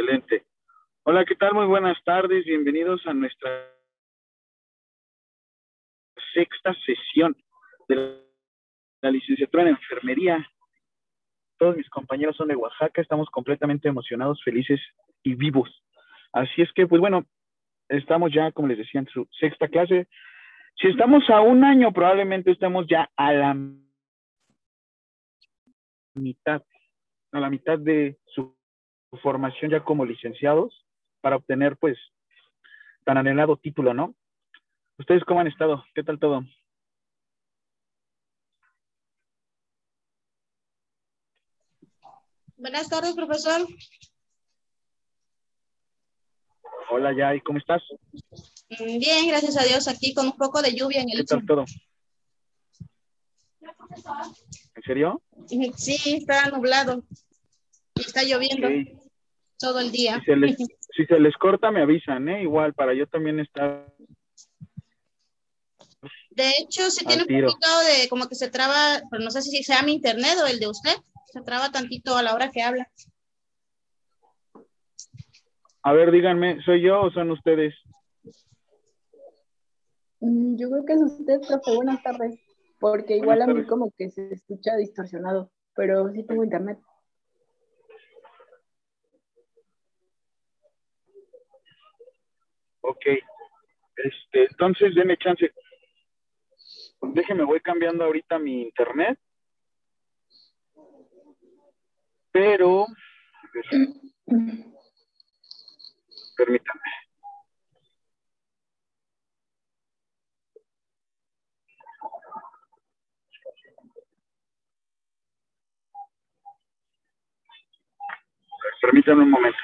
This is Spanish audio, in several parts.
Excelente. Hola, ¿qué tal? Muy buenas tardes. Bienvenidos a nuestra sexta sesión de la licenciatura en enfermería. Todos mis compañeros son de Oaxaca, estamos completamente emocionados, felices y vivos. Así es que, pues bueno, estamos ya, como les decía, en su sexta clase. Si estamos a un año, probablemente estamos ya a la mitad, a la mitad de su formación ya como licenciados para obtener, pues, tan anhelado título, ¿no? ¿Ustedes cómo han estado? ¿Qué tal todo? Buenas tardes, profesor. Hola, Yay, ¿cómo estás? Mm, bien, gracias a Dios, aquí con un poco de lluvia en el ¿Qué tal todo? ¿En serio? Sí, está nublado y está lloviendo Ok. Todo el día. Si se, les, si se les corta, me avisan, ¿eh? Igual, para yo también estar. De hecho, sí Al tiene un tiro. poquito de como que se traba, pero no sé si sea mi internet o el de usted. Se traba tantito a la hora que habla. A ver, díganme, ¿soy yo o son ustedes? Mm, Yo creo que es usted, profe. Buenas tardes. Porque igual Buenas a mí tardes. como que se escucha distorsionado, pero sí tengo internet. Ok. Este, entonces, denme chance. Déjeme, voy cambiando ahorita mi internet. Pero, permítanme. Permítanme un momento.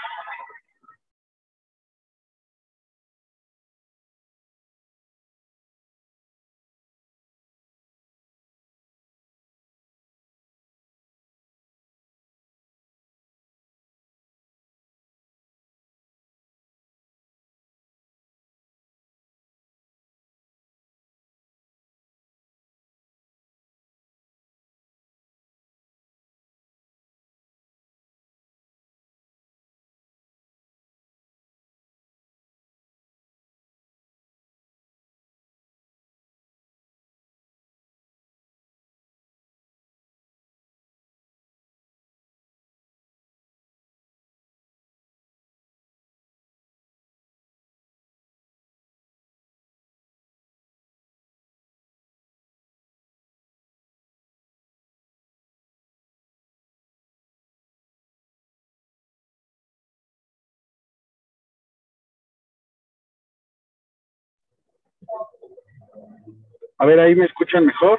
A ver, ahí me escuchan mejor.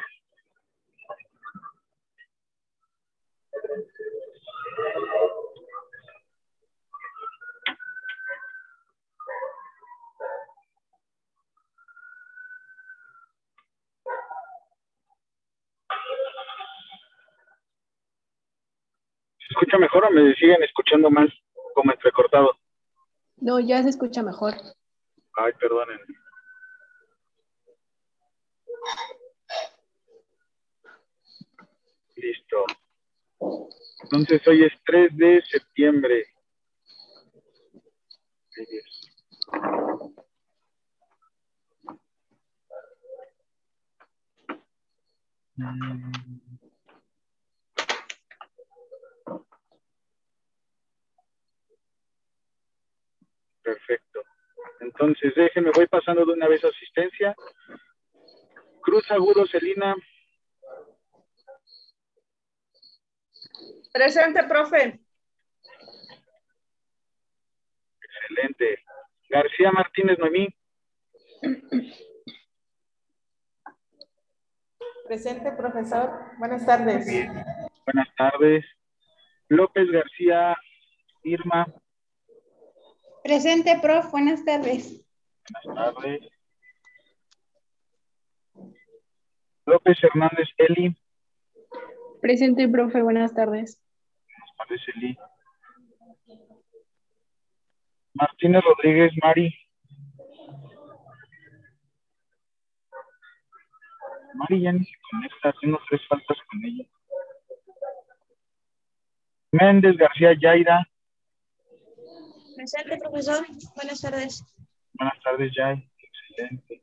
¿Se escucha mejor o me siguen escuchando mal como entrecortado? No, ya se escucha mejor. Ay, perdonen. Listo. Entonces hoy es 3 de septiembre. Perfecto. Entonces, déjenme, voy pasando de una vez asistencia. Cruz Agudo, Celina. Presente, profe. Excelente. García Martínez Noemí. Presente, profesor. Buenas tardes. Buenas tardes. López García Irma. Presente, prof. Buenas tardes. Buenas tardes. López Hernández Eli. Presente, profe. Buenas tardes. Buenas tardes, Eli. Martínez Rodríguez Mari. Mari ya ni se conecta, tengo tres faltas con ella. Méndez García Yaira. Presente, profesor. Buenas tardes. Buenas tardes, Jai. Excelente.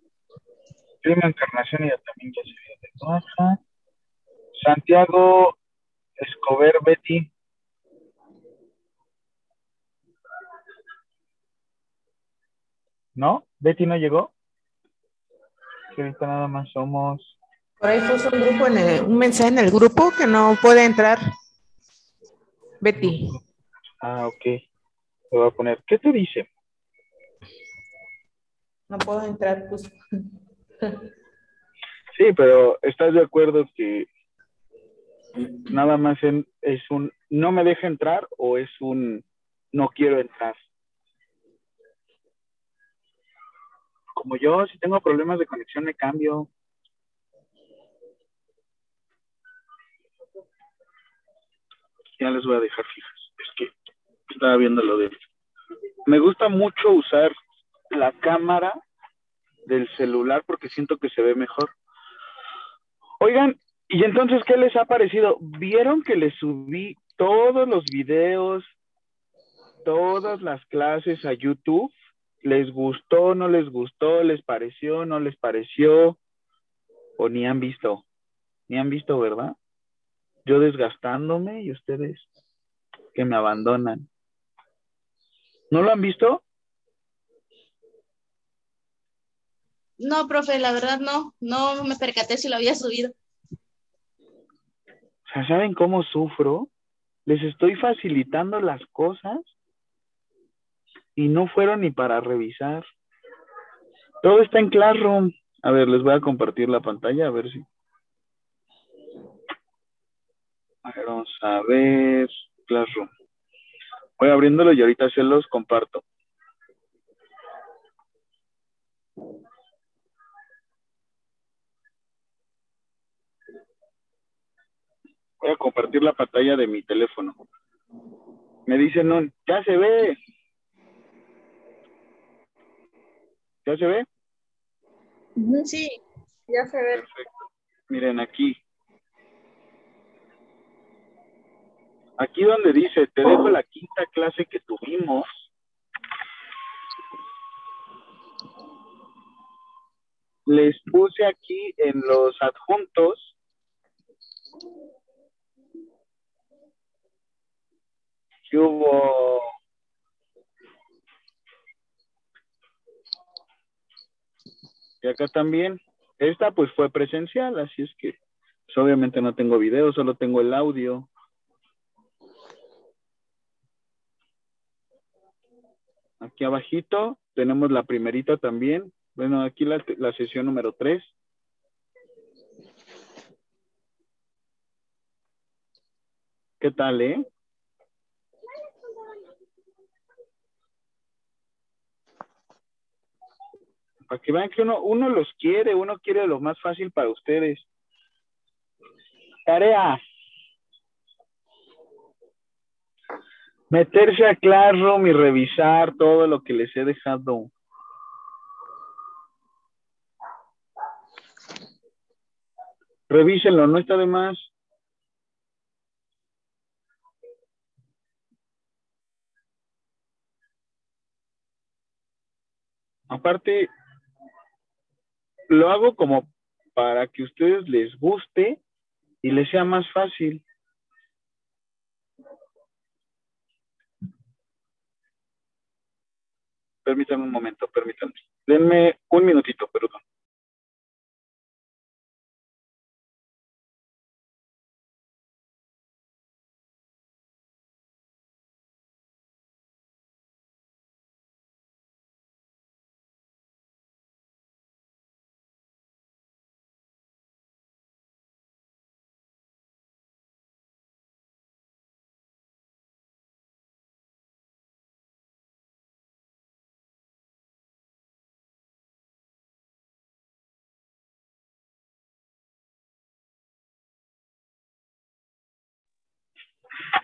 Prima Encarnación ya también ya se baja. Santiago Escobar Betty. ¿No? ¿Betty no llegó? Que ahorita nada más somos. Por ahí puso un grupo en el- un mensaje en el grupo que no puede entrar. Betty. Ah, ok. Le voy a poner. ¿Qué te dice? No puedo entrar, pues. Sí, pero ¿estás de acuerdo que nada más es un no me deja entrar o es un no quiero entrar? Como yo, si tengo problemas de conexión, me cambio. Ya les voy a dejar fijas. Es que estaba viendo lo de... Me gusta mucho usar la cámara del celular porque siento que se ve mejor. Oigan, y entonces, ¿qué les ha parecido? ¿Vieron que les subí todos los videos, todas las clases a YouTube? ¿Les gustó, no les gustó, les pareció, no les pareció? ¿O ni han visto? Ni han visto, ¿verdad? Yo desgastándome y ustedes que me abandonan. ¿No lo han visto? No, profe, la verdad no. No me percaté si lo había subido. O sea, ¿saben cómo sufro? Les estoy facilitando las cosas y no fueron ni para revisar. Todo está en Classroom. A ver, les voy a compartir la pantalla a ver si. A ver, vamos a ver. Classroom. Voy abriéndolo y ahorita se los comparto. Voy a compartir la pantalla de mi teléfono. Me dicen, no, ya se ve. ¿Ya se ve? Sí, Ya se ve. Perfecto. Miren aquí. Aquí donde dice, te dejo la quinta clase que tuvimos. Les puse aquí en los adjuntos hubo y acá también. Esta pues fue presencial, así es que pues, obviamente no tengo video, solo tengo el audio. Aquí abajito tenemos la primerita también. Bueno, aquí la, la sesión número 3. ¿Qué tal, eh? Para que vean que uno, uno los quiere, uno quiere lo más fácil para ustedes. Tarea. Meterse a Classroom y revisar todo lo que les he dejado. Revísenlo, no está de más. Aparte, lo hago como para que a ustedes les guste y les sea más fácil. Permítanme un momento, permítanme. Denme un minutito, perdón.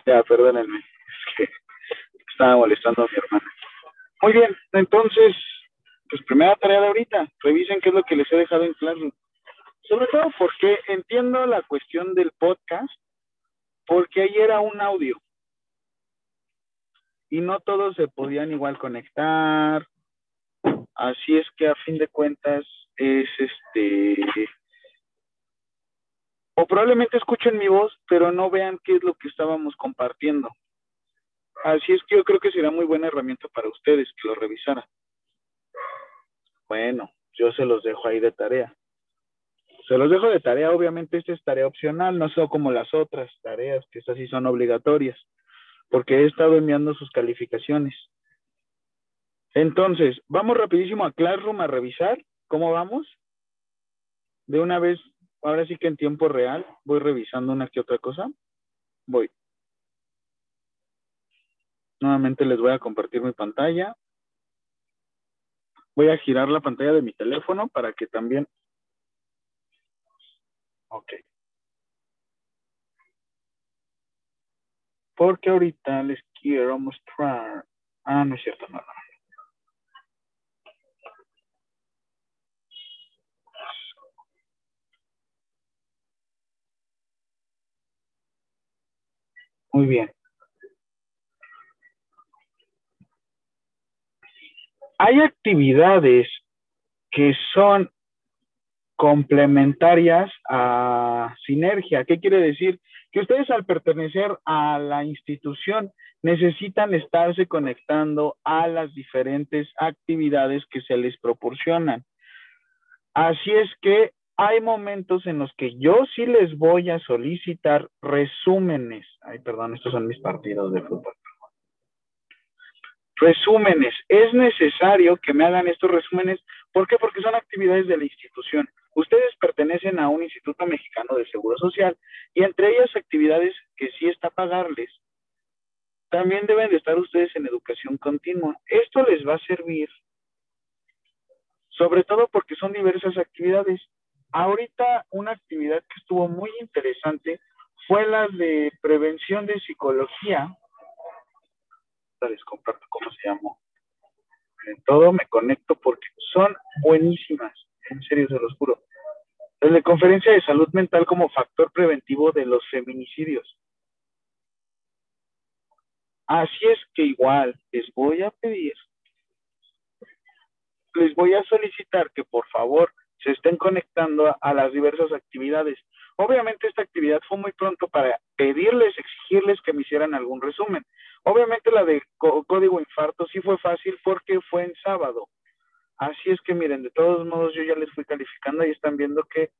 Ya, perdónenme. Es que estaba molestando a mi hermana. Muy bien, entonces, pues primera tarea de ahorita. Revisen qué es lo que les he dejado en clase. Sobre todo porque entiendo la cuestión del podcast, porque ahí era un audio. y no todos se podían igual conectar. Así es que a fin de cuentas es este o probablemente escuchen mi voz, pero no vean qué es lo que estábamos compartiendo. Así es que yo creo que sería muy buena herramienta para ustedes que lo revisaran. Bueno, yo se los dejo ahí de tarea. Se los dejo de tarea, obviamente esta es tarea opcional, no son como las otras tareas, que estas sí son obligatorias, porque he estado enviando sus calificaciones. Entonces, vamos rapidísimo a Classroom a revisar cómo vamos. De una vez ahora sí que en tiempo real voy revisando una que otra cosa. Voy. Nuevamente les voy a compartir mi pantalla. Voy a girar la pantalla de mi teléfono para que también... Ok. Porque ahorita les quiero mostrar... Ah, no es cierto, no, no. Muy bien. Hay actividades que son complementarias a sinergia. ¿Qué quiere decir? Que ustedes al pertenecer a la institución necesitan estarse conectando a las diferentes actividades que se les proporcionan. Así es que hay momentos en los que yo sí les voy a solicitar resúmenes. Ay, perdón, estos son mis partidos de fútbol. Resúmenes. Es necesario que me hagan estos resúmenes. ¿Por qué? Porque son actividades de la institución. Ustedes pertenecen a un Instituto Mexicano de Seguro Social y entre ellas actividades que sí está pagarles, también deben de estar ustedes en educación continua. Esto les va a servir, sobre todo porque son diversas actividades. Ahorita una actividad que estuvo muy interesante fue la de prevención de psicología. Les comparto cómo se llamó. En todo me conecto porque son buenísimas. En serio, se los juro. La de conferencia de salud mental como factor preventivo de los feminicidios. Así es que igual les voy a pedir, les voy a solicitar que por favor se estén conectando a, las diversas actividades. Obviamente esta actividad fue muy pronto para pedirles, exigirles que me hicieran algún resumen. Obviamente la de código infarto sí fue fácil porque fue en sábado. Así es que miren, de todos modos yo ya les fui calificando y están viendo que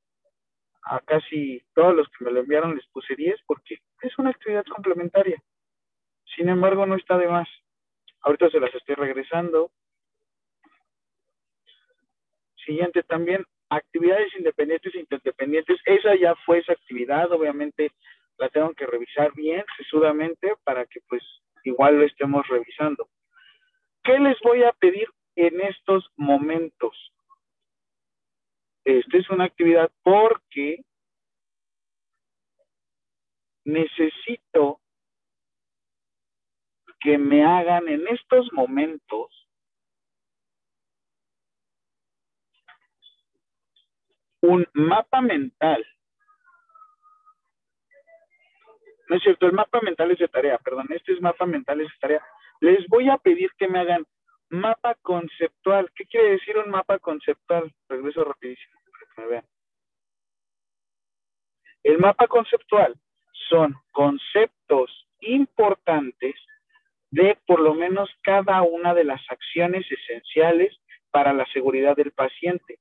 a casi todos los que me lo enviaron les puse 10 porque es una actividad complementaria. Sin embargo, no está de más. Ahorita se las estoy regresando. Siguiente también, actividades independientes e interdependientes. Esa ya fue esa actividad, obviamente la tengo que revisar bien, sesudamente, para que pues igual lo estemos revisando. ¿Qué les voy a pedir en estos momentos? Esta es una actividad porque necesito que me hagan en estos momentos un mapa mental. No es cierto, el mapa mental es de tarea, perdón, este es mapa mental es de tarea. Les voy a pedir que me hagan mapa conceptual. ¿Qué quiere decir un mapa conceptual? Regreso rapidísimo para que me vean. El mapa conceptual son conceptos importantes de por lo menos cada una de las acciones esenciales para la seguridad del paciente.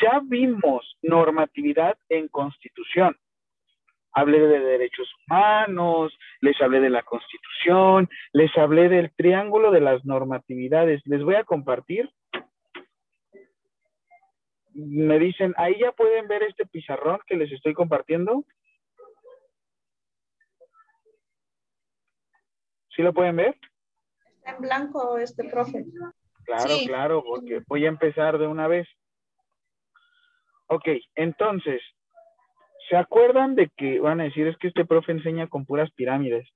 Ya vimos normatividad en constitución. Hablé de derechos humanos, les hablé de la constitución, les hablé del triángulo de las normatividades. Les voy a compartir. Me dicen, ahí ya pueden ver este pizarrón que les estoy compartiendo. ¿Sí lo pueden ver? Está en blanco este profe. Claro, claro, porque voy a empezar de una vez. Ok, entonces, ¿se acuerdan de que van a decir es que este profe enseña con puras pirámides?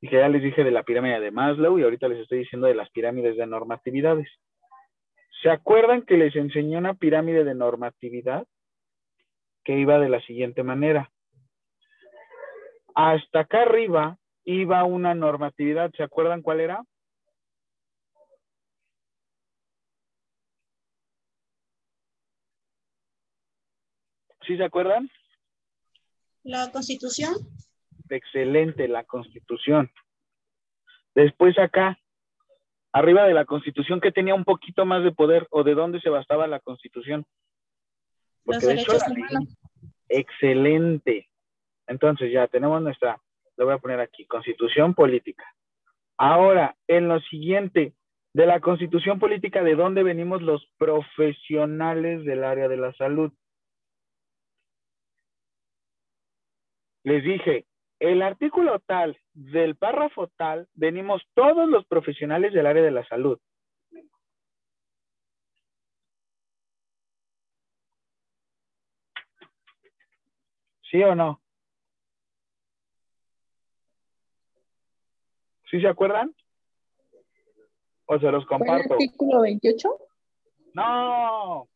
Y que ya les dije de la pirámide de Maslow y ahorita les estoy diciendo de las pirámides de normatividades. ¿Se acuerdan que les enseñó una pirámide de normatividad que iba de la siguiente manera? Hasta acá arriba iba una normatividad, ¿se acuerdan cuál era? ¿Sí se acuerdan? La constitución. Excelente, la constitución. Después acá, arriba de la constitución, que tenía un poquito más de poder o de dónde se bastaba la constitución. Los de derechos humanos. Excelente. Entonces ya tenemos nuestra, lo voy a poner aquí, constitución política. Ahora, en lo siguiente, de la constitución política, ¿de dónde venimos los profesionales del área de la salud? Les dije, el artículo tal del párrafo tal, venimos todos los profesionales del área de la salud. ¿Sí o no? ¿Sí se acuerdan? ¿O se los ¿Fue el comparto? artículo 28? No,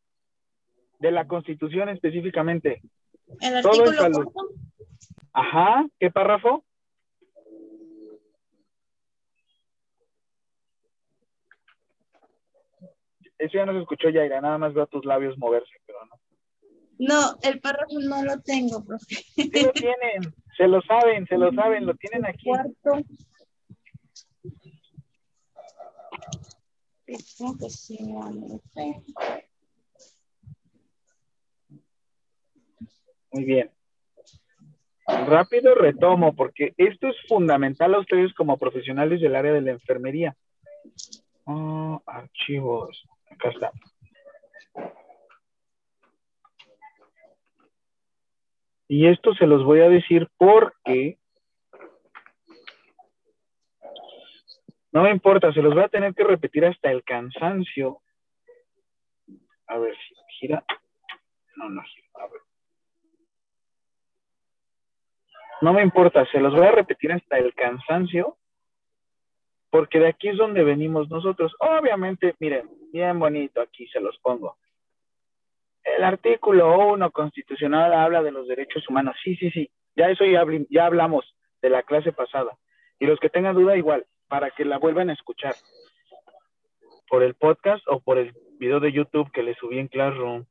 de la Constitución específicamente. El Todo artículo salud. Ajá, ¿qué párrafo? Eso ya no se escuchó, Yaira, nada más veo tus labios moverse, pero no. No, el párrafo no lo tengo, profe. Sí lo tienen, se lo saben, se lo saben, lo tienen aquí. Cuarto. Muy bien. Rápido retomo, porque esto es fundamental a ustedes como profesionales del área de la enfermería. Ah, archivos. Acá está. Y esto se los voy a decir porque no me importa, se los voy a tener que repetir hasta el cansancio. A ver si gira. No, no gira. A ver. No me importa, se los voy a repetir hasta el cansancio, porque de aquí es donde venimos nosotros. Obviamente, miren, bien bonito, aquí se los pongo. El artículo 1 constitucional habla de los derechos humanos. Sí, sí, sí, ya eso ya, ya hablamos de la clase pasada. Y los que tengan duda, igual, para que la vuelvan a escuchar por el podcast o por el video de YouTube que le subí en Classroom.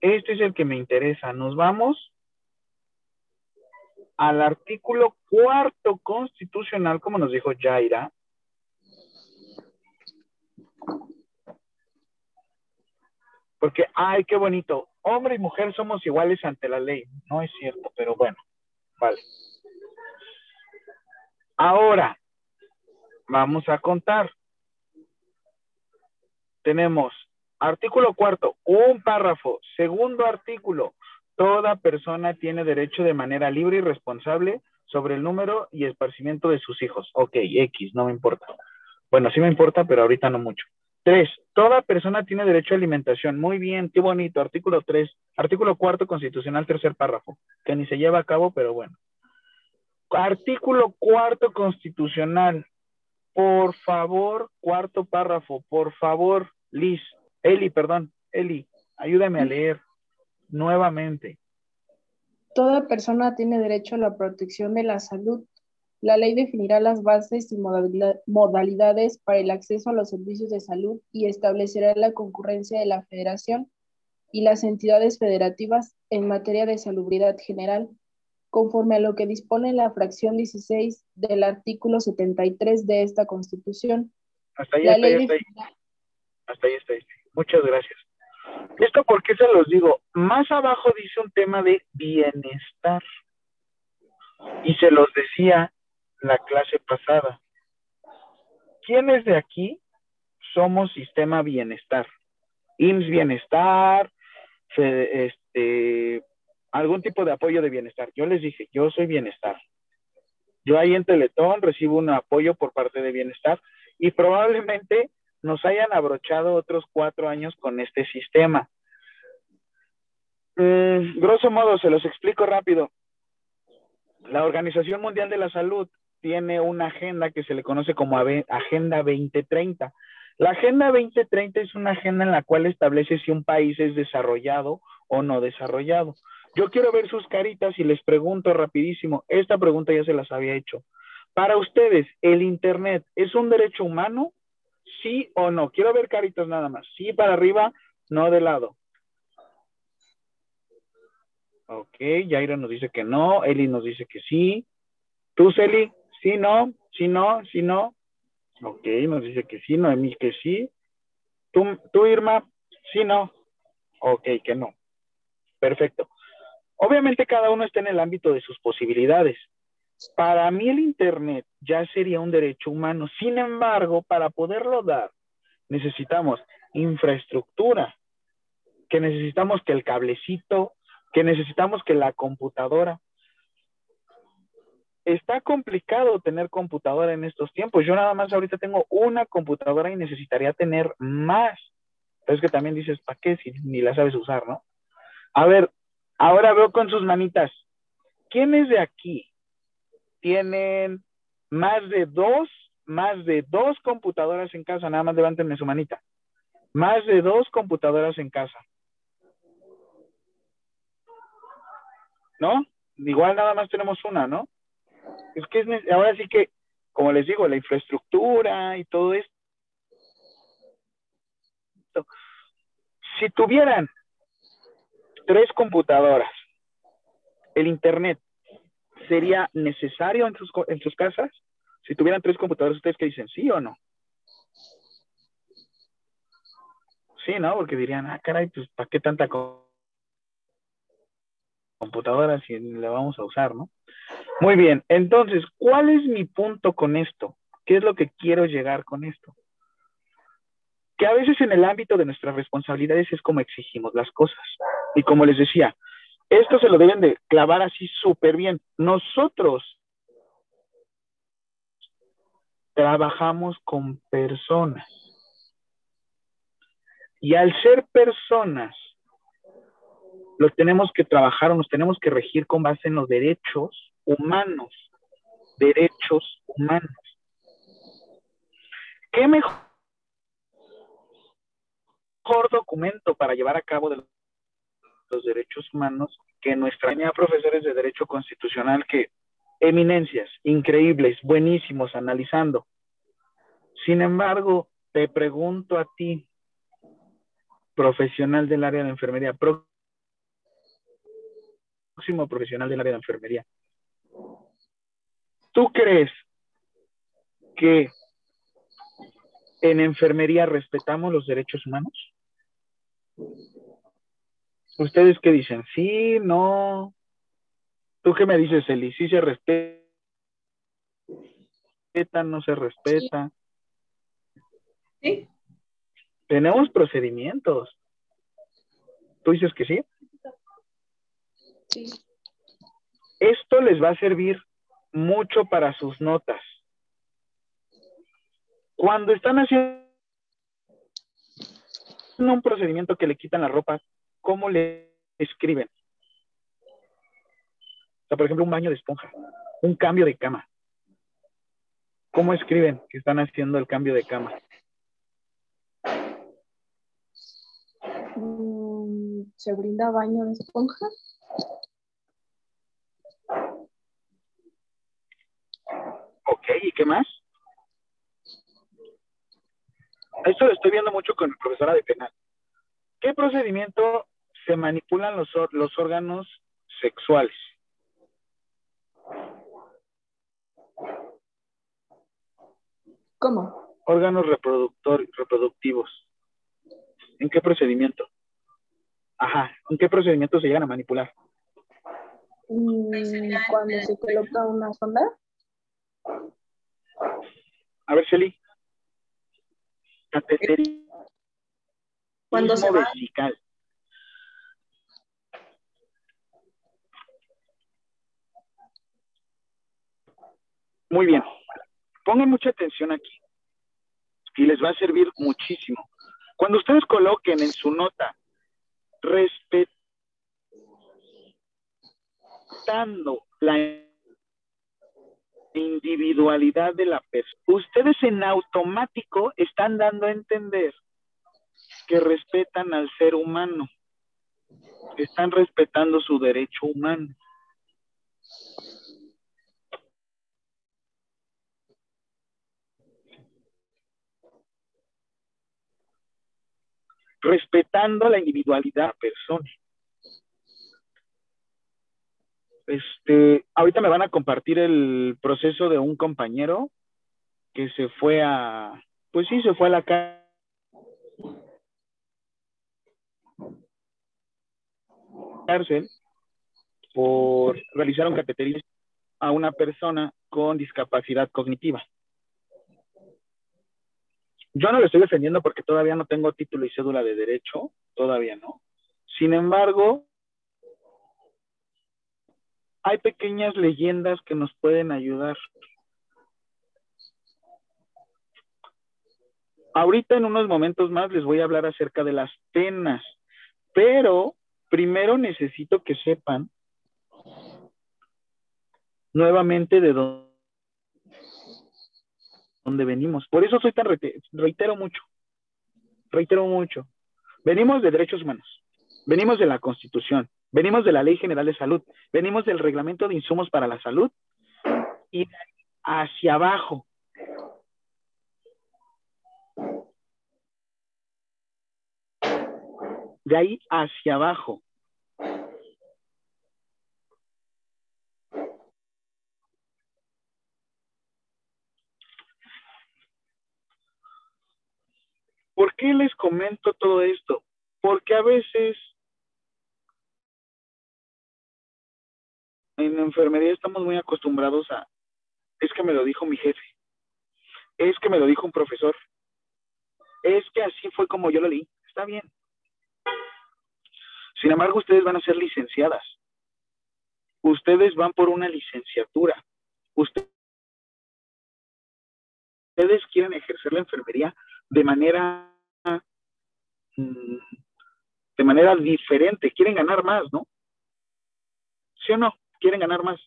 Este es el que me interesa. Nos vamos al artículo cuarto constitucional, como nos dijo Jaira. Porque, ay, qué bonito, hombre y mujer somos iguales ante la ley. No es cierto, pero bueno, vale. Ahora, vamos a contar. Tenemos artículo cuarto, un párrafo. Segundo artículo, Toda persona tiene derecho de manera libre y responsable sobre el número y esparcimiento de sus hijos. Ok, X, no me importa. Bueno, sí me importa, pero ahorita no mucho. Tres, toda persona tiene derecho a alimentación. Muy bien, qué bonito. Artículo tres, artículo cuarto constitucional, tercer párrafo, que ni se lleva a cabo, pero bueno. Artículo cuarto constitucional. Por favor, cuarto párrafo, por favor, Liz, Eli, perdón, Eli, ayúdame a leer nuevamente. Toda persona tiene derecho a la protección de la salud. La ley definirá las bases y modalidad- modalidades para el acceso a los servicios de salud y establecerá la concurrencia de la federación y las entidades federativas en materia de salubridad general, conforme a lo que dispone la fracción 16 del artículo 73 de esta Constitución. Hasta ahí, hasta ahí, Hasta ahí, hasta ahí. Muchas gracias. Esto porque se los digo, más abajo dice un tema de bienestar. Y se los decía la clase pasada. ¿Quiénes de aquí somos sistema bienestar? IMSS bienestar, este, algún tipo de apoyo de bienestar. Yo les dije, yo soy bienestar. Yo ahí en Teletón recibo un apoyo por parte de bienestar y probablemente nos hayan abrochado otros cuatro años con este sistema. Mm, grosso modo, se los explico rápido. La Organización Mundial de la Salud tiene una agenda que se le conoce como Agenda 2030. La Agenda 2030 es una agenda en la cual establece si un país es desarrollado o no desarrollado. Yo quiero ver sus caritas y les pregunto rapidísimo, esta pregunta ya se las había hecho. Para ustedes, ¿el Internet es un derecho humano? ¿Sí o no? Quiero ver caritas nada más. Sí para arriba, no de lado. Ok, Jaira nos dice que no, Eli nos dice que sí. ¿Tú, Celi? ¿Sí, no? ¿Sí, no? ¿Sí, no? Ok, nos dice que sí, Noemí que sí. ¿Tú, tú Irma? ¿Sí, no? Ok, que no. Perfecto. Obviamente cada uno está en el ámbito de sus posibilidades. Para mí el Internet ya sería un derecho humano. Sin embargo, para poderlo dar, necesitamos infraestructura, que necesitamos que el cablecito, que necesitamos que la computadora. Está complicado tener computadora en estos tiempos. Yo nada más ahorita tengo una computadora y necesitaría tener más. Pero es que también dices, ¿para qué si ni la sabes usar, no? A ver, ahora veo con sus manitas. ¿Quiénes de aquí tienen más de dos, más de dos computadoras en casa? Nada más levántenme su manita. Más de dos computadoras en casa. ¿No? Igual nada más tenemos una, ¿no? Es que es, ahora sí que, como les digo, la infraestructura y todo esto. Si tuvieran tres computadoras, el Internet sería necesario en sus, casas? Si tuvieran tres computadoras, ¿ustedes qué dicen? ¿Sí o no? Sí, ¿no? Porque dirían, ah, caray, pues, ¿para qué tanta computadora si la vamos a usar, no? Muy bien, entonces, ¿cuál es mi punto con esto? ¿Qué es lo que quiero llegar con esto? Que a veces en el ámbito de nuestras responsabilidades es como exigimos las cosas. Y como les decía, esto se lo deben de clavar así súper bien. Nosotros trabajamos con personas. Y al ser personas, lo tenemos que trabajar o nos tenemos que regir con base en los derechos humanos. Derechos humanos. ¿Qué mejor documento para llevar a cabo los derechos humanos que nuestra línea profesores de Derecho Constitucional que eminencias, increíbles, buenísimos, analizando. Sin embargo, te pregunto a ti, profesional del área de enfermería, próximo profesional del área de enfermería, ¿tú crees que en enfermería respetamos los derechos humanos? ¿Ustedes qué dicen? Sí, no. ¿Tú qué me dices, Eli? ¿Sí se respeta? ¿No se respeta? Sí. Tenemos procedimientos. ¿Tú dices que sí? Sí. Esto les va a servir mucho para sus notas. Cuando están haciendo un procedimiento que le quitan la ropa, ¿cómo le escriben? O sea, por ejemplo, un baño de esponja, un cambio de cama. ¿Cómo escriben que están haciendo el cambio de cama? Mm, ¿Se brinda baño de esponja? Ok, ¿y qué más? Esto lo estoy viendo mucho con mi profesora de penal. ¿Qué procedimiento se manipulan los, los órganos sexuales? ¿Cómo? Órganos reproductor, reproductivos. ¿En qué procedimiento? Ajá, ¿en qué procedimiento se llegan a manipular? Mm, Cuando se coloca una sonda. A ver, Celi. Cateterismo Cuando se va- vesical. Muy bien. Pongan mucha atención aquí. Y les va a servir muchísimo. Cuando ustedes coloquen en su nota, respetando la individualidad de la persona, ustedes en automático están dando a entender que respetan al ser humano. Están respetando su derecho humano. Respetando la individualidad persona. Este, ahorita me van a compartir el proceso de un compañero que se fue a, pues sí, se fue a la cárcel por realizar un cateterismo a una persona con discapacidad cognitiva. Yo no lo estoy defendiendo porque todavía no tengo título y cédula de derecho, todavía no. Sin embargo, hay pequeñas leyendas que nos pueden ayudar. Ahorita en unos momentos más les voy a hablar acerca de las penas, pero primero necesito que sepan nuevamente de dónde donde venimos. Por eso soy tan reitero mucho, reitero mucho. Venimos de derechos humanos, venimos de la Constitución, venimos de la Ley General de Salud, venimos del Reglamento de Insumos para la Salud y hacia abajo. De ahí hacia abajo. ¿Por qué les comento todo esto? Porque a veces en la enfermería estamos muy acostumbrados a, es que me lo dijo mi jefe, es que me lo dijo un profesor, es que así fue como yo lo leí, está bien. Sin embargo, ustedes van a ser licenciadas, ustedes van por una licenciatura, ustedes quieren ejercer la enfermería de manera mm, de manera diferente, quieren ganar más, ¿no? ¿Sí o no? Quieren ganar más.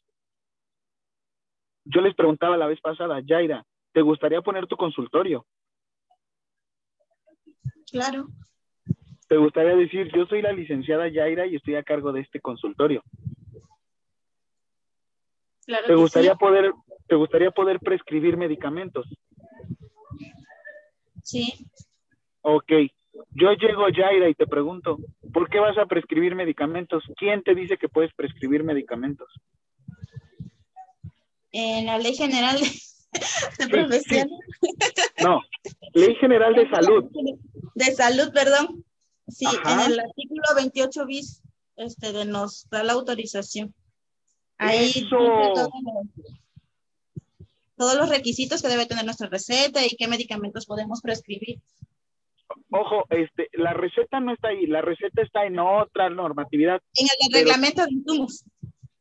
Yo les preguntaba la vez pasada, Yaira, ¿te gustaría poner tu consultorio? Claro. ¿Te gustaría decir, yo soy la licenciada Yaira y estoy a cargo de este consultorio? Claro ¿Te gustaría sí. poder, te gustaría poder prescribir medicamentos? Sí. Ok, yo llego Yaira y te pregunto, ¿por qué vas a prescribir medicamentos? ¿Quién te dice que puedes prescribir medicamentos? En la ley general de, de profesión. No, Ley General de Salud. De salud, perdón. Sí, Ajá. en el artículo 28 bis este, de nos da la autorización. Ahí Eso. Todos los requisitos que debe tener nuestra receta y qué medicamentos podemos prescribir. Ojo, este, la receta no está ahí, la receta está en otra normatividad. En el Pero- reglamento de insumos.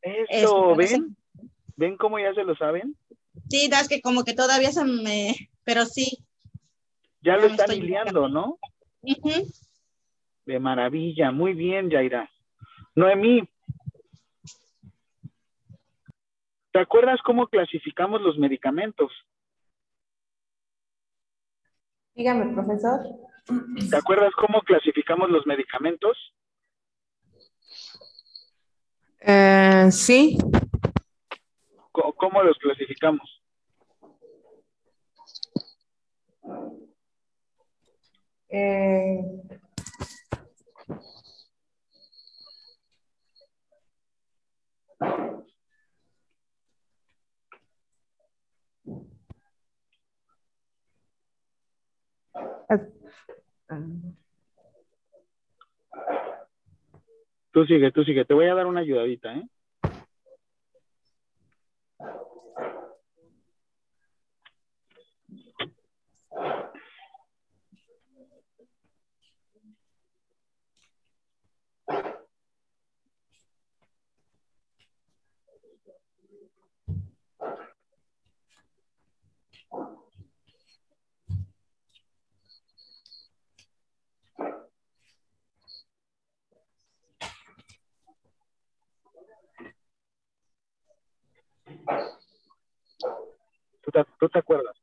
Eso, ¿ven? ¿Ven cómo ya se lo saben? Sí, das que como que todavía se me... Pero sí. Ya Ya lo están hilando, ¿no? De maravilla, muy bien, Yaira. Noemí, ¿te acuerdas cómo clasificamos los medicamentos? Dígame, profesor. ¿Te acuerdas cómo clasificamos los medicamentos? Eh, sí, ¿Cómo los clasificamos? eh, Tú sigue, tú sigue. Te voy a dar una ayudadita, ¿eh? ¿Tú te, acuerdas?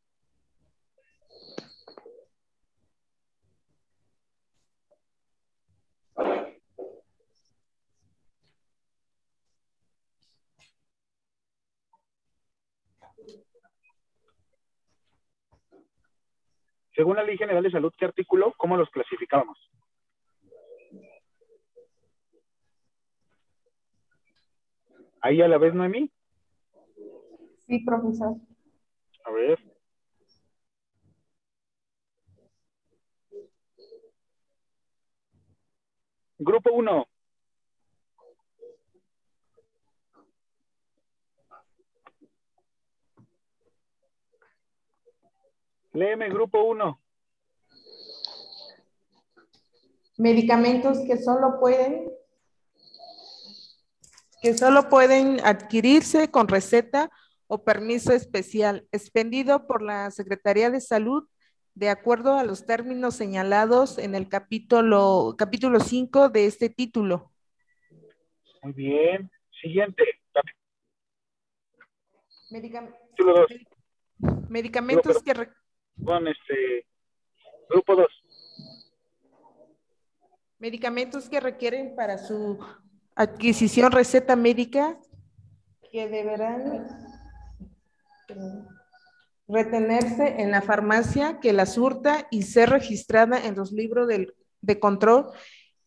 Según la Ley General de Salud, ¿qué artículo? ¿Cómo los clasificábamos? Ahí a la vez, Noemí. Sí, profesor. A ver. Grupo 1. Léeme, grupo 1. Medicamentos que solo pueden que solo pueden adquirirse con receta o permiso especial expendido por la Secretaría de Salud de acuerdo a los términos señalados en el capítulo capítulo 5 de este título. Muy bien. Siguiente. Medicam- Título 2. medicamentos que Con este. Grupo 2. medicamentos que requieren para su adquisición receta médica que deberán retenerse en la farmacia que la surta y ser registrada en los libros del- de control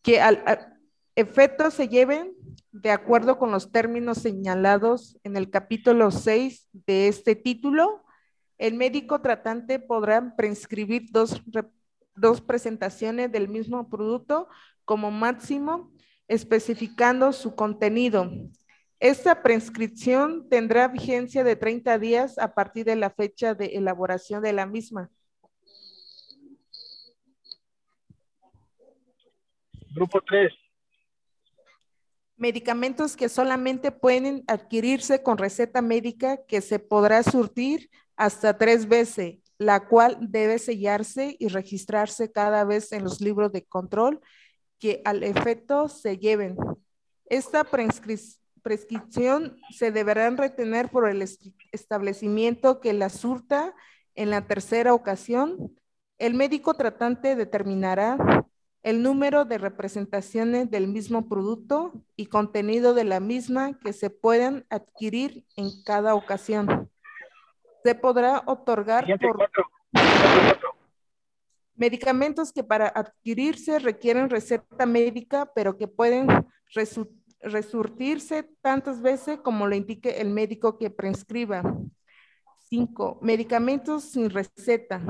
que al efecto se lleven de acuerdo con los términos señalados en el capítulo 6 de este título. El médico tratante podrá prescribir dos, dos presentaciones del mismo producto como máximo, especificando su contenido. Esta prescripción tendrá vigencia de 30 días a partir de la fecha de elaboración de la misma. Grupo 3. Medicamentos que solamente pueden adquirirse con receta médica que se podrá surtir hasta tres veces, la cual debe sellarse y registrarse cada vez en los libros de control que al efecto se lleven. Esta prescri- prescripción se deberán retener por el est- establecimiento que la surta en la tercera ocasión. El médico tratante determinará el número de representaciones del mismo producto y contenido de la misma que se puedan adquirir en cada ocasión. Se podrá otorgar por 4. Cuatro. medicamentos que para adquirirse requieren receta médica, pero que pueden resu- resurtirse tantas veces como lo indique el médico que prescriba. Cinco, medicamentos sin receta,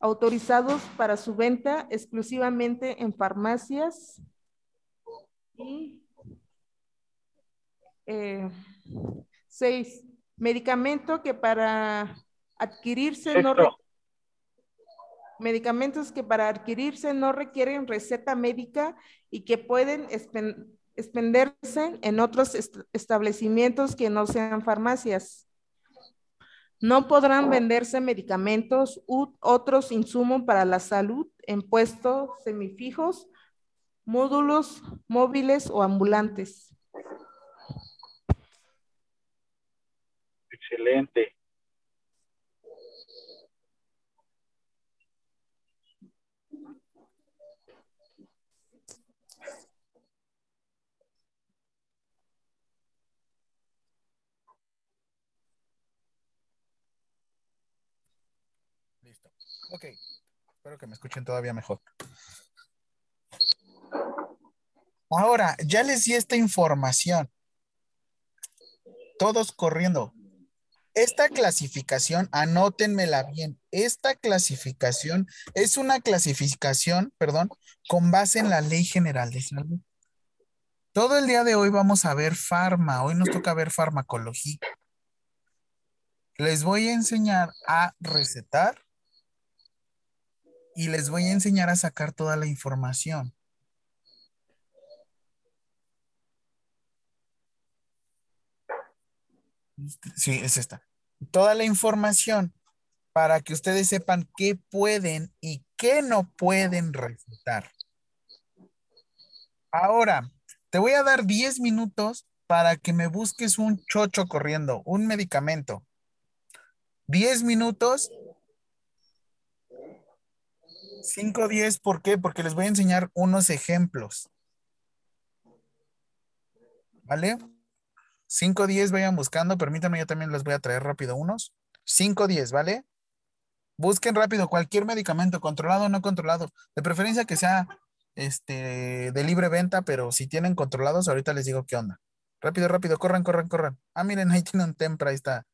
autorizados para su venta exclusivamente en farmacias. Y eh, seis, medicamento que para adquirirse no, medicamentos que para adquirirse no requieren receta médica y que pueden expenderse en otros est- establecimientos que no sean farmacias. No podrán venderse medicamentos u otros insumos para la salud en puestos semifijos, módulos móviles o ambulantes. Excelente. Listo. Ok. Espero que me escuchen todavía mejor. Ahora, ya les di esta información. Todos corriendo. Esta clasificación, anótenmela bien. Esta clasificación es una clasificación, perdón, con base en la Ley General de Salud. Todo el día de hoy vamos a ver farma. Hoy nos toca ver farmacología. Les voy a enseñar a recetar y les voy a enseñar a sacar toda la información. Sí, es esta. Toda la información para que ustedes sepan qué pueden y qué no pueden recetar. Ahora, te voy a dar 10 minutos para que me busques un chocho corriendo, un medicamento. 10 minutos 5, 10, ¿por qué? Porque les voy a enseñar unos ejemplos. ¿Vale? 5, 10, vayan buscando. Permítanme, yo también les voy a traer rápido unos. 5, 10, ¿vale? Busquen rápido cualquier medicamento, controlado o no controlado. De preferencia que sea este, de libre venta, pero si tienen controlados, ahorita les digo qué onda. Rápido, rápido, corran, corran, corran. Ah, miren, ahí tiene un tempra, ahí está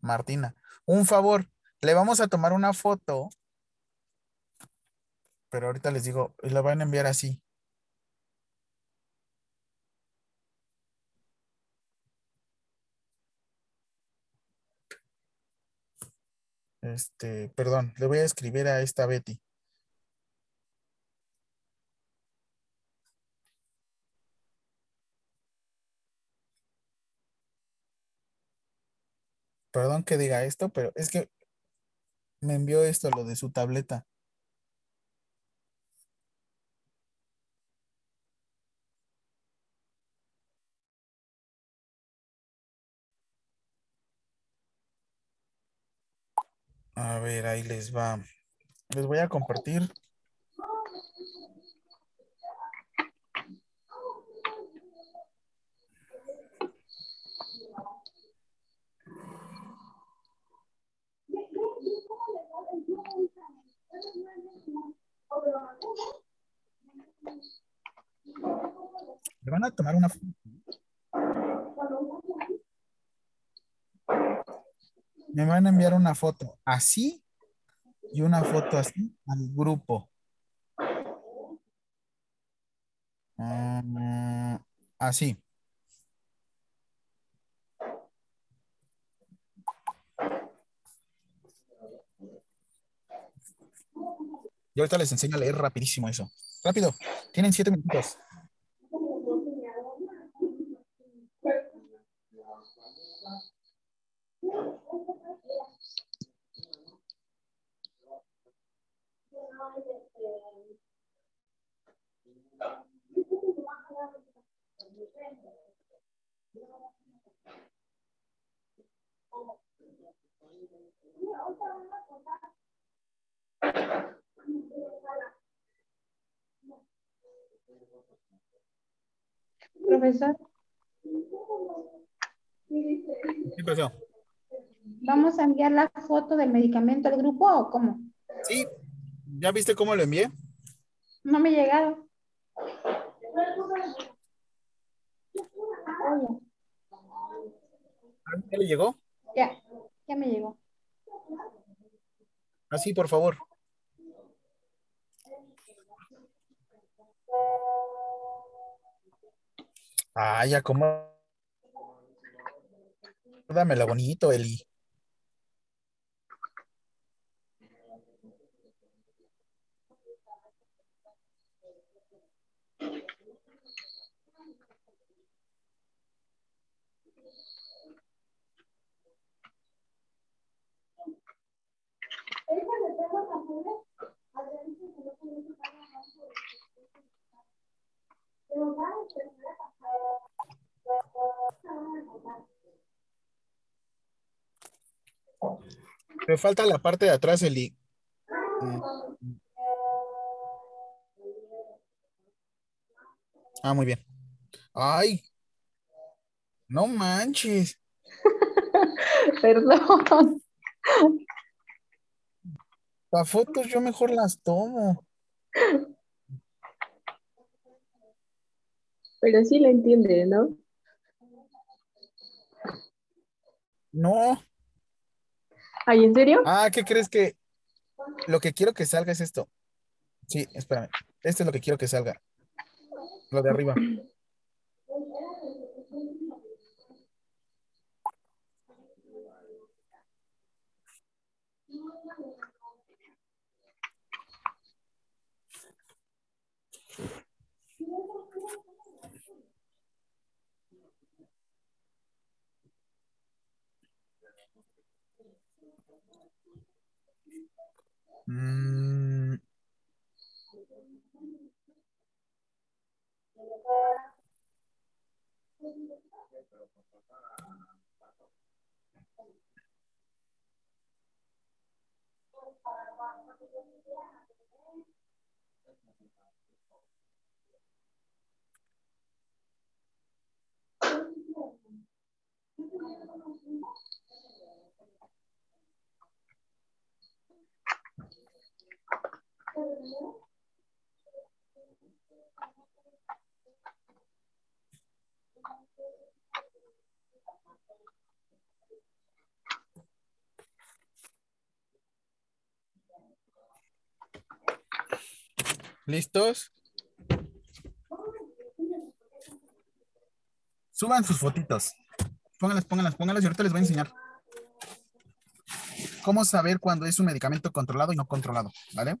Martina. Un favor, le vamos a tomar una foto, pero ahorita les digo, la van a enviar así. Este, perdón, le voy a escribir a esta Betty. Perdón que diga esto, pero es que me envió esto, lo de su tableta. A ver, ahí les va. Les voy a compartir. Le van a tomar una foto. Me van a enviar una foto así y una foto así al grupo. Mm, así. Yo ahorita les enseño a leer rapidísimo eso. Rápido, tienen siete minutos. Profesor, ¿Qué? ¿Vamos a enviar la foto del medicamento al grupo o cómo? Sí, ¿ya viste cómo lo envié? No me ha llegado. ¿Ya le llegó? ya, ya me llegó. Así, por favor. Ay, ya como. Dámela bonito, Eli. Me falta la parte de atrás, Eli. Ah, muy bien. Ay. No manches. Perdón. Las fotos yo mejor las tomo. Pero sí lo entiende, ¿no? No. ¿Ay, en serio? Ah, ¿qué crees que? Lo que quiero que salga es esto. Sí, espérame. Esto es lo que quiero que salga. Lo de arriba. Hmm. Thank you. ¿Listos? Suban sus fotitos. Pónganlas, pónganlas, pónganlas y ahorita les voy a enseñar cómo saber cuándo es un medicamento controlado y no controlado, ¿vale?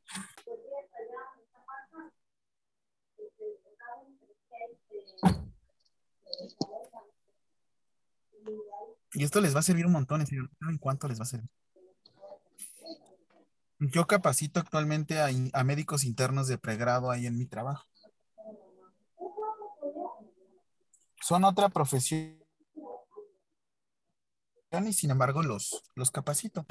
Y esto les va a servir un montón, en. ¿Saben cuánto les va a servir? Yo capacito actualmente a, a médicos internos de pregrado ahí en mi trabajo. Son otra profesión y sin embargo los, los capacito.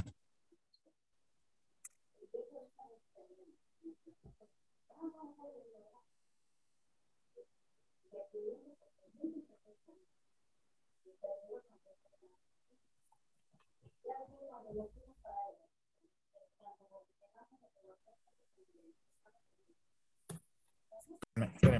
Sure.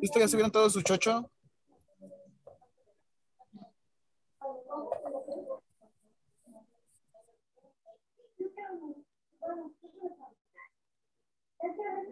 ¿Listo? ¿Ya subieron todos su chocho?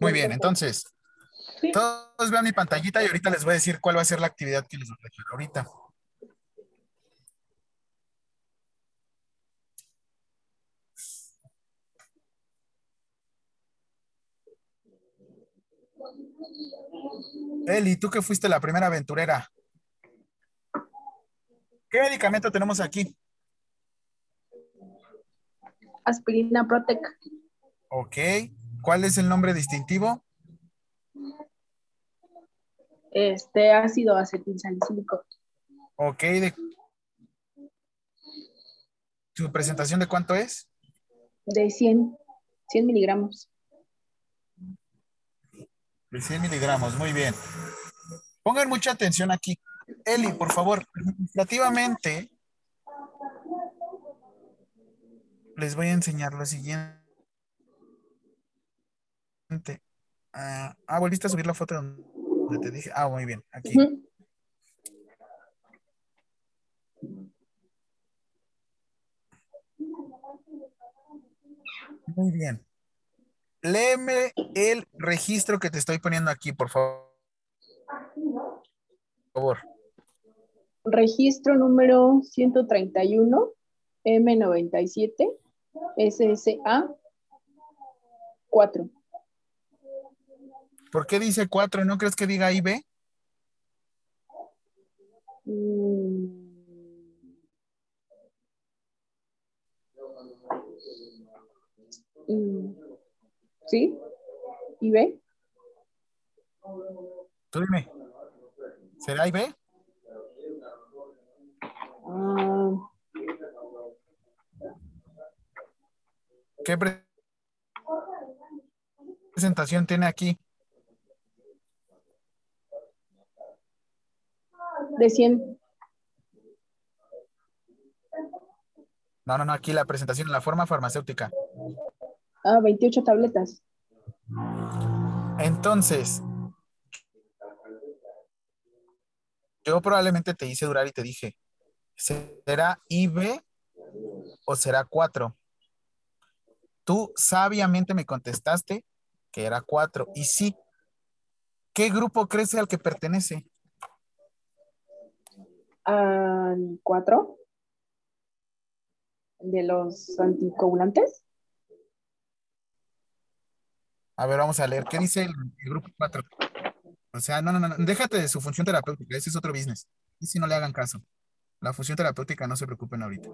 Muy bien, entonces, todos vean mi pantallita y ahorita les voy a decir cuál va a ser la actividad que les voy a hacer ahorita. Eli, tú que fuiste la primera aventurera. ¿Qué medicamento tenemos aquí? Aspirina Protec. Ok. ¿Cuál es el nombre distintivo? Este ácido acetilsalicílico. Ok. De... ¿Su presentación de cuánto es? De 100, 100 miligramos. De 100 miligramos, muy bien. Pongan mucha atención aquí. Eli, por favor, administrativamente les voy a enseñar lo siguiente ah, ah, volviste a subir la foto donde te dije. Ah, muy bien, aquí. Muy bien. Léeme el registro que te estoy poniendo aquí, por favor. Por favor. Registro número 131, M97, SSA 4. ¿Por qué dice 4? ¿No crees que diga IB? Mm. Mm. ¿Sí? ¿Y B? Tú dime. ¿Será IB? Ah, ¿Qué pre- presentación tiene aquí? De 100. No, no, no, aquí la presentación, la forma farmacéutica. Ah, 28 tabletas. Entonces, yo probablemente te hice durar y te dije, ¿será IB o será 4? Tú sabiamente me contestaste que era 4. Y sí, ¿qué grupo crees al que pertenece? Al 4 de los anticoagulantes. A ver, vamos a leer. ¿Qué dice el, el grupo 4? O sea, no, no, no, déjate de su función terapéutica, ese es otro business. Y si no le hagan caso. La función terapéutica no se preocupen ahorita.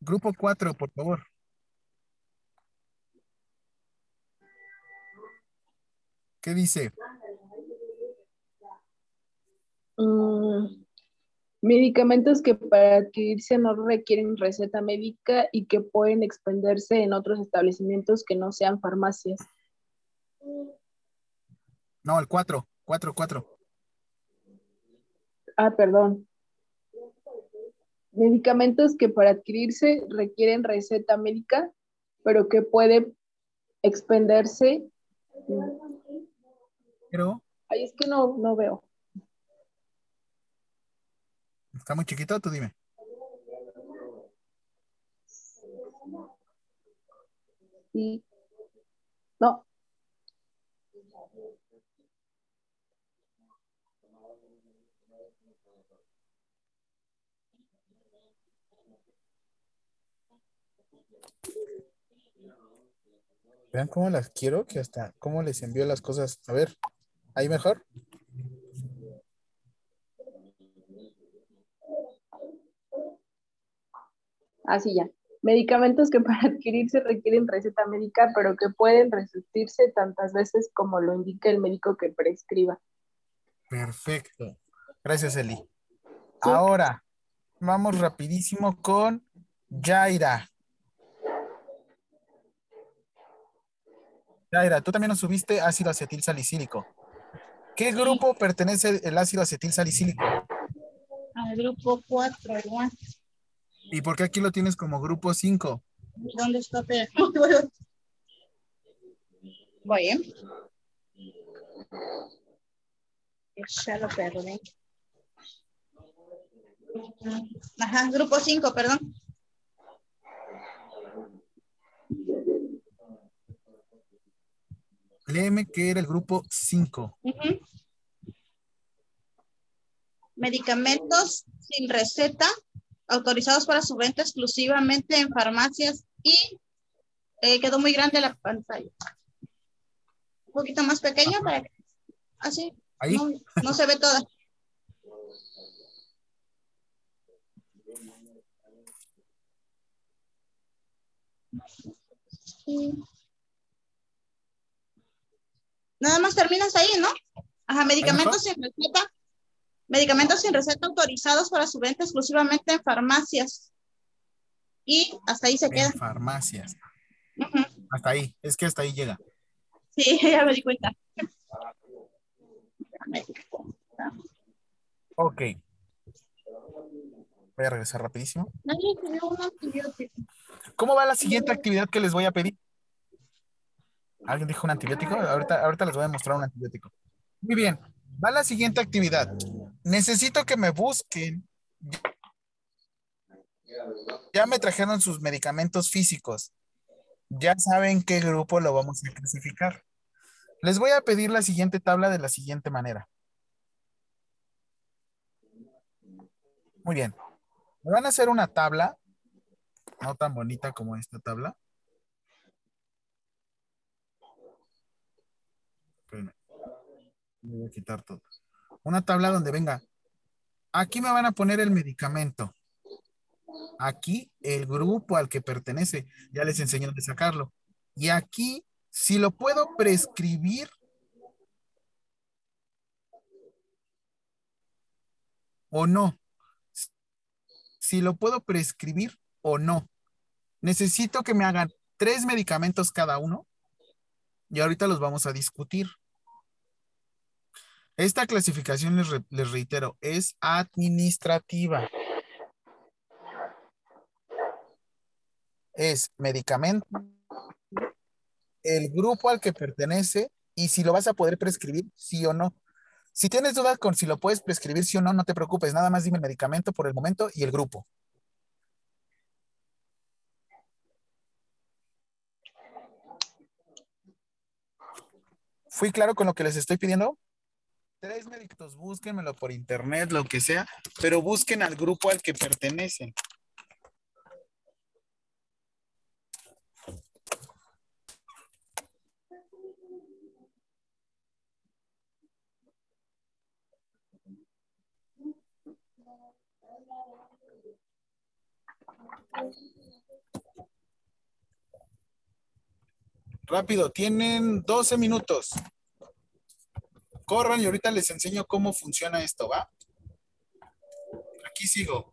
Grupo 4, por favor. ¿Qué dice? Mm, medicamentos que para adquirirse no requieren receta médica y que pueden expenderse en otros establecimientos que no sean farmacias. No, el 4, 4, 4. Ah, perdón. Medicamentos que para adquirirse requieren receta médica, pero que puede expenderse. Pero Ay, es que no, no veo. está muy chiquito, tú dime. Sí. No. Vean cómo las quiero, que hasta cómo les envío las cosas. A ver, ahí mejor. Así ya. Medicamentos que para adquirirse requieren receta médica, pero que pueden resurtirse tantas veces como lo indique el médico que prescriba. Perfecto. Gracias, Eli. Ahora, vamos rapidísimo con Yaira. Yaira, tú también nos subiste ácido acetil salicílico. ¿Qué grupo pertenece el ácido acetil salicílico? Al grupo 4, igual. ¿Y por qué aquí lo tienes como grupo 5? ¿Dónde está? Voy, ¿eh? Ya lo perdí. Ajá, grupo 5, perdón. Léeme que era el grupo 5. Ujú. Medicamentos sin receta, autorizados para su venta exclusivamente en farmacias y eh, quedó muy grande la pantalla. Un poquito más pequeño para que así Ahí. no, no se ve toda. Sí. Nada más terminas ahí, ¿no? Ajá, medicamentos sin receta. Medicamentos sin receta autorizados para su venta exclusivamente en farmacias. Y hasta ahí se queda. En farmacias. Ujú. Hasta ahí. Es que hasta ahí llega. Sí, ya me di cuenta. Ok. Voy a regresar rapidísimo. ¿Cómo va la siguiente actividad que les voy a pedir? ¿Alguien dijo un antibiótico? Ahorita, ahorita les voy a mostrar un antibiótico. Muy bien. Va la siguiente actividad. Necesito que me busquen. Ya me trajeron sus medicamentos físicos. Ya saben qué grupo lo vamos a clasificar. Les voy a pedir la siguiente tabla de la siguiente manera. Muy bien. Me van a hacer una tabla, no tan bonita como esta tabla. Espérenme. Voy a quitar todo. Una tabla donde venga. Aquí me van a poner el medicamento. Aquí el grupo al que pertenece. Ya les enseño de sacarlo. Y aquí, si lo puedo prescribir, o no. Si lo puedo prescribir o no. Necesito que me hagan tres medicamentos cada uno. Y ahorita los vamos a discutir. Esta clasificación, les, re- les reitero, es administrativa. Es medicamento, el grupo al que pertenece y si lo vas a poder prescribir, sí o no. Si tienes dudas con si lo puedes prescribir sí o no, no te preocupes. Nada más dime el medicamento por el momento y el grupo. ¿Fui claro con lo que les estoy pidiendo? Tres médicos, búsquenmelo por internet, lo que sea, pero busquen al grupo al que pertenecen. Rápido, tienen 12 minutos corran y ahorita les enseño cómo funciona esto, ¿va? Aquí sigo.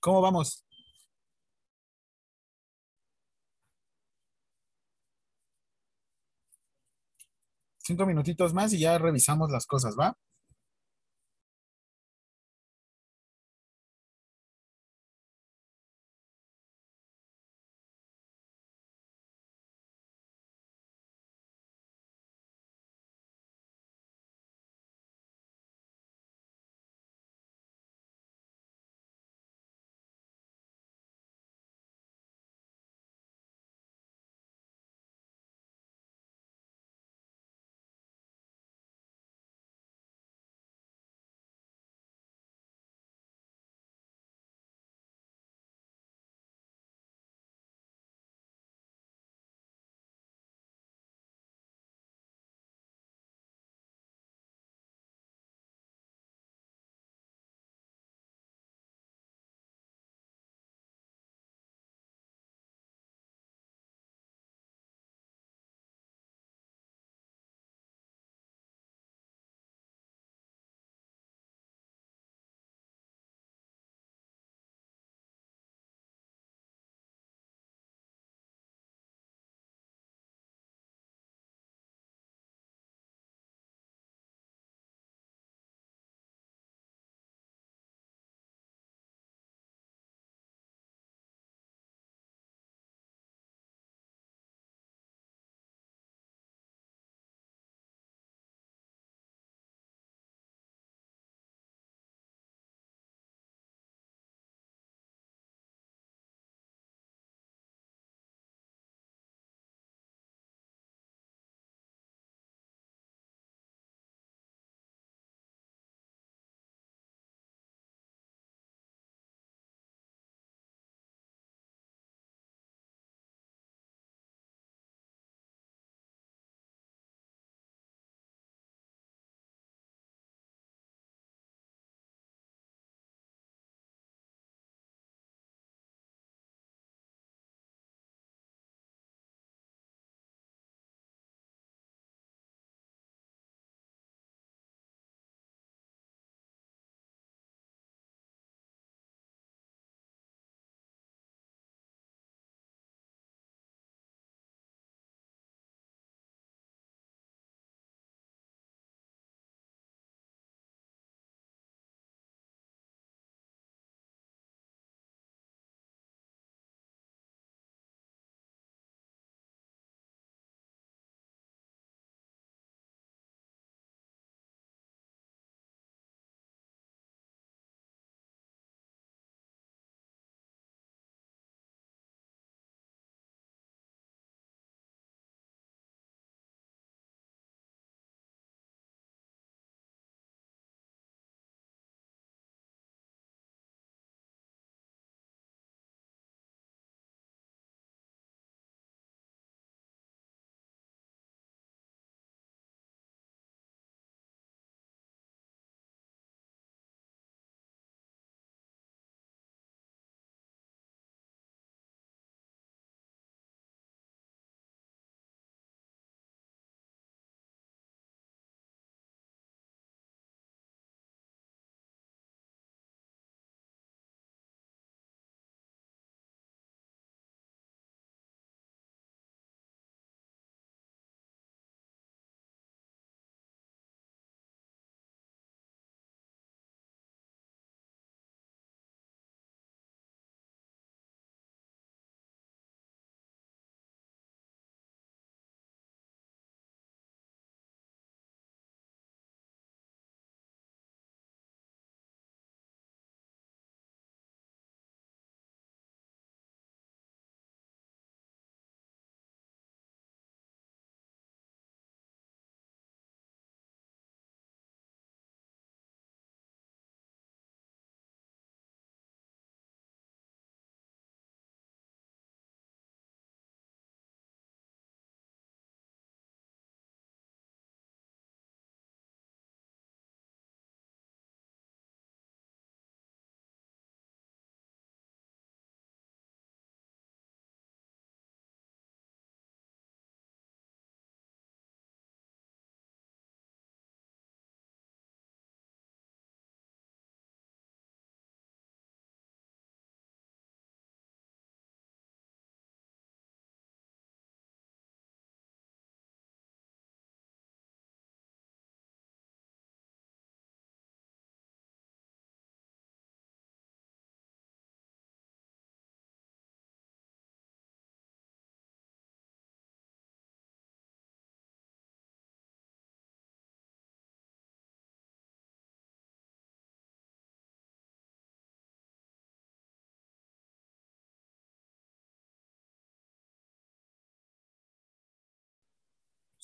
¿Cómo vamos? Cinco minutitos más y ya revisamos las cosas, ¿va?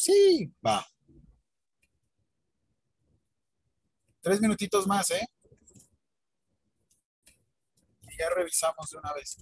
Sí, va. Tres minutitos más, ¿eh? Y ya revisamos de una vez.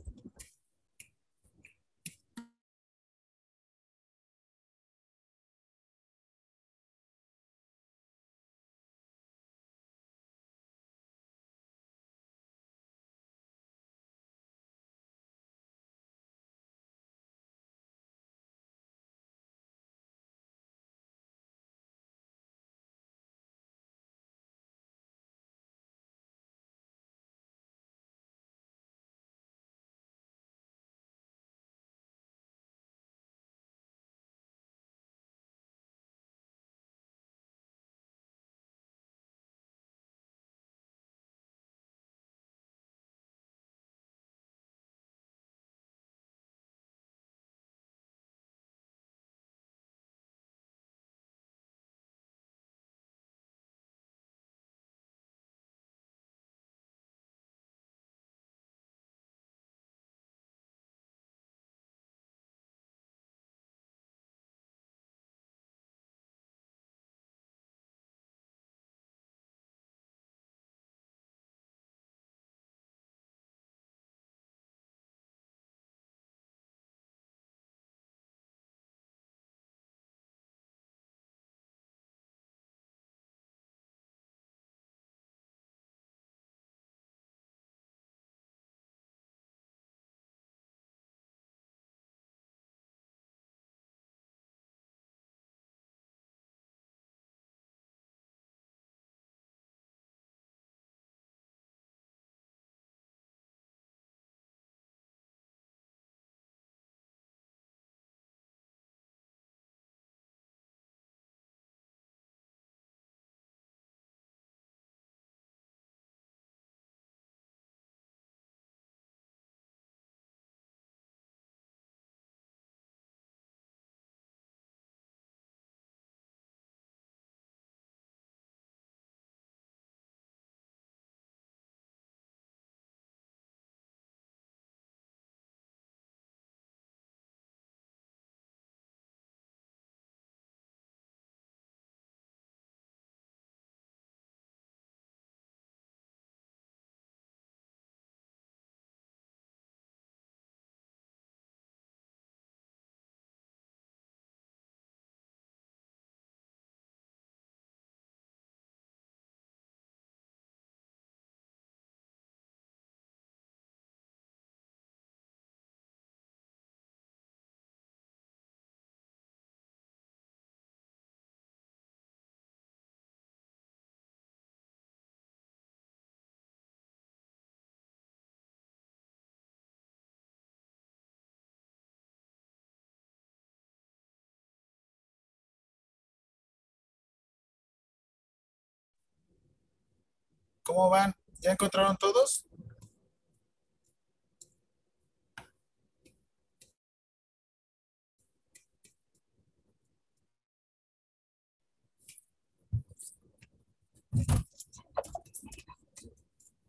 ¿Cómo van? ¿Ya encontraron todos?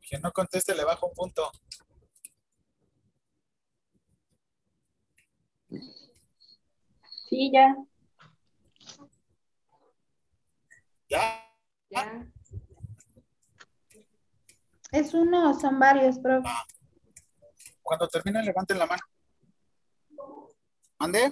Quien no conteste le bajo un punto. Sí, ya. ¿Ya? Ya. ¿Es uno o son varios, profe? Cuando terminen, levanten la mano. ¿Mande?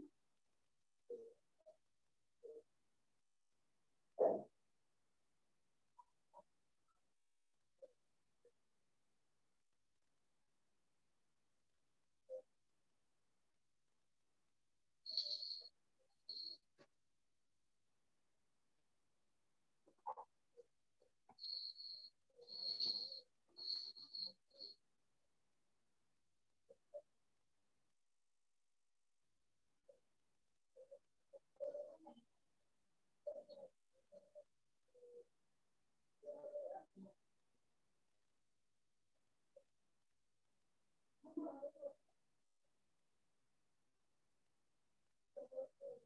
Thank you.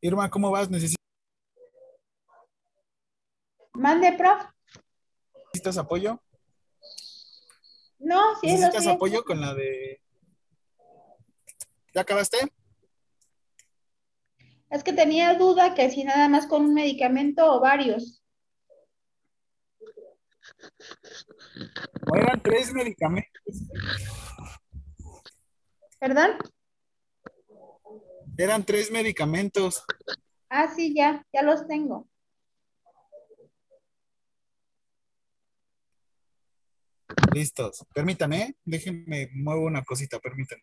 Irma, ¿cómo vas? ¿Necesitas Mande, prof. apoyo? No, sí, lo ¿Necesitas sé. apoyo con la de... ¿Ya acabaste? Es que tenía duda que si nada más con un medicamento o varios. ¿O eran tres medicamentos? ¿Perdón? Eran tres medicamentos. Ah, sí, ya, ya los tengo. Listos. Permítanme, déjenme, muevo una cosita, permítanme.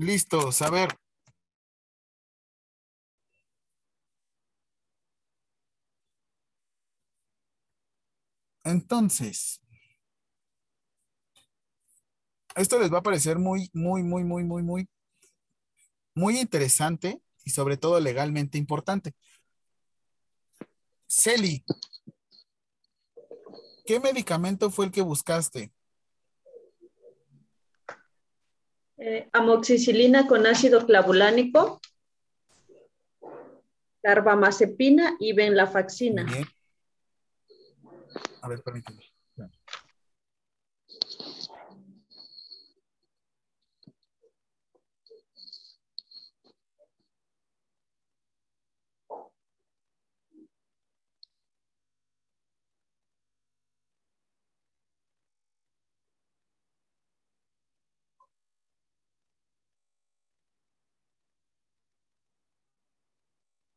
Listos, a ver. Entonces, esto les va a parecer muy, muy, muy, muy, muy, muy, muy interesante y sobre todo legalmente importante. Celi, ¿qué medicamento fue el que buscaste? Eh, amoxicilina con ácido clavulánico, carbamazepina y venlafaxina. Bien. A ver, permíteme.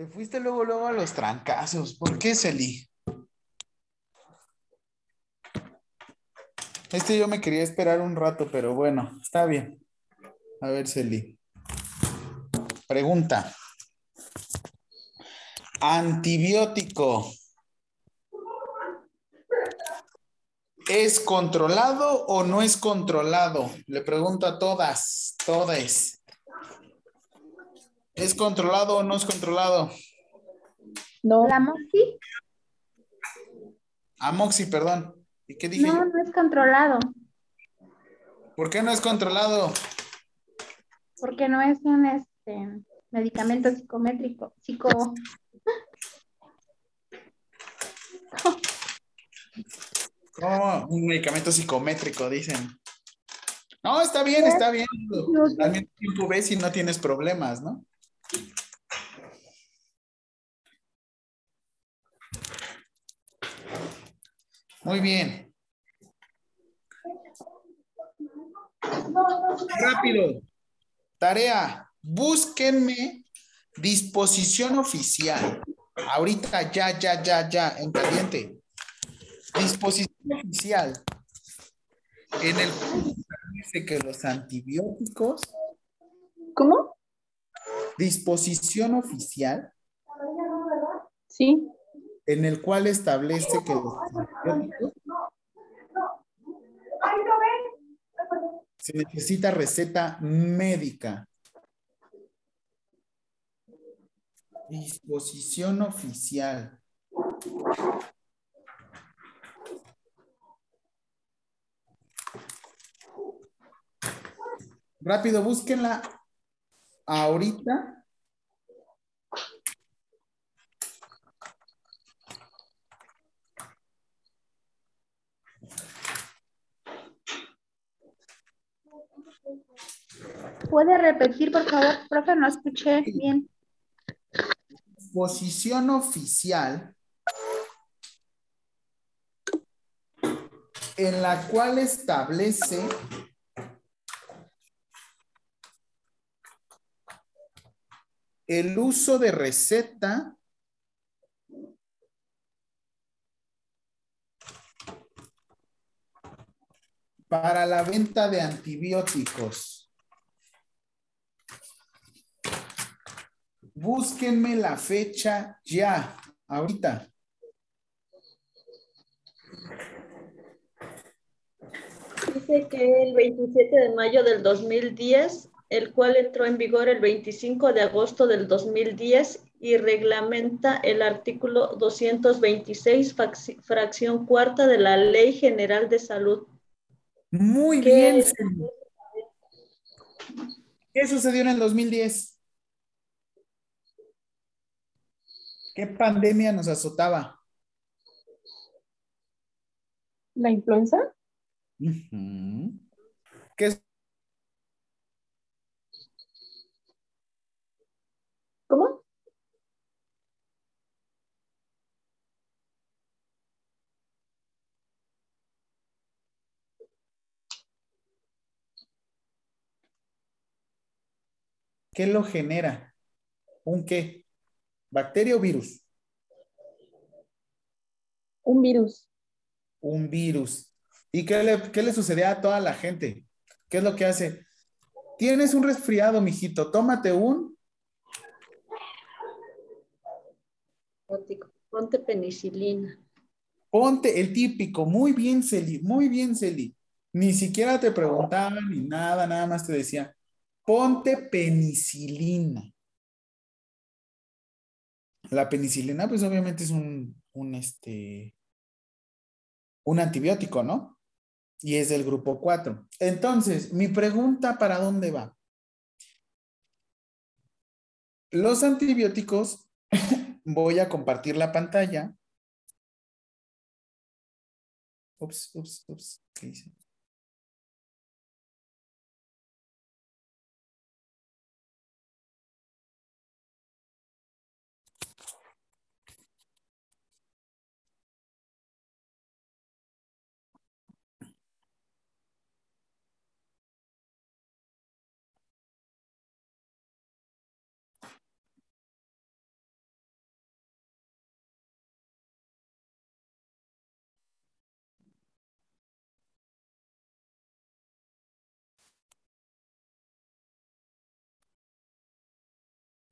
Te fuiste luego, luego a los trancazos. ¿Por qué, Celi? Este yo me quería esperar un rato, pero bueno, está bien. A ver, Celi. Pregunta. Antibiótico. ¿Es controlado o no es controlado? Le pregunto a todas, todas. ¿Es controlado o no es controlado? No, ¿La Moxi? Amoxi, perdón. ¿Y qué dije? No, no es controlado, ¿Por qué no es controlado? porque no es un este, medicamento psicométrico, psico... ¿Cómo? Un medicamento psicométrico, dicen. No, está bien, está bien. Al mismo tiempo ves si no tienes problemas, ¿no? Muy bien. Rápido. Tarea. Búsquenme disposición oficial. Ahorita, ya, ya, ya, ya, en caliente. Disposición oficial. En el dice que los antibióticos, ¿cómo? Disposición oficial, Sí. en el cual establece que los antibióticos se necesita receta médica. Disposición oficial. Rápido, búsquenla ahorita. ¿Puede repetir, por favor, profe? No escuché bien. Disposición oficial en la cual establece el uso de receta para la venta de antibióticos. Búsquenme la fecha ya, ahorita. dice que el 27 de mayo del 2010, el cual entró en vigor el 25 de agosto del 2010 y reglamenta el artículo 226, fac- fracción cuarta de la Ley General de Salud. Muy ¿Qué bien, es? ¿Qué sucedió en el 2010? ¿Qué pandemia nos azotaba? ¿La influenza? ¿Qué es- ¿Cómo? ¿Qué lo genera? ¿Un qué? ¿Bacteria o virus? Un virus. Un virus. ¿Y qué le, qué le sucedía a toda la gente? ¿Qué es lo que hace? Tienes un resfriado, mijito, tómate un. Ponte penicilina. Ponte el típico, muy bien, Celi, muy bien, Celi. Ni siquiera te preguntaban ni nada, nada más te decía, ponte penicilina. La penicilina, pues obviamente es un, un, este, un antibiótico, ¿no? Y es del grupo 4. Entonces, mi pregunta, ¿para dónde va? Los antibióticos, voy a compartir la pantalla. Ups, ups, ups. ¿Qué hice?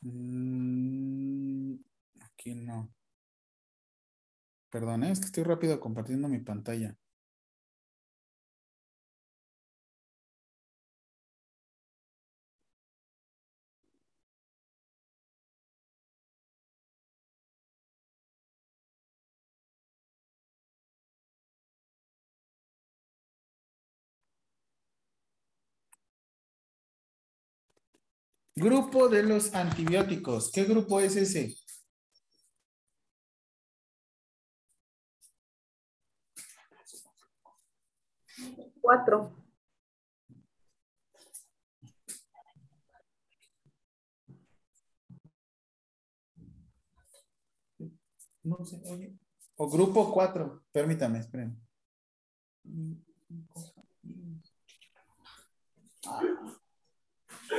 Mm, aquí no. Perdón, ¿eh? es que estoy rápido compartiendo mi pantalla. Grupo de los antibióticos. ¿Qué grupo es ese? Cuatro. No sé, oye. O grupo 4. Permítame, esperen. Ah,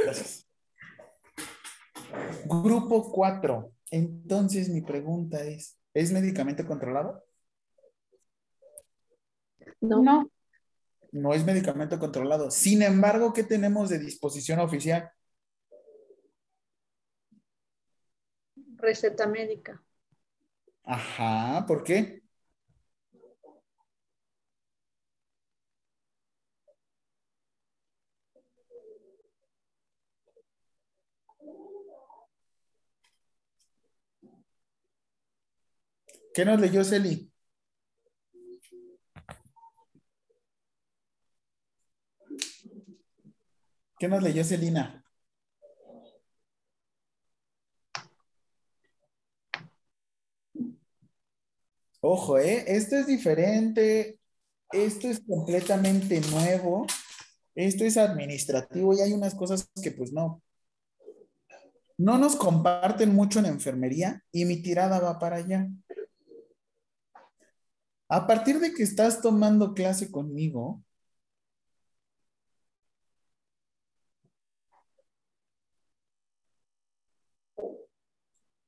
Gracias. Grupo 4. Entonces mi pregunta es, ¿es medicamento controlado? No. No. No es medicamento controlado. Sin embargo, ¿qué tenemos de disposición oficial? Receta médica. Ajá, ¿por qué? ¿Qué nos leyó Celi? ¿Qué nos leyó Celina? Ojo, ¿eh? Esto es diferente. Esto es completamente nuevo. Esto es administrativo y hay unas cosas que pues no. No nos comparten mucho en enfermería y mi tirada va para allá. A partir de que estás tomando clase conmigo,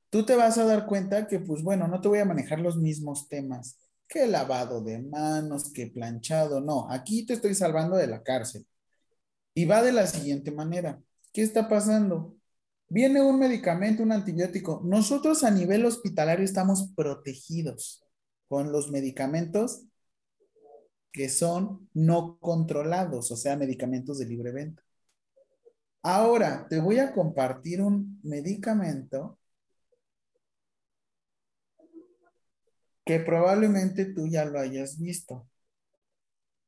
tú te vas a dar cuenta que, pues bueno, no te voy a manejar los mismos temas, que lavado de manos, que planchado, no, aquí te estoy salvando de la cárcel. Y va de la siguiente manera. ¿Qué está pasando? Viene un medicamento, un antibiótico. Nosotros a nivel hospitalario estamos protegidos con los medicamentos que son no controlados, o sea, medicamentos de libre venta. Ahora, te voy a compartir un medicamento que probablemente tú ya lo hayas visto.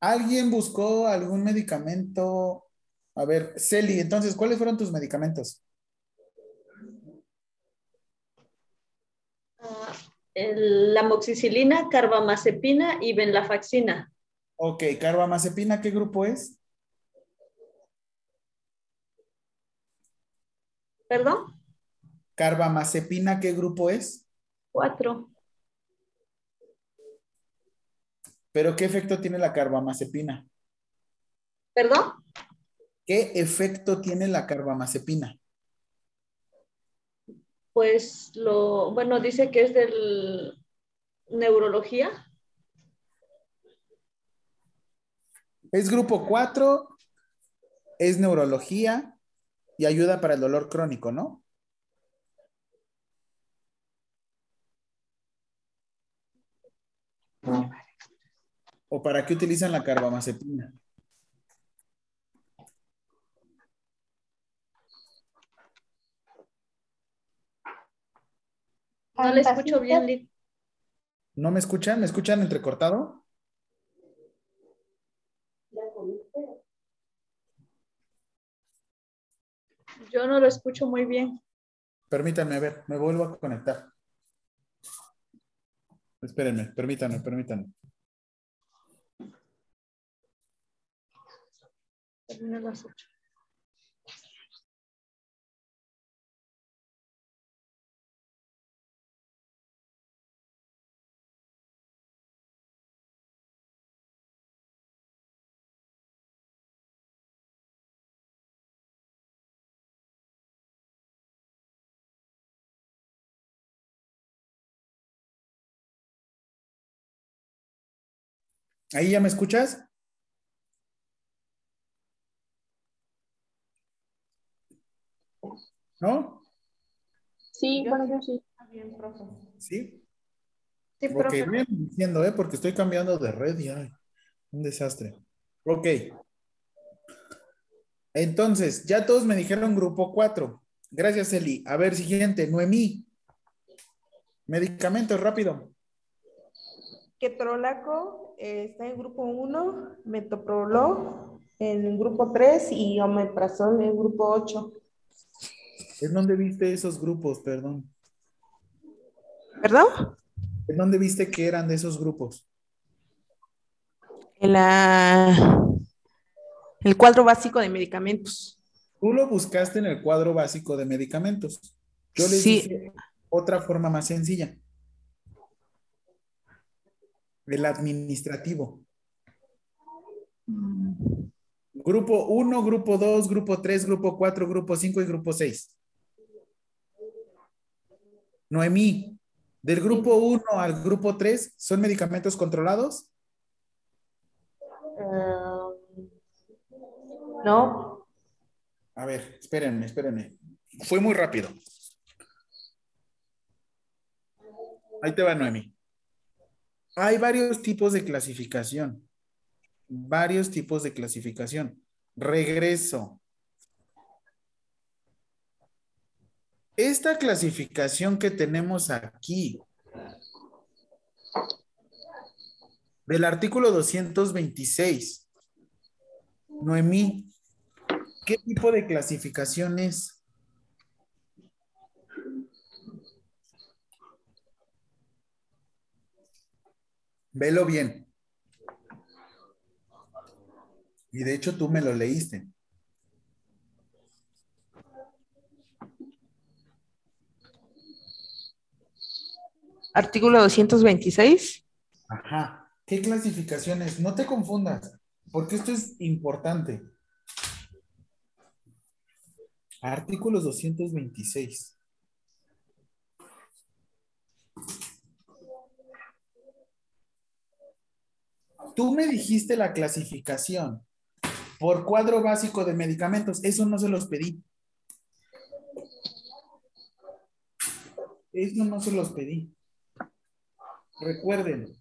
¿Alguien buscó algún medicamento? A ver, Celi, entonces, ¿cuáles fueron tus medicamentos? Ah, el- la moxicilina, carbamazepina y venlafaxina. Ok, carbamazepina, ¿qué grupo es? ¿Perdón? Carbamazepina, ¿qué grupo es? Cuatro. Pero ¿qué efecto tiene la carbamazepina? ¿Perdón? ¿Qué efecto tiene la carbamazepina? Pues lo, bueno, dice que es del neurología. Es grupo 4, es neurología y ayuda para el dolor crónico, ¿no? ¿O para qué utilizan la carbamazepina? No le escucho bien, Liz. ¿No me escuchan? ¿Me escuchan entrecortado? Yo no lo escucho muy bien. Permítanme, a ver, me vuelvo a conectar. Espérenme, permítanme, permítanme. Termina las ocho. ¿Ahí ya me escuchas? ¿No? Sí, bueno, yo sí. ¿Sí? Sí, Ok, profe. vayan diciendo, ¿eh? Porque estoy cambiando de red y ay, un desastre. Ok. Entonces, ya todos me dijeron grupo 4. Gracias, Eli. A ver, siguiente, Noemí. Medicamentos, rápido. Ketorolaco eh, está en grupo 1, metoprolol en grupo 3 y omeprazol en grupo 8. ¿En dónde viste esos grupos? Perdón. ¿Perdón? ¿En dónde viste que eran de esos grupos? En la el cuadro básico de medicamentos. Tú lo buscaste en el cuadro básico de medicamentos. Yo les Sí. dije otra forma más sencilla. El administrativo. Grupo 1, grupo 2, grupo 3, grupo 4, grupo 5 y grupo 6. Noemí, del grupo 1 al grupo 3, ¿son medicamentos controlados? Eh, no, A ver, espérenme, espérenme. Fue muy rápido. Ahí te va, Noemi. Hay varios tipos de clasificación. Varios tipos de clasificación. Regreso. Esta clasificación que tenemos aquí del artículo 226. Noemí, ¿qué tipo de clasificación es? Velo bien. Y de hecho tú me lo leíste. artículo 226. Ajá. ¿Qué clasificaciones? No te confundas, porque esto es importante. Artículos 226. Tú me dijiste la clasificación por cuadro básico de medicamentos. Eso no se los pedí. Eso no se los pedí. Recuerden,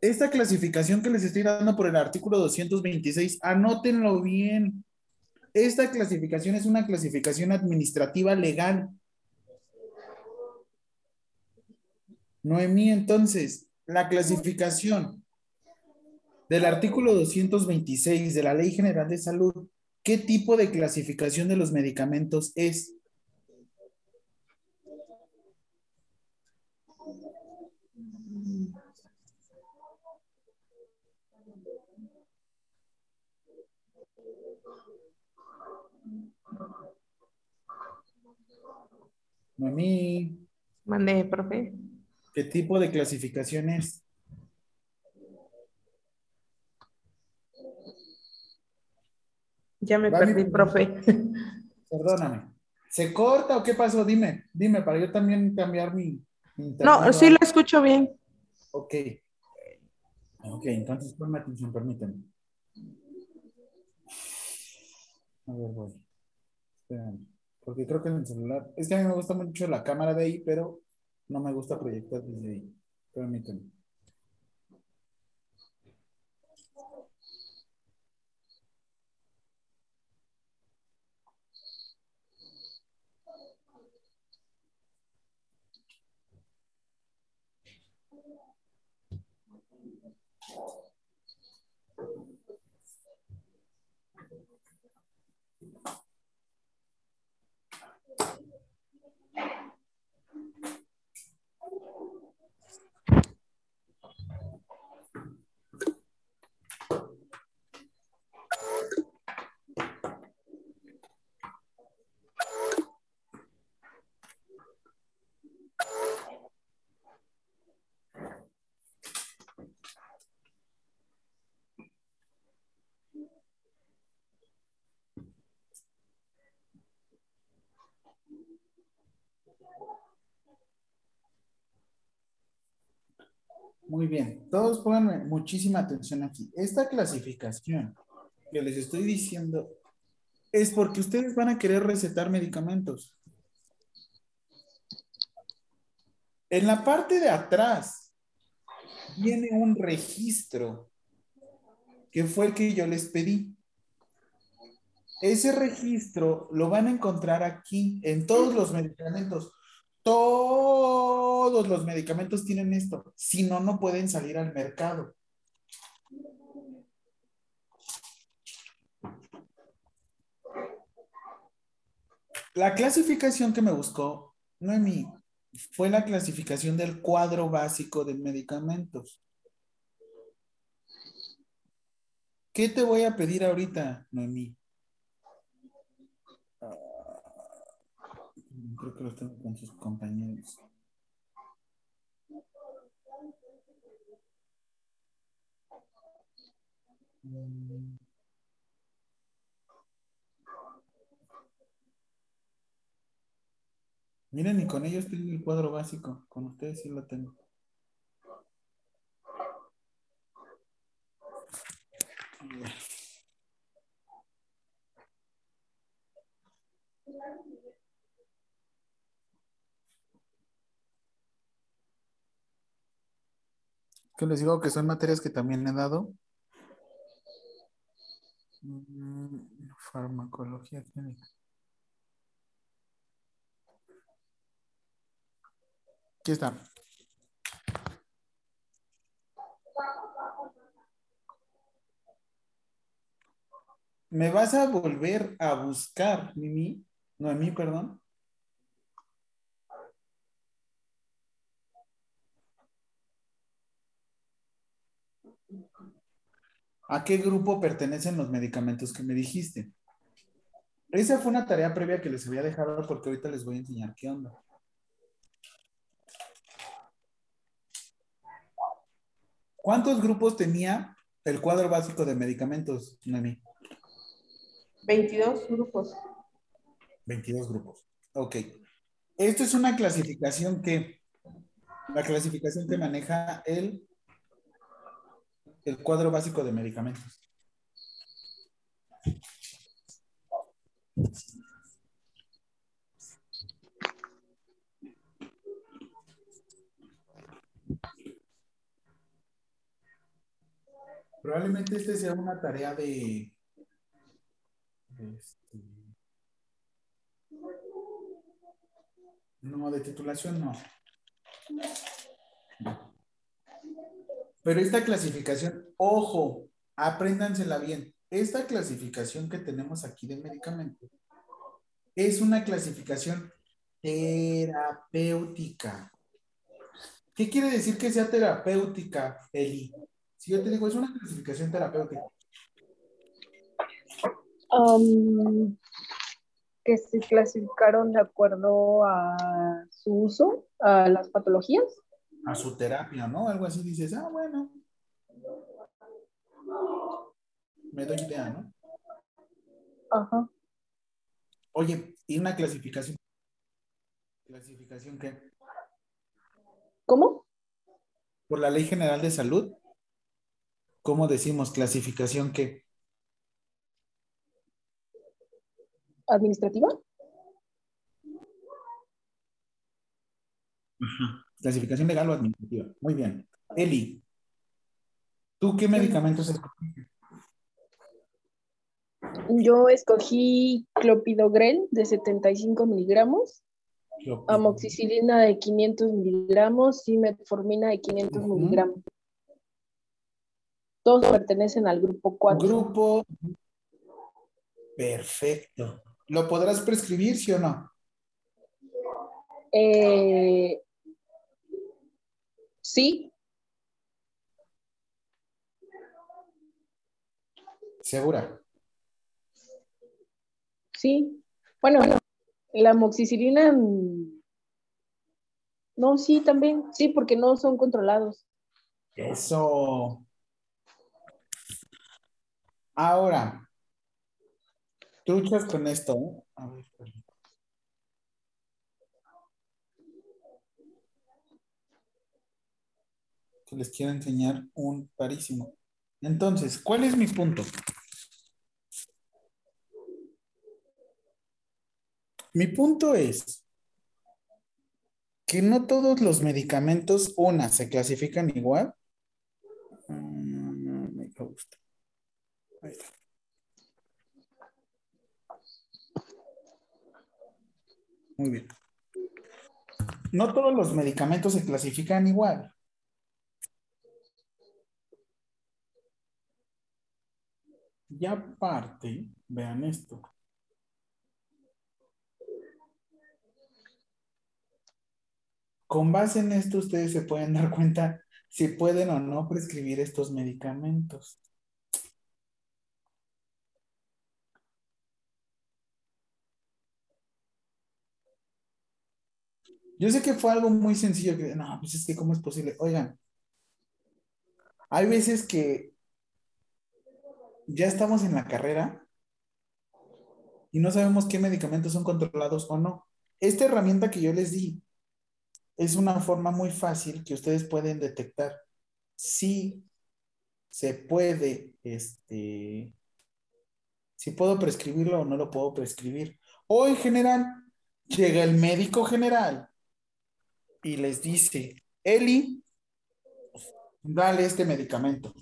esta clasificación que les estoy dando por el artículo 226, anótenlo bien. Esta clasificación es una clasificación administrativa legal. Noemí, entonces, la clasificación del artículo 226 de la Ley General de Salud, ¿qué tipo de clasificación de los medicamentos es? Mami, Mande, profe. ¿Qué tipo de clasificación es? Ya me perdí, profe. Perdóname. ¿Se corta o qué pasó? Dime, dime, para yo también cambiar mi... mi No, sí lo escucho bien. Ok. Ok, entonces ponme atención, permíteme. A ver, voy. Espérame. Porque creo que en el celular. Es que a mí me gusta mucho la cámara de ahí, pero no me gusta proyectar desde ahí. Permíteme. Muy bien, todos pongan muchísima atención aquí. Esta clasificación que les estoy diciendo es porque ustedes van a querer recetar medicamentos. En la parte de atrás viene un registro que fue el que yo les pedí. Ese registro lo van a encontrar aquí en todos los medicamentos. Todos los medicamentos tienen esto. Si no, no pueden salir al mercado. La clasificación que me buscó, Noemí, fue la clasificación del cuadro básico de medicamentos. ¿Qué te voy a pedir ahorita, Noemí? Ah, Creo que lo tengo con sus compañeros. Miren, y con ellos tengo el cuadro básico. Con ustedes sí lo tengo. Que les digo que son materias que también he dado. Mm, Farmacología clínica. Aquí está. ¿Me vas a volver a buscar, Mimi? No, a mí, perdón. ¿A qué grupo pertenecen los medicamentos que me dijiste? Esa fue una tarea previa que les había dejado porque ahorita les voy a enseñar qué onda. ¿Cuántos grupos tenía el cuadro básico de medicamentos, Nami? 22 grupos. 22 grupos. Ok. Esto es una clasificación que, la clasificación que maneja el, el cuadro básico de medicamentos. Probablemente este sea una tarea de... este, no, de titulación no. Pero esta clasificación, ojo, apréndansela bien. Esta clasificación que tenemos aquí de medicamentos es una clasificación terapéutica. ¿Qué quiere decir que sea terapéutica, Eli? Si yo te digo, es una clasificación terapéutica. Um, que se clasificaron de acuerdo a su uso, a las patologías. A su terapia, ¿no? Algo así dices, ah, bueno. Me doy idea, ¿no? Ajá. Oye, ¿y una clasificación? ¿Clasificación qué? ¿Cómo? Por la Ley General de Salud. ¿Cómo decimos clasificación qué? ¿Administrativa? Ajá. Clasificación legal o administrativa. Muy bien. Eli, ¿tú qué medicamentos escogiste? Yo escogí clopidogrel de 75 miligramos, amoxicilina de 500 miligramos y metformina de 500 Ujú. miligramos. Todos pertenecen al grupo 4. Grupo. Perfecto. ¿Lo podrás prescribir, sí o no? Eh, sí, Segura. sí. Bueno, la amoxicilina. mm, No, sí, también. Sí, porque no son controlados. Eso. Ahora, truchas con esto. ¿eh? A ver, espera. Les quiero enseñar un parísimo. Entonces, ¿cuál es mi punto? Mi punto es que no todos los medicamentos, una, se clasifican igual. Mm, me gusta. Muy bien. No todos los medicamentos se clasifican igual. Y aparte, vean esto. Con base en esto, ustedes se pueden dar cuenta si pueden o no prescribir estos medicamentos. Yo sé que fue algo muy sencillo que, no, pues es que cómo es posible. Oigan, hay veces que ya estamos en la carrera y no sabemos qué medicamentos son controlados o no. Esta herramienta que yo les di es una forma muy fácil que ustedes pueden detectar si se puede, este, si puedo prescribirlo o no lo puedo prescribir. O en general, llega el médico general y les dice, Eli, dale este medicamento.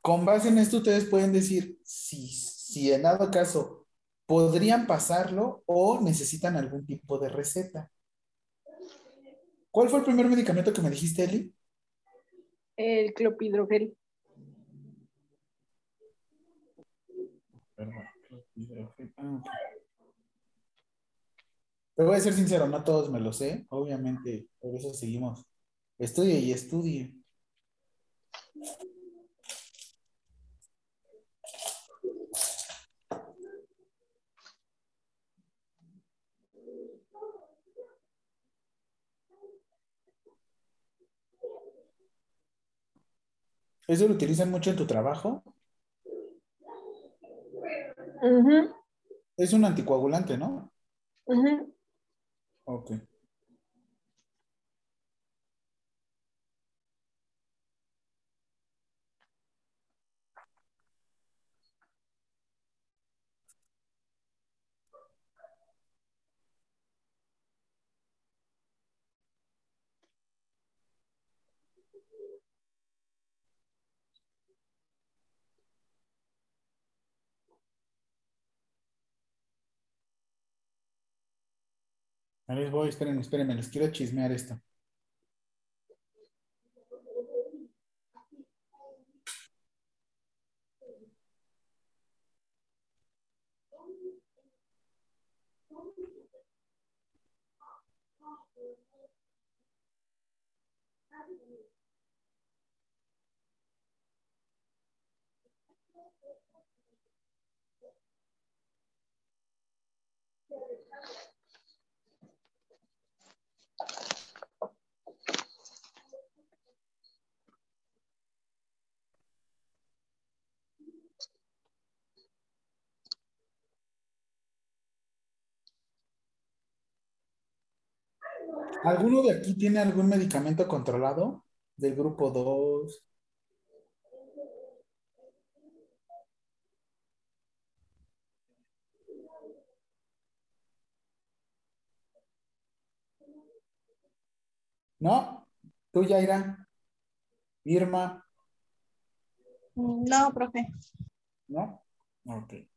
Con base en esto, ustedes pueden decir si, si en dado caso podrían pasarlo o necesitan algún tipo de receta. ¿Cuál fue el primer medicamento que me dijiste, Eli? El clopidogrel. Perdón. Ah. Te voy a ser sincero, no todos me lo sé. Obviamente, por eso seguimos. Estudie y estudie. ¿Eso lo utilizan mucho en tu trabajo? Es un anticoagulante, ¿no? Ok. A ver, voy, espérenme, espérenme, les quiero chismear esto. ¿Alguno de aquí tiene algún medicamento controlado? Del grupo 2. ¿No? ¿Tú, Yaira? Irma, No, profe. ¿no? Ok.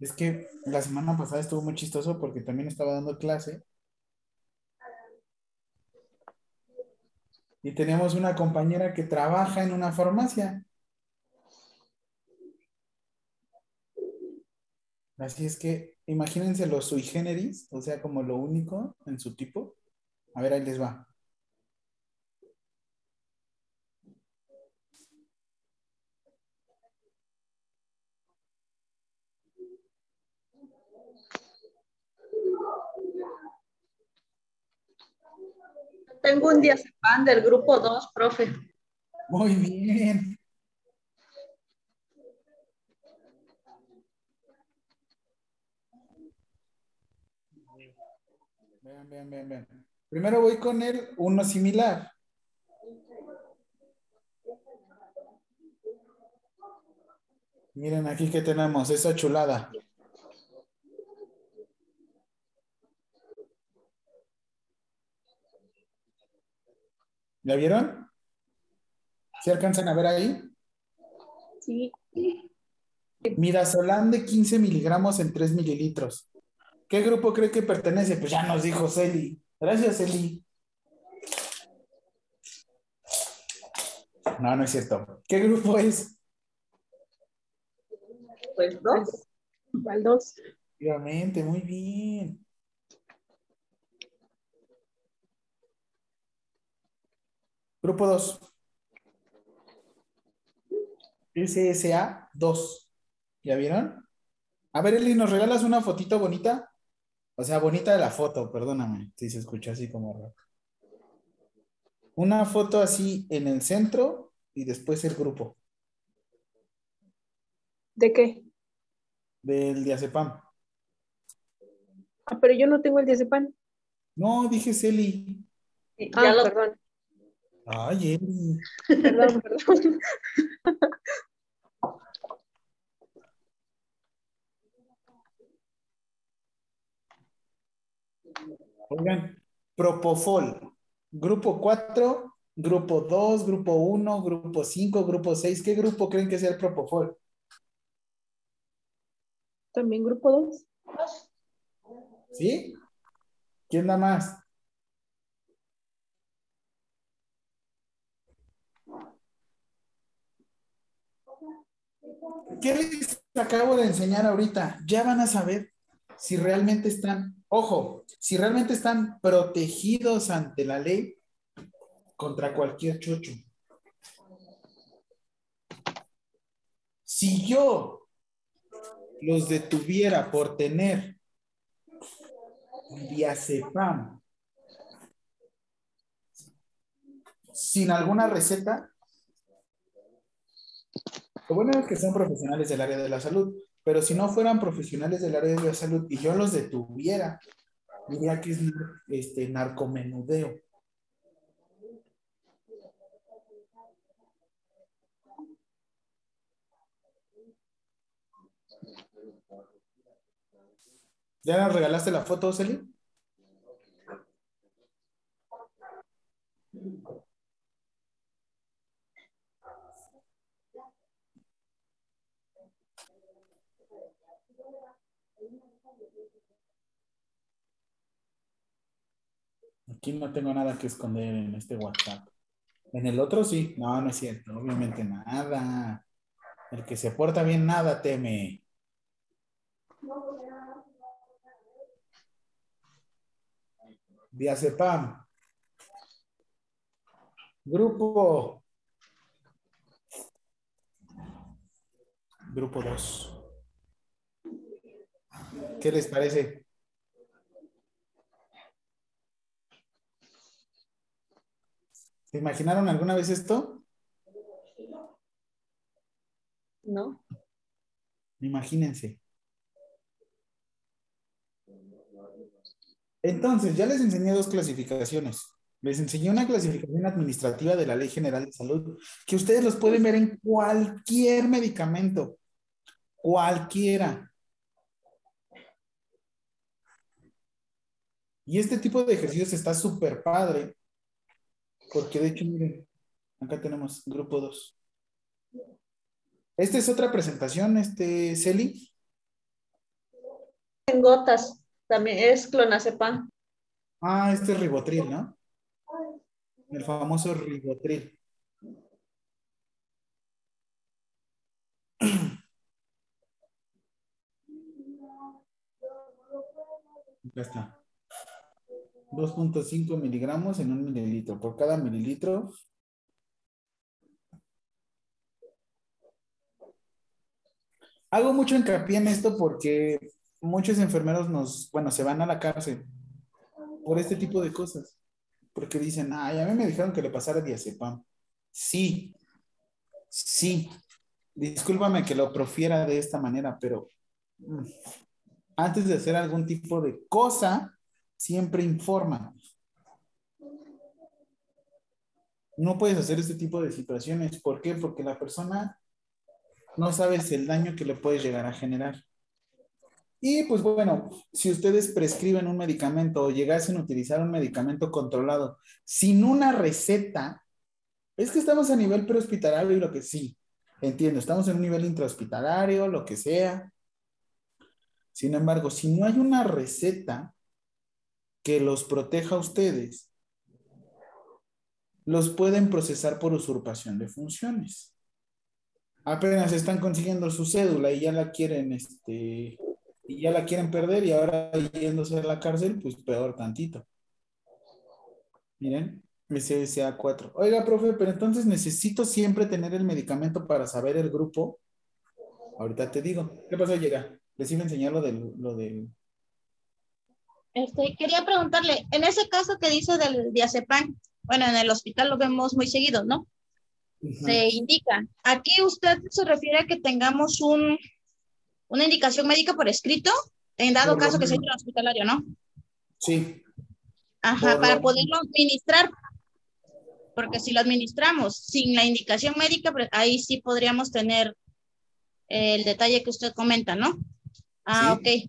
Es que la semana pasada estuvo muy chistoso porque también estaba dando clase. Y tenemos una compañera que trabaja en una farmacia. Así es que imagínense los sui generis, o sea, como lo único en su tipo. A ver, ahí les va. Tengo un diazepam del grupo 2, profe. Muy bien. Vean, vean, vean, vean. Primero voy con el uno similar. Miren aquí que tenemos esa chulada. ¿Ya vieron? ¿Se alcanzan a ver ahí? Sí. Midazolam de 15 miligramos en 3 mililitros. ¿Qué grupo cree que pertenece? Pues ya nos dijo Celi. Gracias, Celi. No, no es cierto. ¿Qué grupo es? Pues dos. Igual dos. Efectivamente, muy bien. Grupo 2. SSA 2. ¿Ya vieron? A ver, Eli, ¿nos regalas una fotito bonita? O sea, bonita de la foto, perdóname, si se escucha así como raro. Una foto así en el centro y después el grupo ¿De qué? del diazepam. Ah, pero yo no tengo el diazepam. No, dije Celi. Ah, Ya lo- perdón. Ay, Eli. Perdón, perdón. Oigan, Propofol. Grupo 4, grupo 2, grupo 1, grupo 5, grupo 6. ¿Qué grupo creen que sea el Propofol? También grupo dos. ¿Sí? ¿Quién da más? ¿Qué les acabo de enseñar ahorita? Ya van a saber si realmente están, ojo, si realmente están protegidos ante la ley contra cualquier chocho. Si yo los detuviera por tener diazepam sin alguna receta, lo bueno es que son profesionales del área de la salud, pero si no fueran profesionales del área de la salud y yo los detuviera, diría que es este, narcomenudeo. ¿Ya nos regalaste la foto, Celi? Aquí no tengo nada que esconder en este WhatsApp. En el otro sí. No, no es cierto. Obviamente nada. El que se porta bien nada teme. Diazepam. Grupo. Grupo 2. ¿Qué les parece? ¿Se imaginaron alguna vez esto? ¿No? Imagínense. Entonces, ya les enseñé dos clasificaciones. Les enseñé una clasificación administrativa de la Ley General de Salud, que ustedes los pueden ver en cualquier medicamento, cualquiera. Y este tipo de ejercicios está súper padre, porque de hecho, miren, acá tenemos grupo 2. Esta es otra presentación, este, Celi. En gotas, también es clonazepam. Ah, este es ribotril, ¿no? El famoso ribotril. Acá está. 2.5 miligramos en un mililitro. Por cada mililitro. Hago mucho hincapié en esto porque muchos enfermeros nos, bueno, se van a la cárcel por este tipo de cosas. Porque dicen, ay, a mí me dijeron que le pasara diazepam. Sí, sí. Discúlpame que lo profiera de esta manera, pero mm, antes de hacer algún tipo de cosa, siempre informa. No puedes hacer este tipo de situaciones. ¿Por qué? Porque la persona no sabes el daño que le puedes llegar a generar. Y pues bueno, si ustedes prescriben un medicamento o llegasen a utilizar un medicamento controlado sin una receta, es que estamos a nivel prehospitalario y lo que sí, entiendo, estamos en un nivel intrahospitalario, lo que sea. Sin embargo, si no hay una receta que los proteja a ustedes, los pueden procesar por usurpación de funciones. Apenas están consiguiendo su cédula y ya la quieren, este, y ya la quieren perder y ahora yéndose a la cárcel, pues peor tantito. Miren, SSA 4. Oiga, profe, pero entonces necesito siempre tener el medicamento para saber el grupo. Ahorita te digo. ¿Qué pasó, llega? Les iba a enseñar lo del, lo del... Este, quería preguntarle, en ese caso que dice del diazepam, bueno, en el hospital lo vemos muy seguido, ¿no? Se indica. Aquí usted se refiere a que tengamos un, una indicación médica por escrito, en dado Por caso que sea hospitalario, ¿no? Sí, Ajá, Por para lo poderlo administrar. Porque si lo administramos sin la indicación médica, pues, ahí sí podríamos tener el detalle que usted comenta, ¿no? Ah, ok.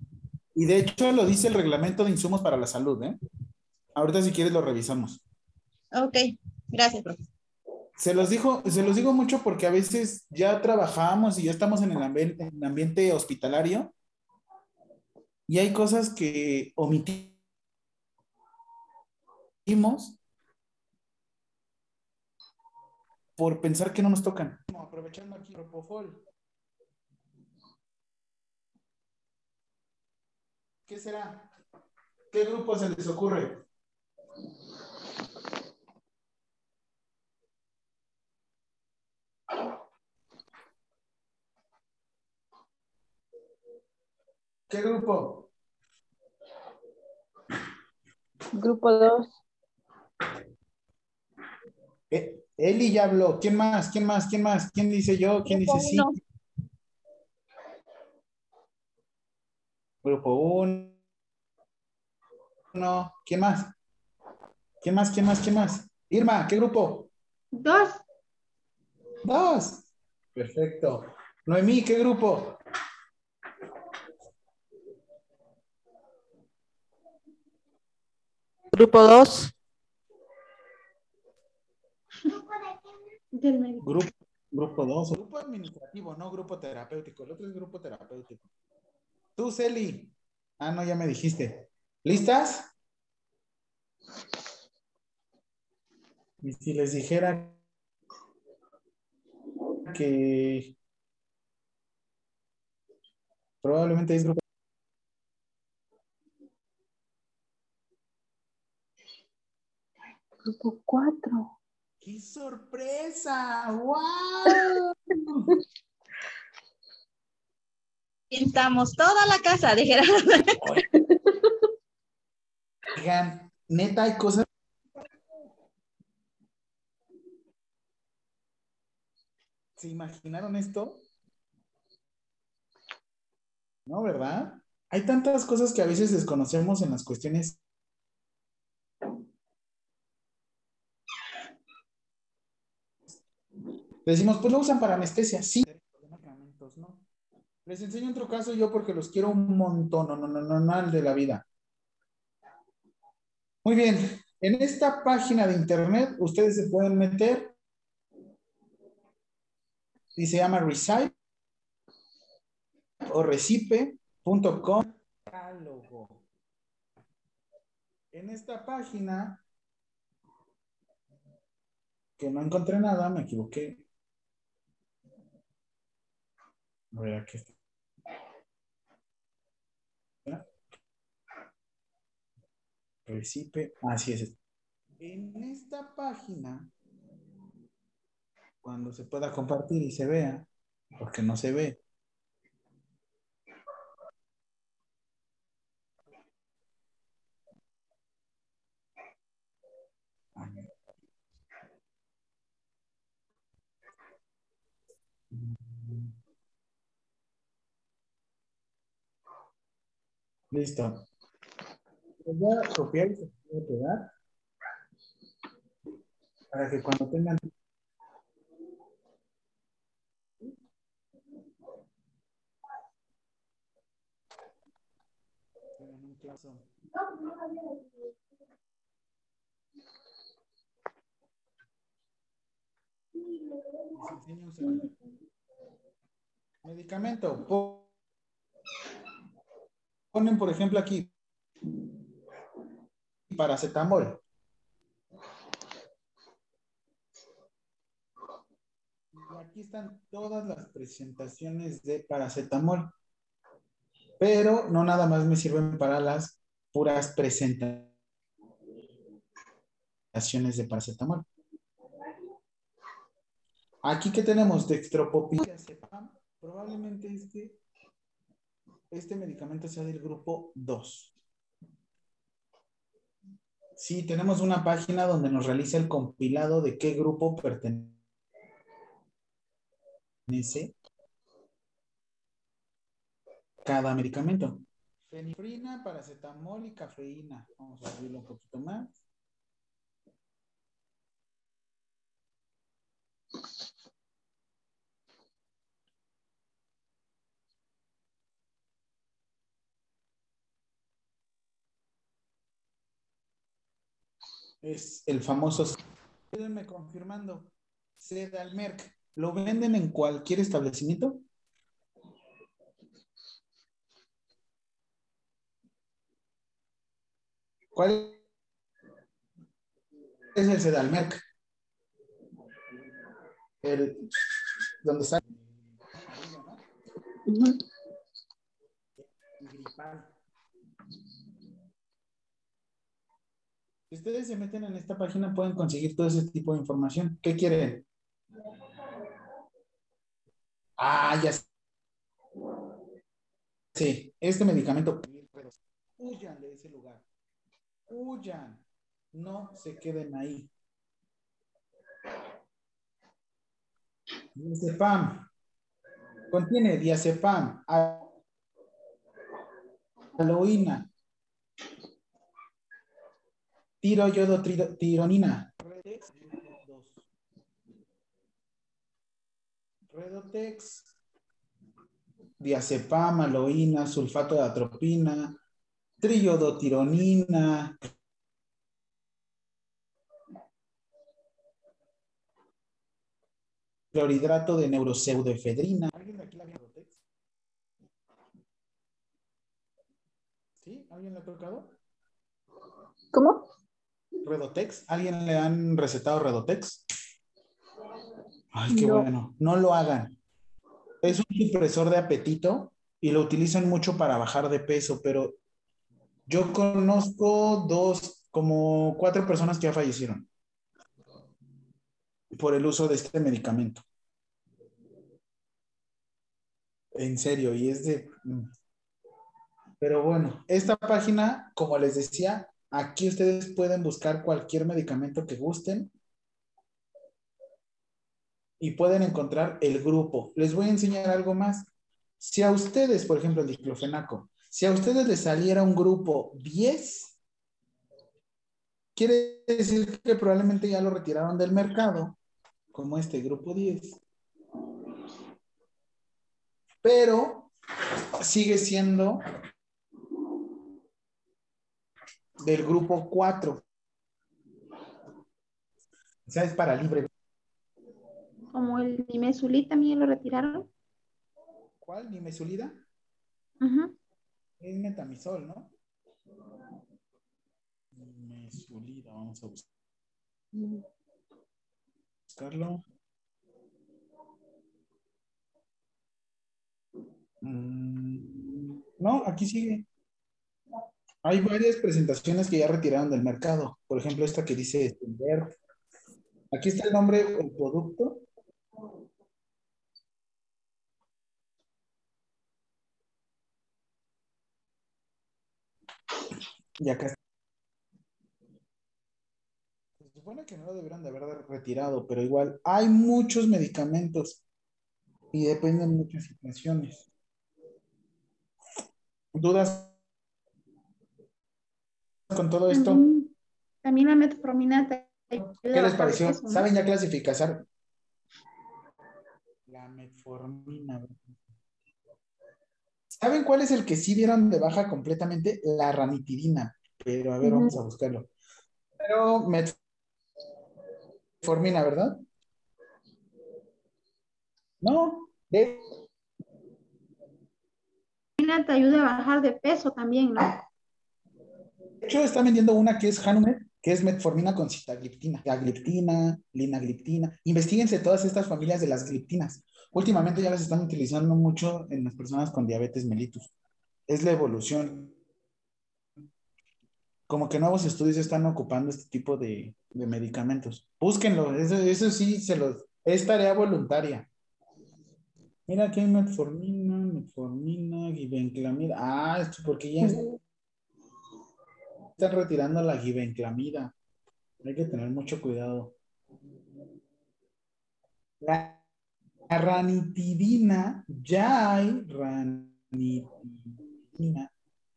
Y de hecho lo dice el reglamento de insumos para la salud, ¿eh? Ahorita si quieres lo revisamos. Ok, gracias, profe. Se los, dijo, se los digo mucho porque a veces ya trabajamos y ya estamos en el, ambiente, en el ambiente hospitalario y hay cosas que omitimos por pensar que no nos tocan. Aprovechando aquí Propofol. ¿Qué será? ¿Qué grupo se les ocurre? ¿Qué grupo? Grupo 2. Eh, Eli ya habló. ¿Quién más? ¿Quién más? ¿Quién más? ¿Quién dice yo? ¿Quién dice sí? Grupo 1. ¿Quién más? ¿Quién más? ¿Quién más? ¿Quién más? Irma, ¿qué grupo? Dos. Dos. Perfecto. Noemí, ¿qué grupo? Grupo 2. Del médico. Grupo, grupo 2. Grupo administrativo, no grupo terapéutico. El otro es grupo terapéutico. Tú, Celi. Ah, no, ya me dijiste. ¿Listas? Y si les dijera que probablemente es grupo. Grupo 4. ¡Qué sorpresa! ¡Wow! Pintamos toda la casa, dijeron. Oigan, neta, hay cosas. ¿Se imaginaron esto? No, ¿verdad? Hay tantas cosas que a veces desconocemos en las cuestiones. Decimos, pues lo usan para anestesia, sí. No. Les enseño otro caso yo porque los quiero un montón, no, no, no, no, no, de la vida. Muy bien, en esta página de internet ustedes se pueden meter y se llama Recite o recipe.com. En esta página, que no encontré nada, me equivoqué. A ver, aquí está. Así es. En esta página, cuando se pueda compartir y se vea, porque no se ve, Listo. Voy a copiar y se puede pegar para que cuando tengan. Medicamento. Ponen, por ejemplo, aquí paracetamol. Aquí están todas las presentaciones de paracetamol. Pero no nada más me sirven para las puras presentaciones de paracetamol. Aquí que tenemos dextropopía, probablemente este, este medicamento sea del grupo 2. Sí, tenemos una página donde nos realiza el compilado de qué grupo pertenece cada medicamento. Fenifrina, paracetamol y cafeína. Vamos a abrirlo un poquito más. Es el famoso. Quédenme confirmando. Sedalmerc. ¿Lo venden en cualquier establecimiento? ¿Cuál es el Sedalmerc? El, donde sale. Si ustedes se meten en esta página pueden conseguir todo ese tipo de información. ¿Qué quieren? Ah, ya Sí, este medicamento. Huyan de ese lugar. Huyan. No se queden ahí. Diazepam. Contiene diazepam, aloína, tiro yodo tironina. Redotex, diazepam, aloína, sulfato de atropina, triyodotironina, clorhidrato de neuropseudoefedrina. ¿Alguien de aquí la Redotex? ¿Sí? ¿Alguien le ha tocado? ¿Cómo? Redotex. ¿Alguien le han recetado Redotex? Ay, qué No. bueno. No lo hagan. Es un supresor de apetito y lo utilizan mucho para bajar de peso, pero yo conozco dos, como cuatro personas que ya fallecieron por el uso de este medicamento. En serio, y es de... mm. Pero bueno, esta página, como les decía, aquí ustedes pueden buscar cualquier medicamento que gusten y pueden encontrar el grupo. Les voy a enseñar algo más. Si a ustedes, por ejemplo, el diclofenaco, si a ustedes les saliera un grupo 10, quiere decir que probablemente ya lo retiraron del mercado, como este grupo 10. Pero sigue siendo del grupo 4. O sea, es para libre. Como el Nimesulí también lo retiraron. ¿Cuál? ¿Nimesulida? Ujú. Es metamisol, ¿no? Nimesulida, vamos a buscar- buscarlo. Mm, No, aquí sigue. Hay varias presentaciones que ya retiraron del mercado. Por ejemplo, esta que dice. Aquí está el nombre del producto. Y acá está. Se supone que no lo deberían de haber retirado, pero igual hay muchos medicamentos y dependen de muchas situaciones. ¿Dudas con todo esto? También, también la metformina te ayuda a ¿Qué les pareció? peso, ¿no? ¿Saben ya clasificar? La metformina. ¿Saben cuál es el que sí dieron de baja completamente? La ranitidina. Pero a ver, vamos a buscarlo. Pero metformina, ¿verdad? No, de Metformina te ayuda a bajar de peso también, ¿no? Hecho están vendiendo una que es Hanumet, que es metformina con sitagliptina, agliptina, linagliptina. Investíguense todas estas familias de las gliptinas. Últimamente ya las están utilizando mucho en las personas con diabetes mellitus. Es la evolución. Como que nuevos estudios están ocupando este tipo de, de medicamentos. Búsquenlo, eso, sí se los, es tarea voluntaria. Mira aquí hay metformina, metformina, gibenclamida. Ah, esto porque ya están retirando la gibenclamida. Hay que tener mucho cuidado. La, la ranitidina, ya hay ranitidina,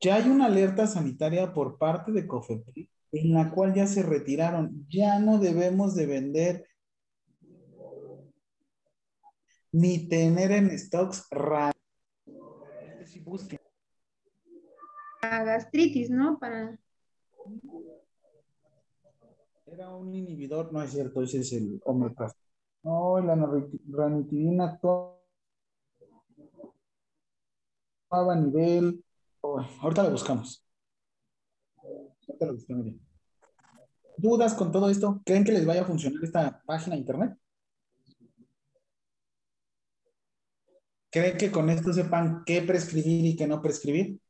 ya hay una alerta sanitaria por parte de COFEPRIS en la cual ya se retiraron. Ya no debemos de vender ni tener en stocks ran- Sí, busquen. La gastritis, ¿no? Para Era un inhibidor, no es cierto, ese es el omeprazol. No, la ranitidina actuaba a nivel. ahorita la buscamos. Ahorita la buscamos bien. ¿Dudas con todo esto? ¿Creen que les vaya a funcionar esta página de internet? ¿Creen que con esto sepan qué prescribir y qué no prescribir?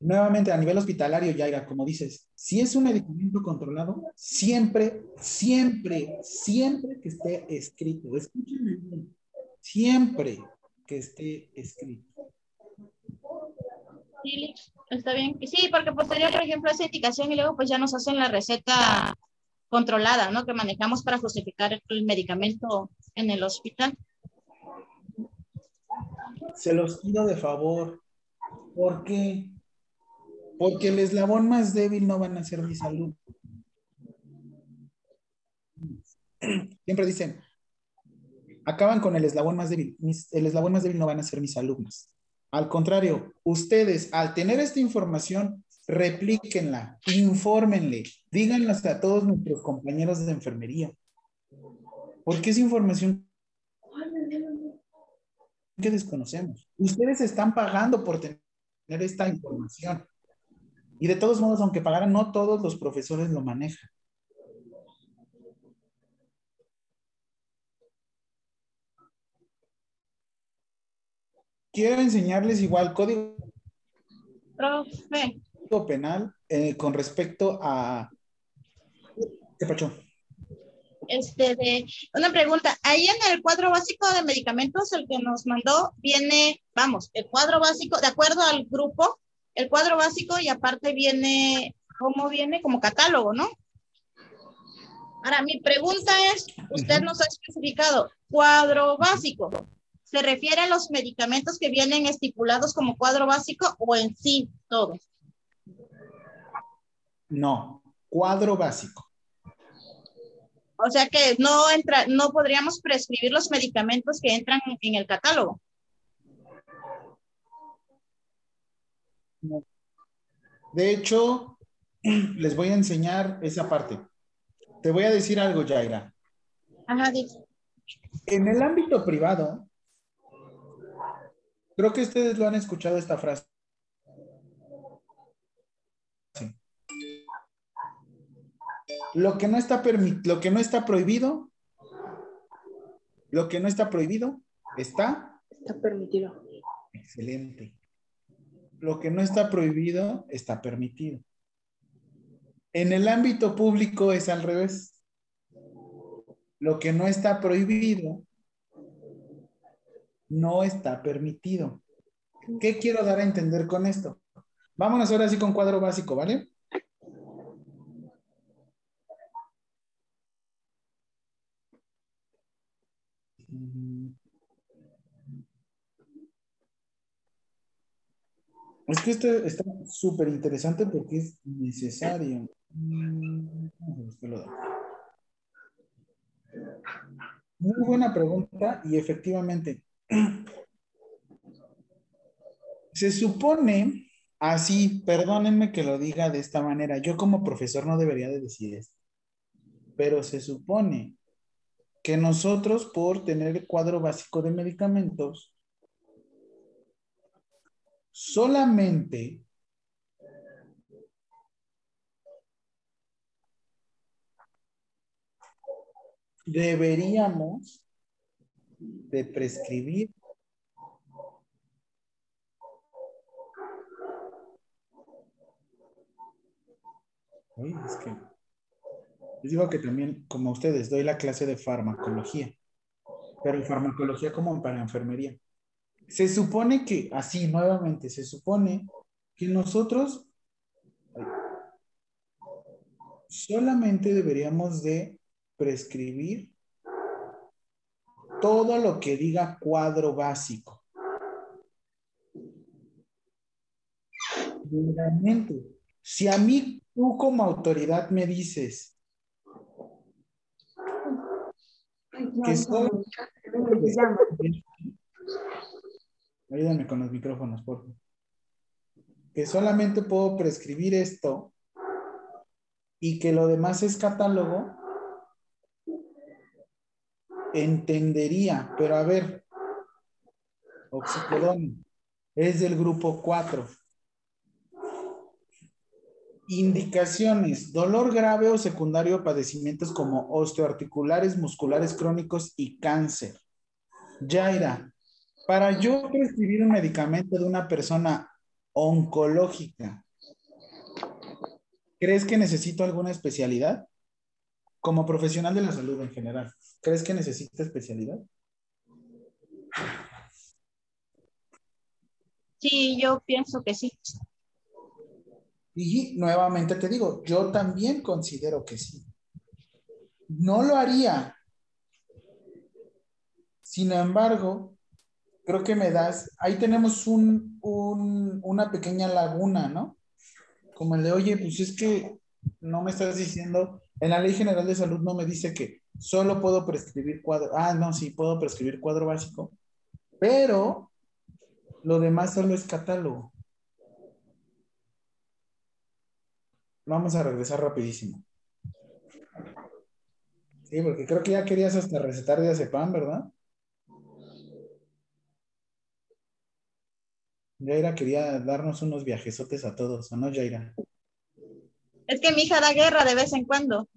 Nuevamente, a nivel hospitalario, Yaira, como dices, si es un medicamento controlado, siempre, siempre, siempre que esté escrito, escúchenme bien, siempre que esté escrito. Sí, está bien. Sí, porque posterior, por ejemplo, esa indicación y luego pues ya nos hacen la receta controlada, ¿no? Que manejamos para justificar el medicamento en el hospital. Se los pido de favor. ¿Por qué? Porque el eslabón más débil no van a ser mi salud. Siempre dicen, acaban con el eslabón más débil. Mis- el eslabón más débil no van a ser mis alumnos. Al contrario, ustedes, al tener esta información, replíquenla, infórmenle, díganlas a todos nuestros compañeros de enfermería. Porque es información que desconocemos. Ustedes están pagando por tener esta información. Y de todos modos, aunque pagaran, no todos los profesores lo manejan. Quiero enseñarles igual código Profe, penal eh, con respecto a... ¿Qué pasó? este, de, una pregunta. Ahí en el cuadro básico de medicamentos, el que nos mandó, viene, vamos, el cuadro básico, de acuerdo al grupo, el cuadro básico y aparte viene, ¿cómo viene? Como catálogo, ¿no? Ahora, mi pregunta es, usted nos ha especificado cuadro básico. ¿Se refiere a los medicamentos que vienen estipulados como cuadro básico o en sí todos? No, cuadro básico. O sea que no entra, no podríamos prescribir los medicamentos que entran en el catálogo. No. De hecho, les voy a enseñar esa parte. Te voy a decir algo, Jaira. Ajá, dice. En el ámbito privado, creo que ustedes lo han escuchado esta frase. Sí. Lo que no está lo que no está prohibido, lo que no está prohibido está Está permitido. excelente. Lo que no está prohibido está permitido. En el ámbito público es al revés. Lo que no está prohibido no está permitido. ¿Qué quiero dar a entender con esto? Vámonos ahora sí con cuadro básico, ¿vale? Mm. Es que esto está súper interesante porque es necesario. Muy buena pregunta y efectivamente. Se supone, así, perdónenme que lo diga de esta manera, yo como profesor no debería de decir esto, pero se supone que nosotros por tener el cuadro básico de medicamentos, solamente deberíamos de prescribir Uy, es que les digo que también, como ustedes, doy la clase de farmacología, pero farmacología como para enfermería. Se supone que, así nuevamente, se supone que nosotros solamente deberíamos de prescribir todo lo que diga cuadro básico. Realmente, si a mí tú como autoridad me dices que solo... Ayúdame con los micrófonos, por favor. Que solamente puedo prescribir esto y que lo demás es catálogo, entendería, pero a ver, oxicodona es del grupo 4. Indicaciones, dolor grave o secundario padecimientos como osteoarticulares, musculares crónicos y cáncer. Yaira, para yo prescribir un medicamento de una persona oncológica, ¿crees que necesito alguna especialidad? Como profesional de la salud en general, ¿crees que necesita especialidad? Sí, yo pienso que sí. Y nuevamente te digo, yo también considero que sí. No lo haría. Sin embargo, creo que me das, ahí tenemos un, un, una pequeña laguna, ¿no? Como el de, oye, pues es que no me estás diciendo, en la Ley General de Salud no me dice que solo puedo prescribir cuadro, ah, no, sí, puedo prescribir cuadro básico, pero lo demás solo es catálogo. Vamos a regresar rapidísimo. Sí, porque creo que ya querías hasta recetar diazepam, ¿verdad? Jaira quería darnos unos viajesotes a todos, ¿o no, Jaira? Es que mi hija da guerra de vez en cuando.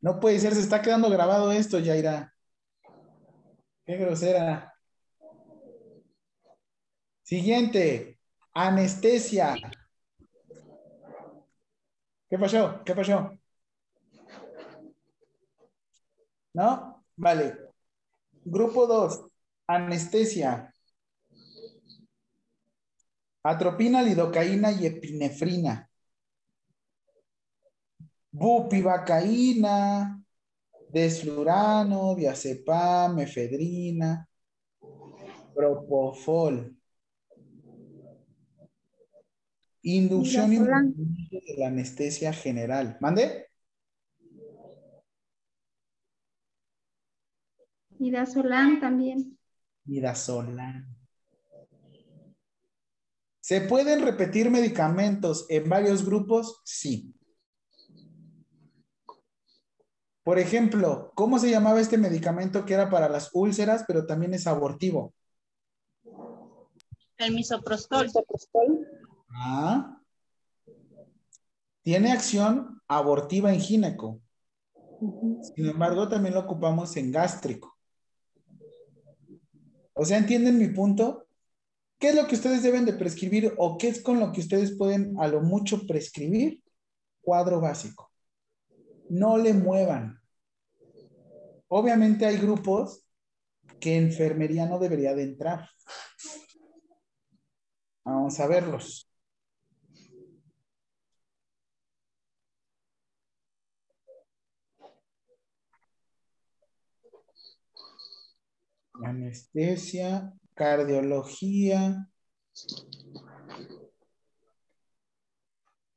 No puede ser, se está quedando grabado esto, Jaira. Qué grosera. Siguiente, anestesia. ¿Qué pasó? ¿Qué pasó? ¿No? Vale. Grupo 2, anestesia. Atropina, lidocaína y epinefrina. Bupivacaína, desflurano, diazepam, efedrina, propofol. Inducción y de la anestesia general. ¿Mande? Midazolam también. Midazolam. ¿Se pueden repetir medicamentos en varios grupos? Sí. Por ejemplo, ¿cómo se llamaba este medicamento que era para las úlceras, pero también es abortivo? El misoprostol. Ah. Tiene acción abortiva en gineco. Sin embargo, también lo ocupamos en gástrico. O sea, ¿entienden mi punto? ¿Qué es lo que ustedes deben de prescribir o qué es con lo que ustedes pueden a lo mucho prescribir? Cuadro básico. No le muevan. Obviamente hay grupos que enfermería no debería de entrar. Vamos a verlos. Anestesia, cardiología.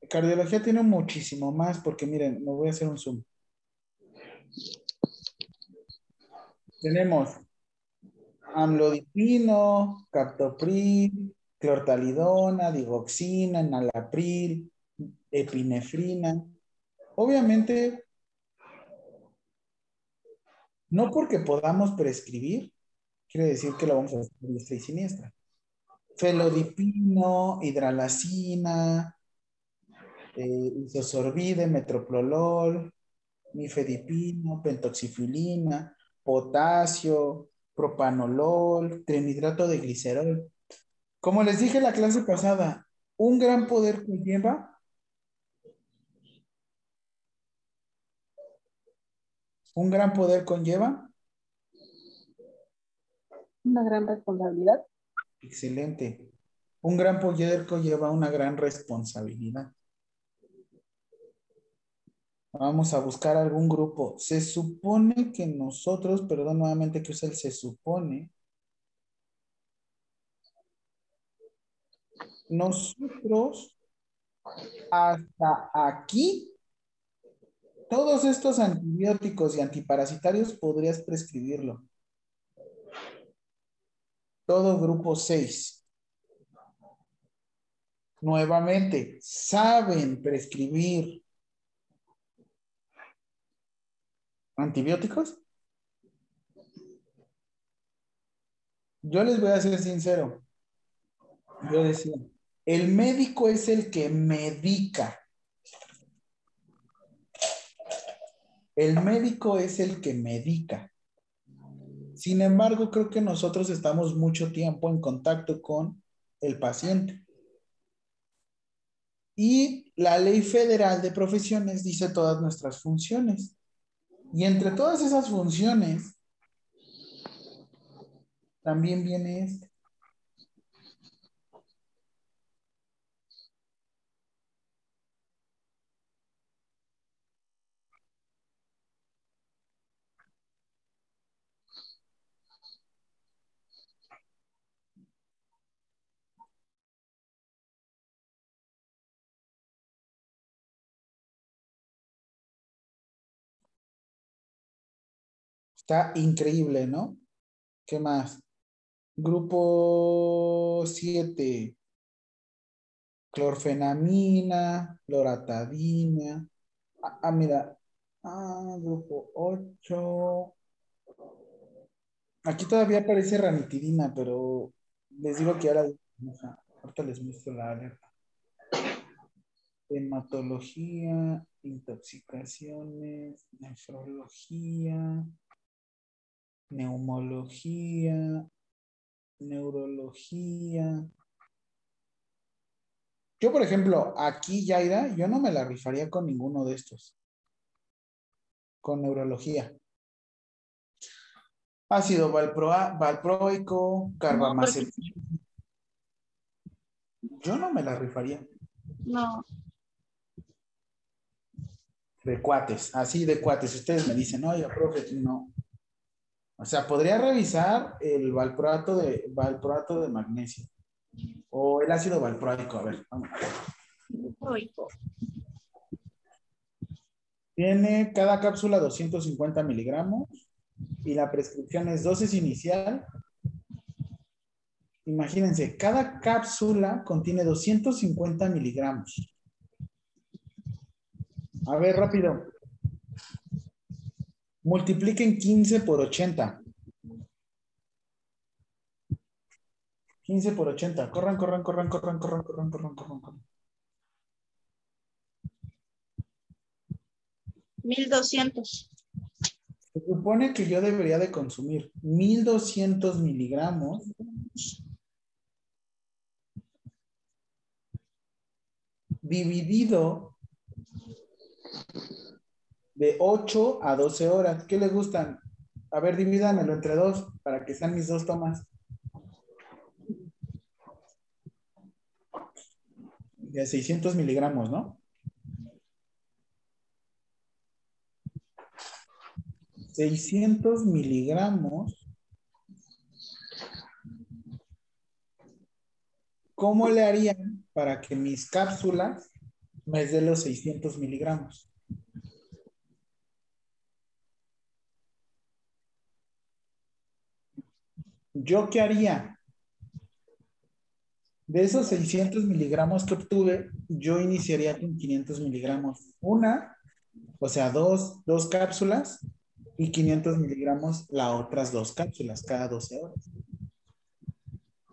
Cardiología tiene muchísimo más porque miren, me voy a hacer un zoom. Tenemos amlodipino, captopril, clortalidona, digoxina, enalapril, epinefrina. Obviamente, no porque podamos prescribir, quiere decir que lo vamos a hacer diestra y siniestra. Felodipino, hidralacina, eh, isosorbide, metroprolol, nifedipino, pentoxifilina, potasio, propanolol, trinitrato de glicerol. Como les dije en la clase pasada, un gran poder conlleva un gran poder conlleva Una gran responsabilidad. Excelente. Un gran poder conlleva una gran responsabilidad. Vamos a buscar algún grupo. Se supone que nosotros, perdón nuevamente que usa el se supone, nosotros hasta aquí, todos estos antibióticos y antiparasitarios podrías prescribirlo. Todo grupo 6. Nuevamente, saben prescribir antibióticos. Yo les voy a ser sincero. Yo decía, el médico es el que medica. El médico es el que medica. Sin embargo, creo que nosotros estamos mucho tiempo en contacto con el paciente. Y la ley federal de profesiones dice todas nuestras funciones. Y entre todas esas funciones, también viene este. Está increíble, ¿no? ¿Qué más? Grupo 7. Clorfenamina, loratadina. Ah, ah, mira. Ah, grupo 8. Aquí todavía aparece ranitidina, pero les digo que ahora, ahorita les muestro la alerta. Hematología, intoxicaciones, nefrología, neumología, neurología. Yo, por ejemplo, aquí, Yaira, yo no me la rifaría con ninguno de estos. Con neurología. Ácido valproico, carbamazepina. Yo no me la rifaría. No. De cuates, así de cuates. Ustedes me dicen, oye, profe, no. O sea, podría revisar el valproato de, valproato de magnesio o el ácido valproico. A ver, vamos. Oigo. Tiene cada cápsula 250 miligramos y la prescripción es dosis inicial. Imagínense, cada cápsula contiene 250 miligramos. A ver, rápido. Multipliquen 15 por 80. 15 por 80. Corran, corran, corran, corran, corran, corran, corran, corran, corran. 1200. Se supone que yo debería de consumir 1200 miligramos. Dividido de 8 a 12 horas. ¿Qué le gustan? A ver, divídanmelo entre dos para que sean mis dos tomas. De 600 miligramos, ¿no? 600 miligramos. ¿Cómo le harían para que mis cápsulas me den los 600 miligramos? ¿Yo qué haría? De esos 600 miligramos que obtuve, yo iniciaría con 500 miligramos. Una, o sea, dos, dos cápsulas y 500 miligramos las otras dos cápsulas cada 12 horas.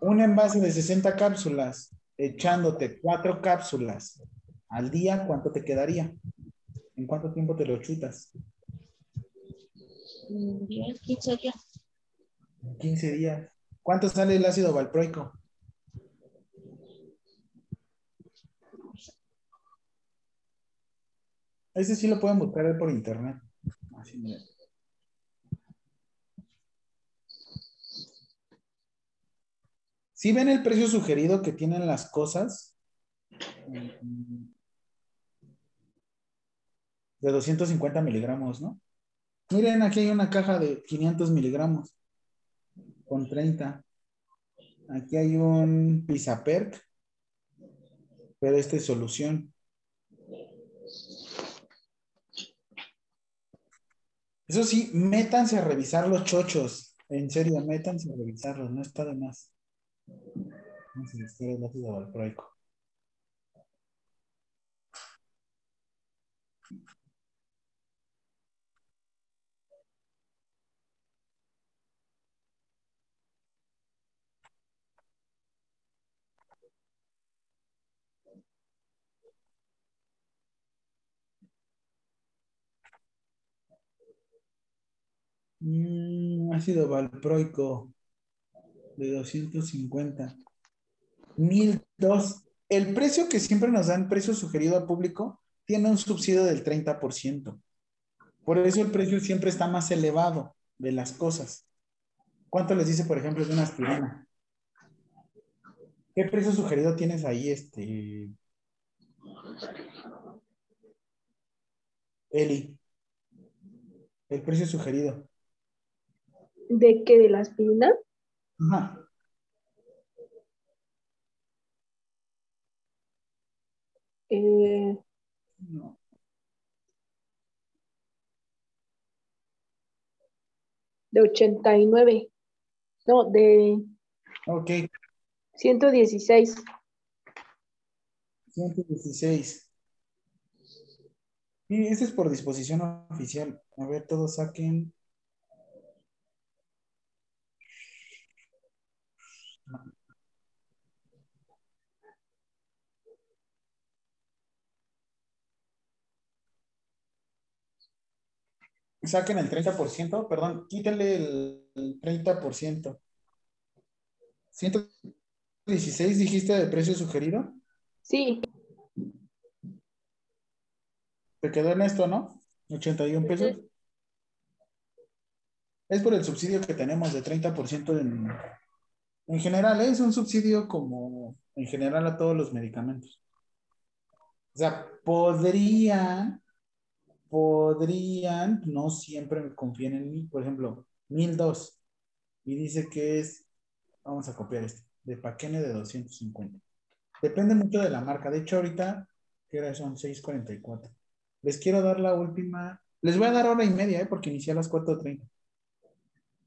Un envase de 60 cápsulas, echándote cuatro cápsulas al día, ¿cuánto te quedaría? ¿En cuánto tiempo te lo chutas? 10, 15 días. En 15 días. ¿Cuánto sale el ácido valproico? Ese sí lo pueden buscar por internet. Así mira. ¿Sí ven el precio sugerido que tienen las cosas? De 250 miligramos, ¿no? Miren, aquí hay una caja de 500 miligramos con 30. Aquí hay un Pisaperk, pero esta es solución. Eso sí, métanse a revisar los chochos. En serio, métanse a revisarlos, no está de más. Vamos a el. Mm, ácido valproico de 250. 1002. El precio que siempre nos dan, precio sugerido al público, tiene un subsidio del 30%. Por eso el precio siempre está más elevado de las cosas. ¿Cuánto les dice, por ejemplo, de una aspirina? ¿Qué precio sugerido tienes ahí, este? Eli. El precio sugerido. ¿De qué? ¿De la aspirina? Ajá. Eh, No. de 89. No, de Ok, 116. 116. Y ese es por disposición oficial. A ver, todos saquen. Saquen el 30%, perdón, quítenle el, el 30%. 116 dijiste de precio sugerido. Sí, Te quedó en esto, ¿no? 81 pesos. Es por el subsidio que tenemos de 30% en, en general, ¿eh? es un subsidio como en general a todos los medicamentos. O sea, podrían, podrían, no siempre confíen en mí, por ejemplo, 1002 y dice que es, vamos a copiar este, de paquene de 250. Depende mucho de la marca. De hecho, ahorita, que son 6.44. Les quiero dar la última, les voy a dar hora y media, ¿eh? porque inicié a las 4.30.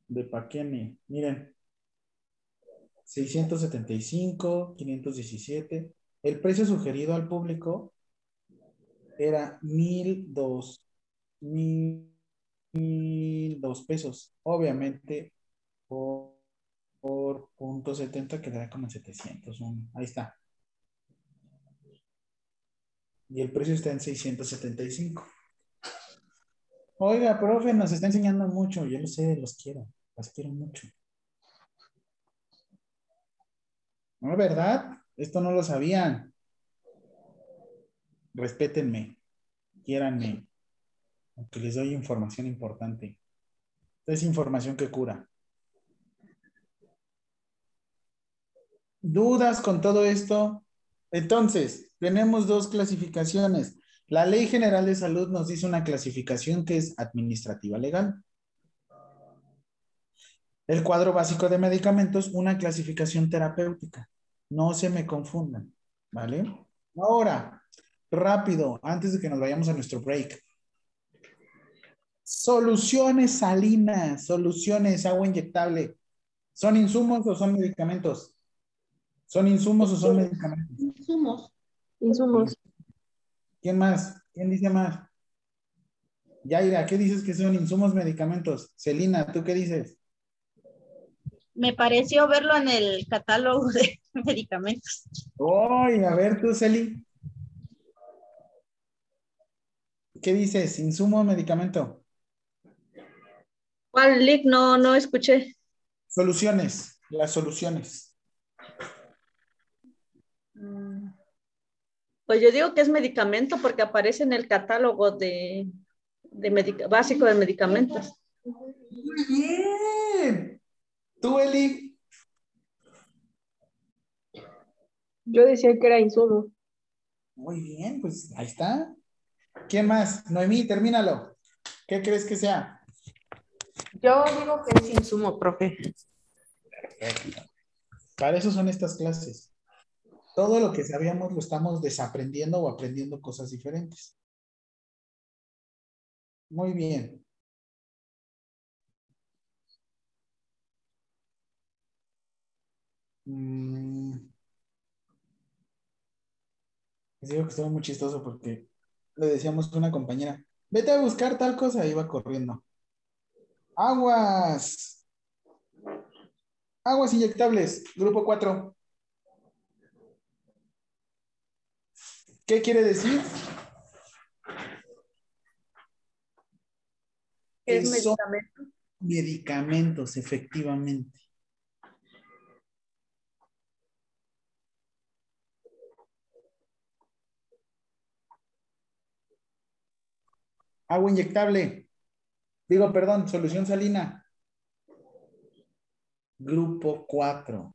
De paquene, miren, 675, 517. El precio sugerido al público era 1002, 1002 pesos. Obviamente, por, por punto 70 quedará como en 700. un- Ahí está. Y el precio está en 675. Oiga, profe, nos está enseñando mucho. Yo lo sé, los quiero. Los quiero mucho. ¿No, verdad? Esto no lo sabían. Respétenme. Quiéranme. Aunque les doy información importante. Es información que cura. ¿Dudas con todo esto? Entonces, tenemos dos clasificaciones. La Ley General de Salud nos dice una clasificación que es administrativa legal. El cuadro básico de medicamentos, una clasificación terapéutica. No se me confundan, ¿vale? Ahora, rápido, antes de que nos vayamos a nuestro break. Soluciones salinas, soluciones, agua inyectable. ¿Son insumos o son medicamentos? ¿Son insumos o son medicamentos? Insumos. insumos. ¿Quién más? ¿Quién dice más? Yaira, ¿qué dices que son insumos medicamentos? Celina, ¿tú qué dices? Me pareció verlo en el catálogo de medicamentos. Ay, a ver tú, Celi. ¿Qué dices? ¿Insumo o medicamento? ¿Cuál link? No, no escuché. Soluciones, las soluciones. Mm. Pues yo digo que es medicamento porque aparece en el catálogo de, de básico de medicamentos. Muy bien. ¿Tú, Eli? Yo decía que era insumo. Muy bien, pues ahí está. ¿Quién más? Noemí, termínalo. ¿Qué crees que sea? Yo digo que es insumo, profe. Para eso son estas clases. Todo lo que sabíamos lo estamos desaprendiendo o aprendiendo cosas diferentes. Muy bien. Mm. Les digo que estuvo muy chistoso porque le decíamos a una compañera, vete a buscar tal cosa, iba corriendo. Aguas. Aguas inyectables, grupo 4. ¿Qué quiere decir? ¿Qué es medicamento? medicamentos, efectivamente. Agua inyectable. Digo, perdón, solución salina. Grupo 4.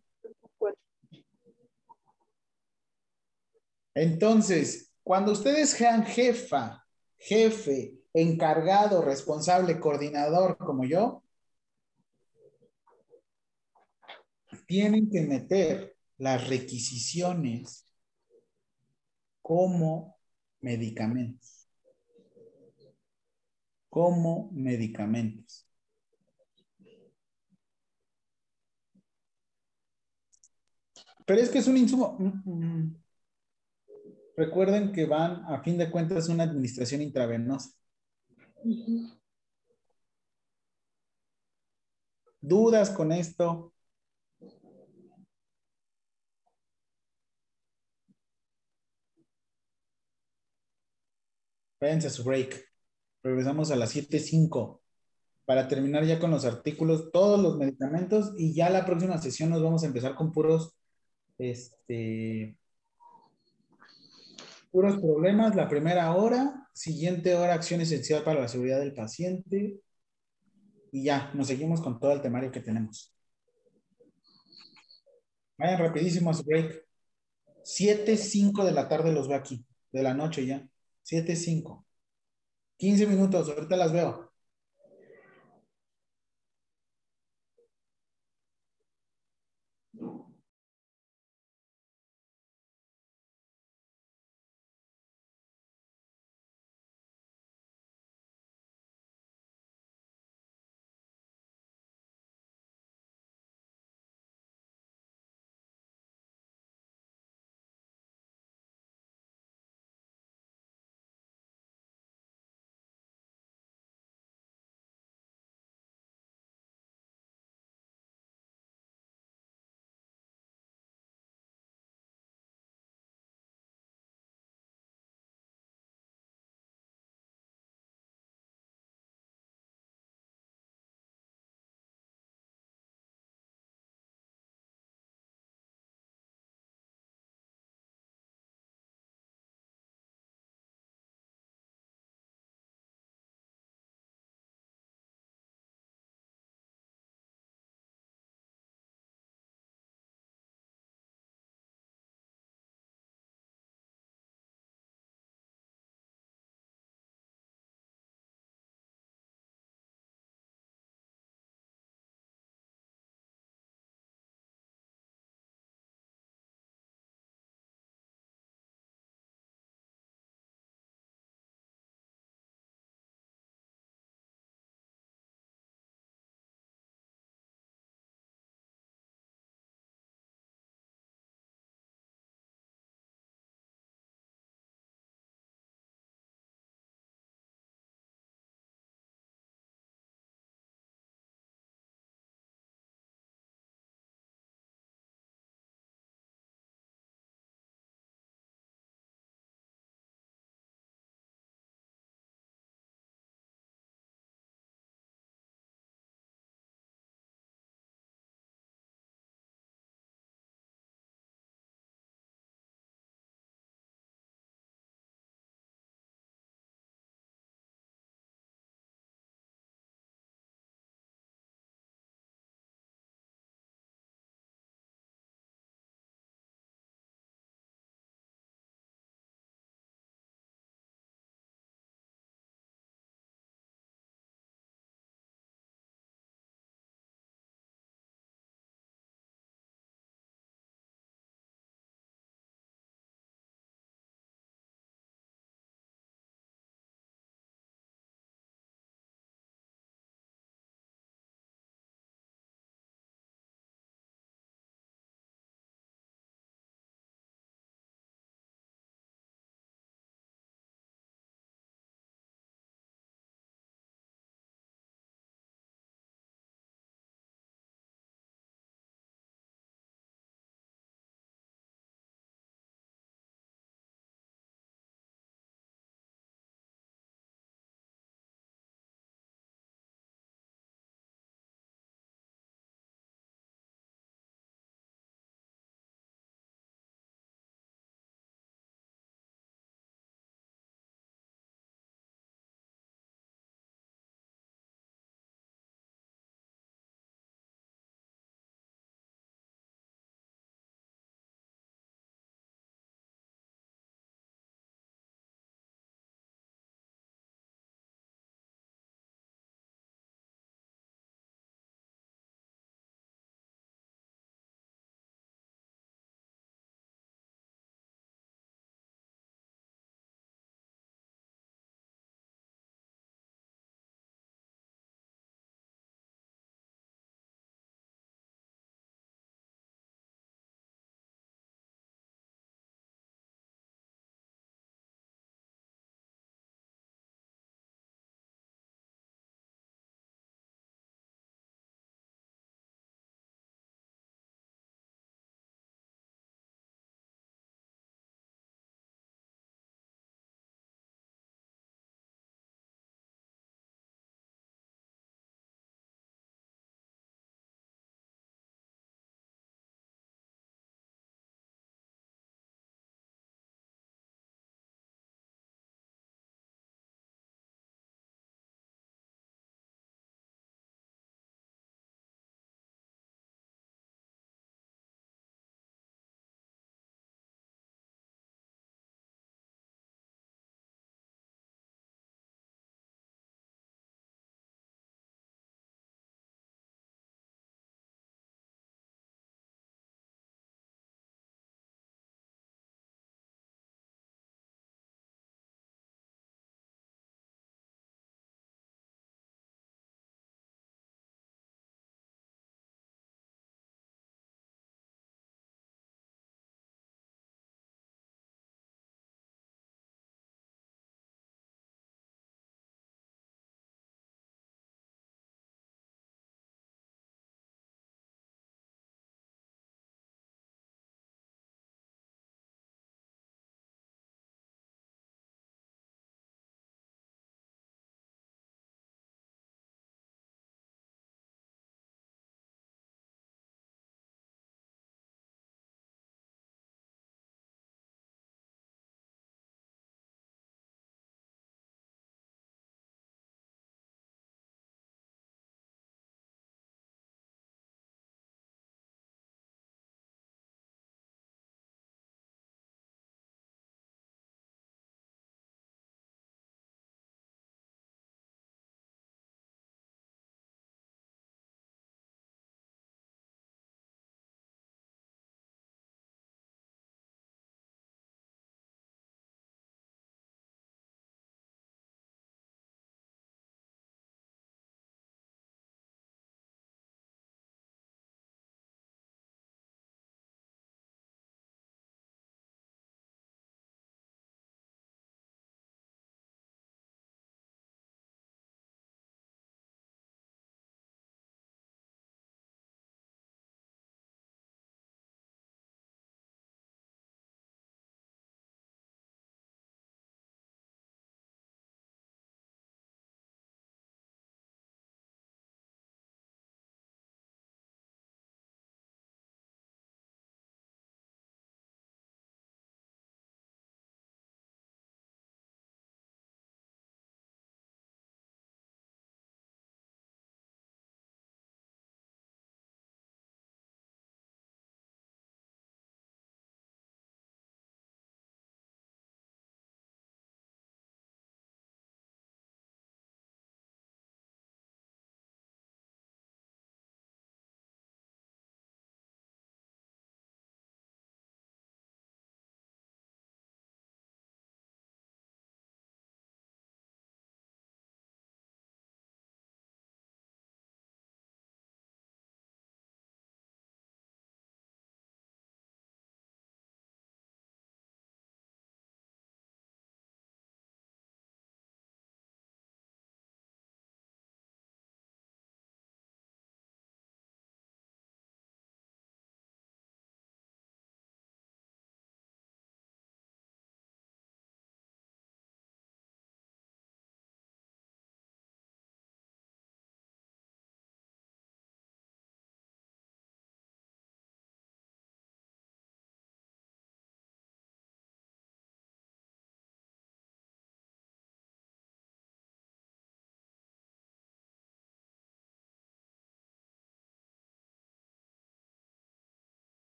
Entonces, cuando ustedes sean jefa, jefe, encargado, responsable, coordinador como yo, tienen que meter las requisiciones como medicamentos. Como medicamentos. Pero es que es un insumo. Mm, mm. Recuerden que van, a fin de cuentas, una administración intravenosa. ¿Dudas con esto? Váyanse su break. Regresamos a las 7.05 para terminar ya con los artículos, todos los medicamentos y ya la próxima sesión nos vamos a empezar con puros, este, puros problemas. La primera hora, siguiente hora, acción esencial para la seguridad del paciente y ya, nos seguimos con todo el temario que tenemos. Vayan rapidísimo a su break. 7.05 de la tarde los veo aquí, de la noche ya. 7.05. 15 minutos, ahorita las veo.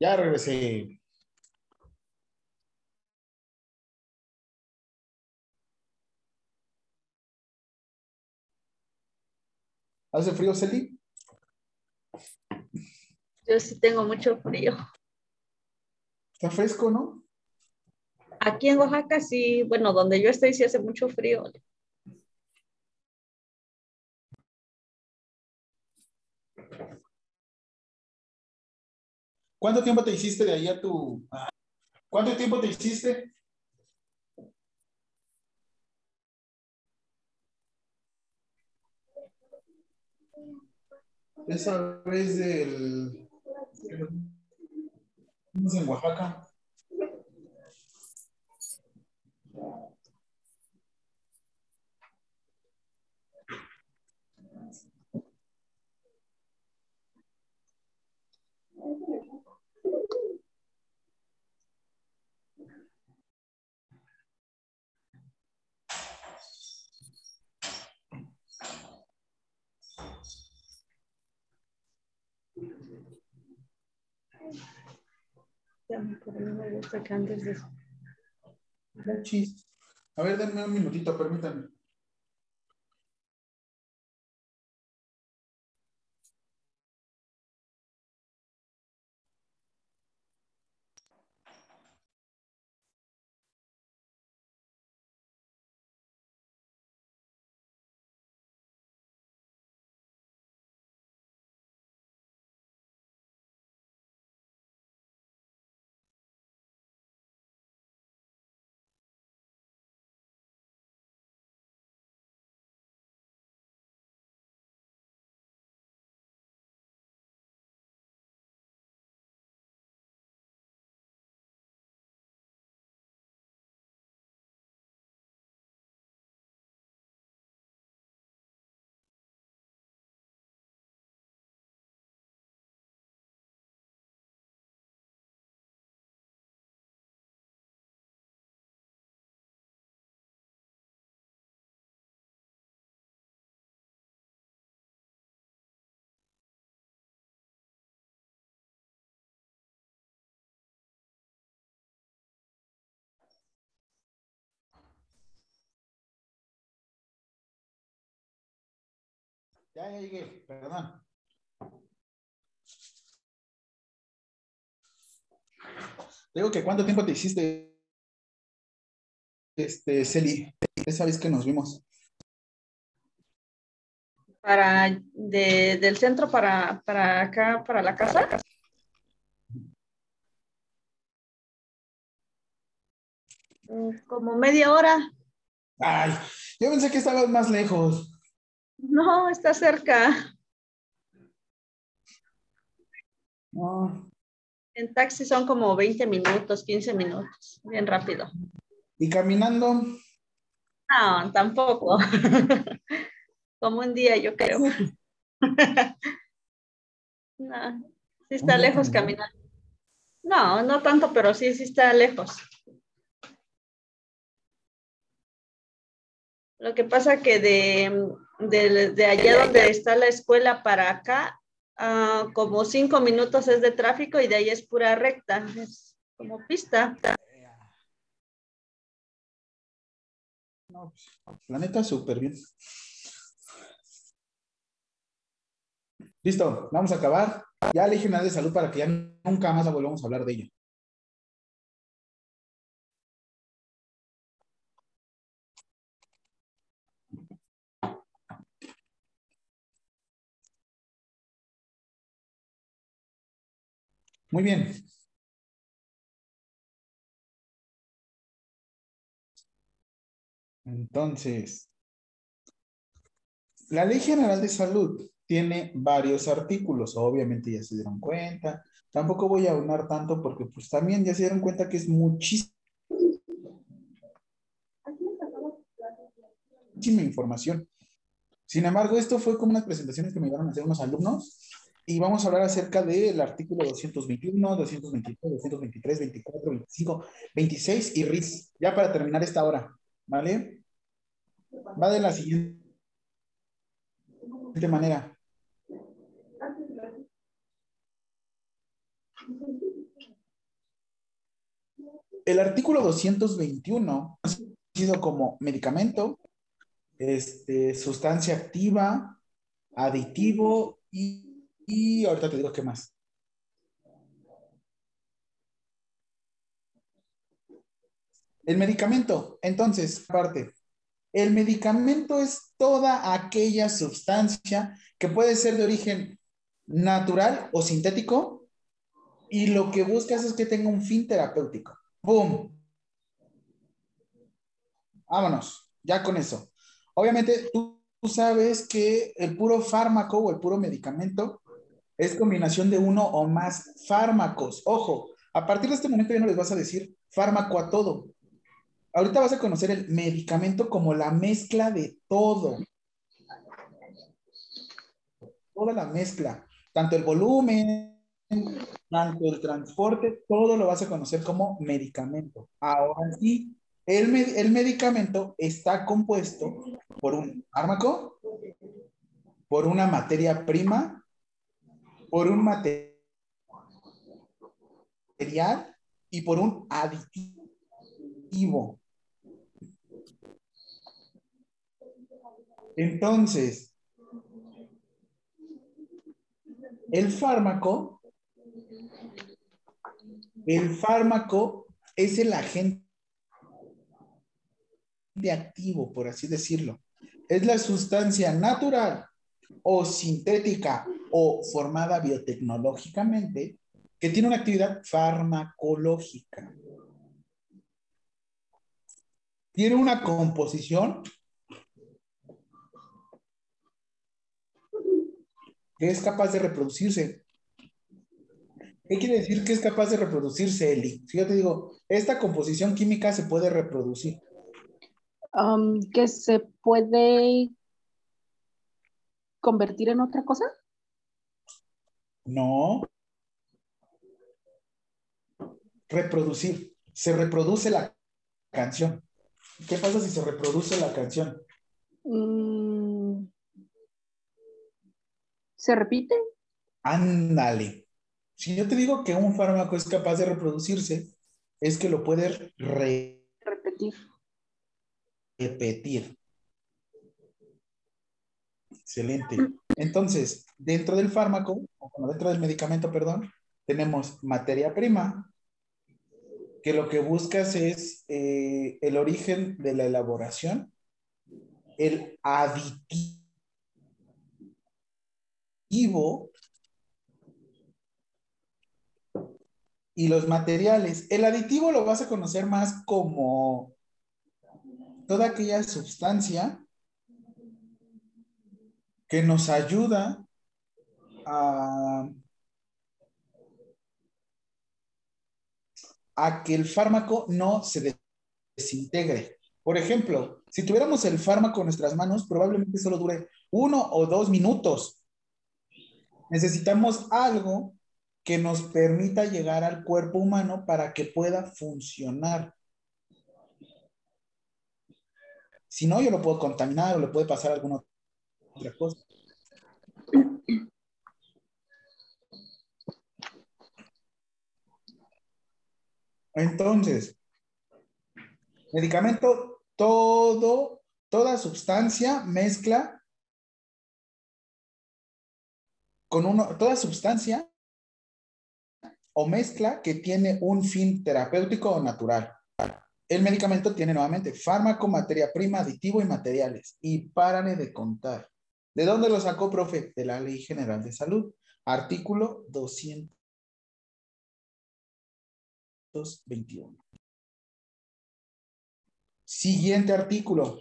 Ya regresé. ¿Hace frío, Celi? Yo sí tengo mucho frío. Está fresco, ¿no? Aquí en Oaxaca sí, bueno, donde yo estoy sí hace mucho frío. ¿Cuánto tiempo te hiciste de ahí a tu... ¿Cuánto tiempo te hiciste? Esa vez del... en Oaxaca. A ver, denme un minutito, permítanme. Ya, ya llegué, perdón. Digo que cuánto tiempo te hiciste, este, Celi, esa vez que nos vimos. Para, de, del centro para, para acá, para la casa. Como media hora. Ay, yo pensé que estabas más lejos. No, está cerca. No. En taxi son como 20 minutos, 15 minutos, bien rápido. ¿Y caminando? No, tampoco. como un día, yo creo. no, sí está ¿Un día lejos caminando? No, no tanto, pero sí, sí está lejos. Lo que pasa que de, de, de allá donde está la escuela para acá, ah, como cinco minutos es de tráfico y de ahí es pura recta, es como pista. No, pues, la neta, súper bien. Listo, vamos a acabar. Ya Ley General de Salud para que ya nunca más volvamos a hablar de ella. Muy bien. Entonces, la Ley General de Salud tiene varios artículos, obviamente ya se dieron cuenta. Tampoco voy a aunar tanto porque pues también ya se dieron cuenta que es muchísima información. Sin embargo, esto fue como unas presentaciones que me iban a hacer unos alumnos y vamos a hablar acerca del artículo 221, 222, 223, 24, 25, 26 y RIS, ya para terminar esta hora, ¿vale? Va de la siguiente manera. El artículo 221 ha sido como medicamento, este, sustancia activa, aditivo y, y ahorita te digo qué más. El medicamento, entonces, aparte, el medicamento es toda aquella sustancia que puede ser de origen natural o sintético y lo que buscas es que tenga un fin terapéutico. ¡Boom! Vámonos, ya con eso. Obviamente, tú sabes que el puro fármaco o el puro medicamento es combinación de uno o más fármacos. Ojo, a partir de este momento ya no les vas a decir fármaco a todo ahorita vas a conocer el medicamento como la mezcla de todo. Toda la mezcla, tanto el volumen, tanto el transporte, todo lo vas a conocer como medicamento. Ahora sí, el, el medicamento está compuesto por un fármaco, por una materia prima, por un material y por un aditivo. Entonces, el fármaco, el fármaco es el agente activo, por así decirlo. Es la sustancia natural o sintética o formada biotecnológicamente que tiene una actividad farmacológica. Tiene una composición que es capaz de reproducirse. ¿Qué quiere decir que es capaz de reproducirse, Eli? Fíjate, digo, esta composición química se puede reproducir. Um, que se puede convertir en otra cosa. No. Reproducir. Se reproduce la canción. ¿Qué pasa si se reproduce la canción? Mm, ¿Se repite? Ándale. Si yo te digo que un fármaco es capaz de reproducirse, es que lo puede repetir. Repetir. Excelente. Entonces, dentro del fármaco, o dentro del medicamento, perdón, tenemos materia prima, que lo que buscas es eh, el origen de la elaboración, el aditivo y los materiales. El aditivo lo vas a conocer más como toda aquella sustancia que nos ayuda a, a que el fármaco no se desintegre. Por ejemplo, si tuviéramos el fármaco en nuestras manos, probablemente solo dure uno o dos minutos Necesitamos algo que nos permita llegar al cuerpo humano para que pueda funcionar. Si no, yo lo puedo contaminar o le puede pasar alguna Entonces, medicamento, todo, toda sustancia mezcla con uno, toda sustancia o mezcla que tiene un fin terapéutico o natural. El medicamento tiene nuevamente fármaco, materia prima, aditivo y materiales. Y párale de contar. ¿De dónde lo sacó, profe? De la Ley General de Salud. Artículo 221. Siguiente artículo.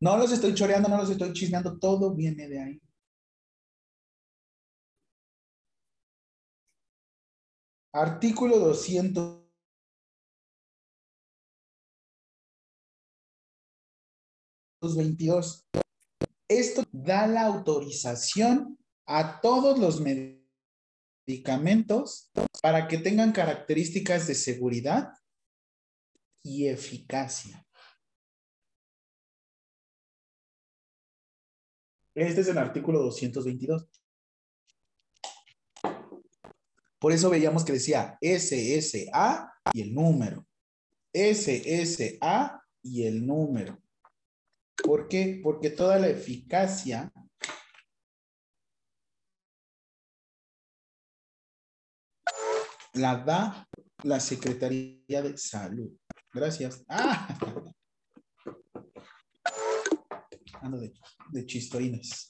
No los estoy choreando, no los estoy chismeando, todo viene de ahí. Artículo 222. Esto da la autorización a todos los medicamentos para que tengan características de seguridad y eficacia. Este es el artículo 222. Por eso veíamos que decía SSA y el número. SSA y el número. ¿Por qué? Porque toda la eficacia la da la Secretaría de Salud. Gracias. Ah. Ando de, de chistorines.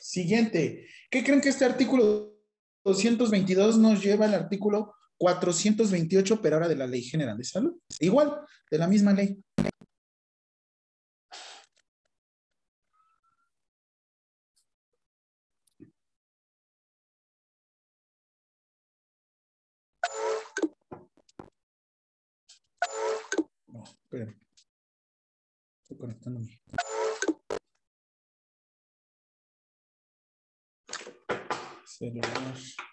Siguiente. ¿Qué creen que este artículo 222 nos lleva al artículo 428, pero ahora de la Ley General de Salud? Igual, de la misma ley. No, espérenme. Estoy conectándome. Celular.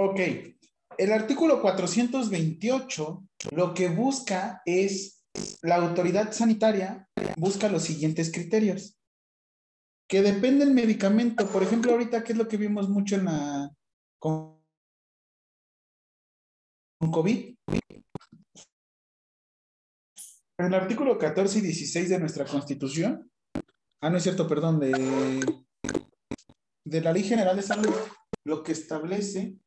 Ok. El artículo 428 lo que busca es la autoridad sanitaria busca los siguientes criterios. Que depende del medicamento. Por ejemplo, ahorita, ¿qué es lo que vimos mucho en la con, con COVID? En el artículo 14 y 16 de nuestra Constitución, ah, no es cierto, perdón, de, de la Ley General de Salud, lo que establece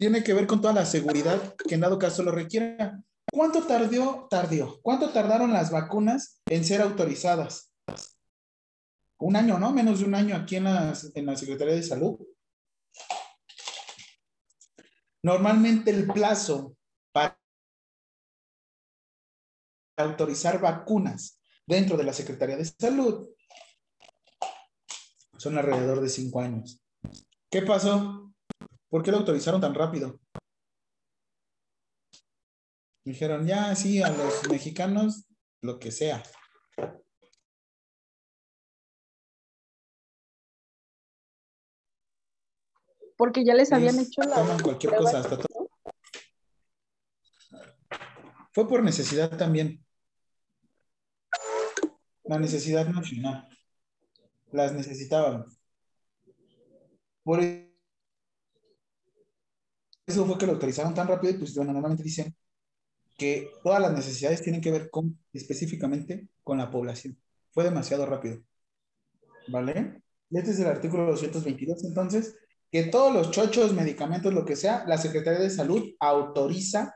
tiene que ver con toda la seguridad que en dado caso lo requiera. ¿Cuánto tardó, tardó? ¿Cuánto tardaron las vacunas en ser autorizadas? Un año, ¿no? Menos de un año aquí en, las, en la Secretaría de Salud. Normalmente el plazo para autorizar vacunas dentro de la Secretaría de Salud son alrededor de cinco años. ¿Qué pasó? ¿Por qué lo autorizaron tan rápido? Dijeron, ya, sí, a los mexicanos, lo que sea. Porque ya les habían hecho la toman cualquier prueba cosa, hasta to- Fue por necesidad también. La necesidad nacional. Las necesitaban. Por eso fue que lo autorizaron tan rápido y pues bueno, normalmente dicen que todas las necesidades tienen que ver con específicamente con la población. Fue demasiado rápido. ¿Vale? Este es el artículo 222, entonces, que todos los chochos, medicamentos, lo que sea, la Secretaría de Salud autoriza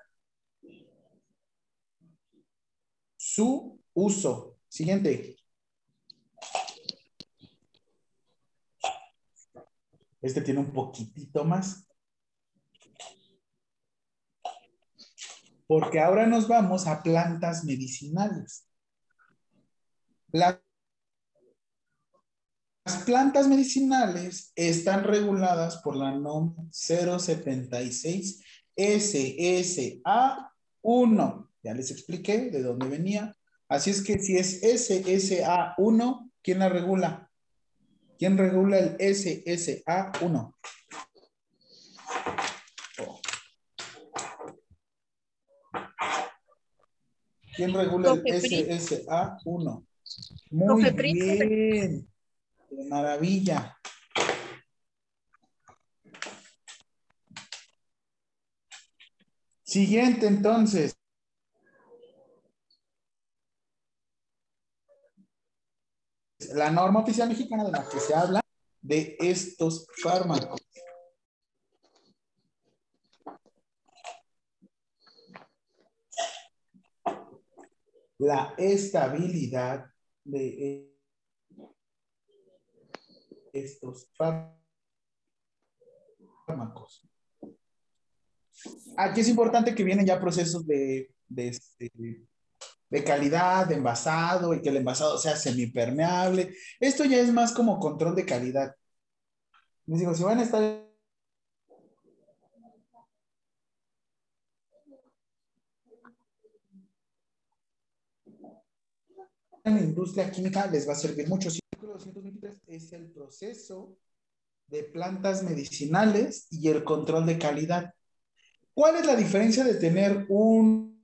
su uso. Siguiente. Este tiene un poquitito más. Porque ahora nos vamos a plantas medicinales. La- Las plantas medicinales están reguladas por la NOM 076 SSA1. Ya les expliqué de dónde venía. Así es que si es SSA1, ¿quién la regula? ¿Quién regula el SSA1? ¿Quién regula el Cofepris. SSA1? Muy bien. De maravilla. Siguiente, entonces. la norma oficial mexicana de la que se habla de estos fármacos. La estabilidad de estos fármacos. Aquí es importante que vienen ya procesos de, este, de calidad, de envasado y que el envasado sea semipermeable. Esto ya es más como control de calidad. Les digo, si van a estar en la industria química les va a servir mucho. Círculo 223 es el proceso de plantas medicinales y el control de calidad. ¿Cuál es la diferencia de tener un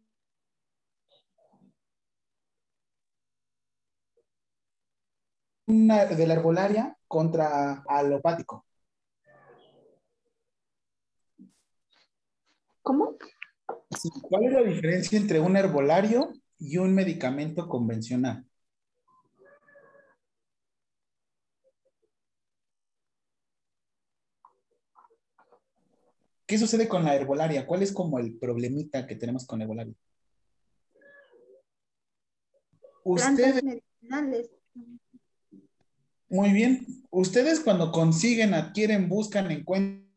una, de la herbolaria contra alopático? ¿Cómo? ¿Cuál es la diferencia entre un herbolario y un medicamento convencional? ¿Qué sucede con la herbolaria? ¿Cuál es como el problemita que tenemos con la herbolaria? Ustedes, medicinales. muy bien, ustedes cuando consiguen, adquieren, buscan, encuentran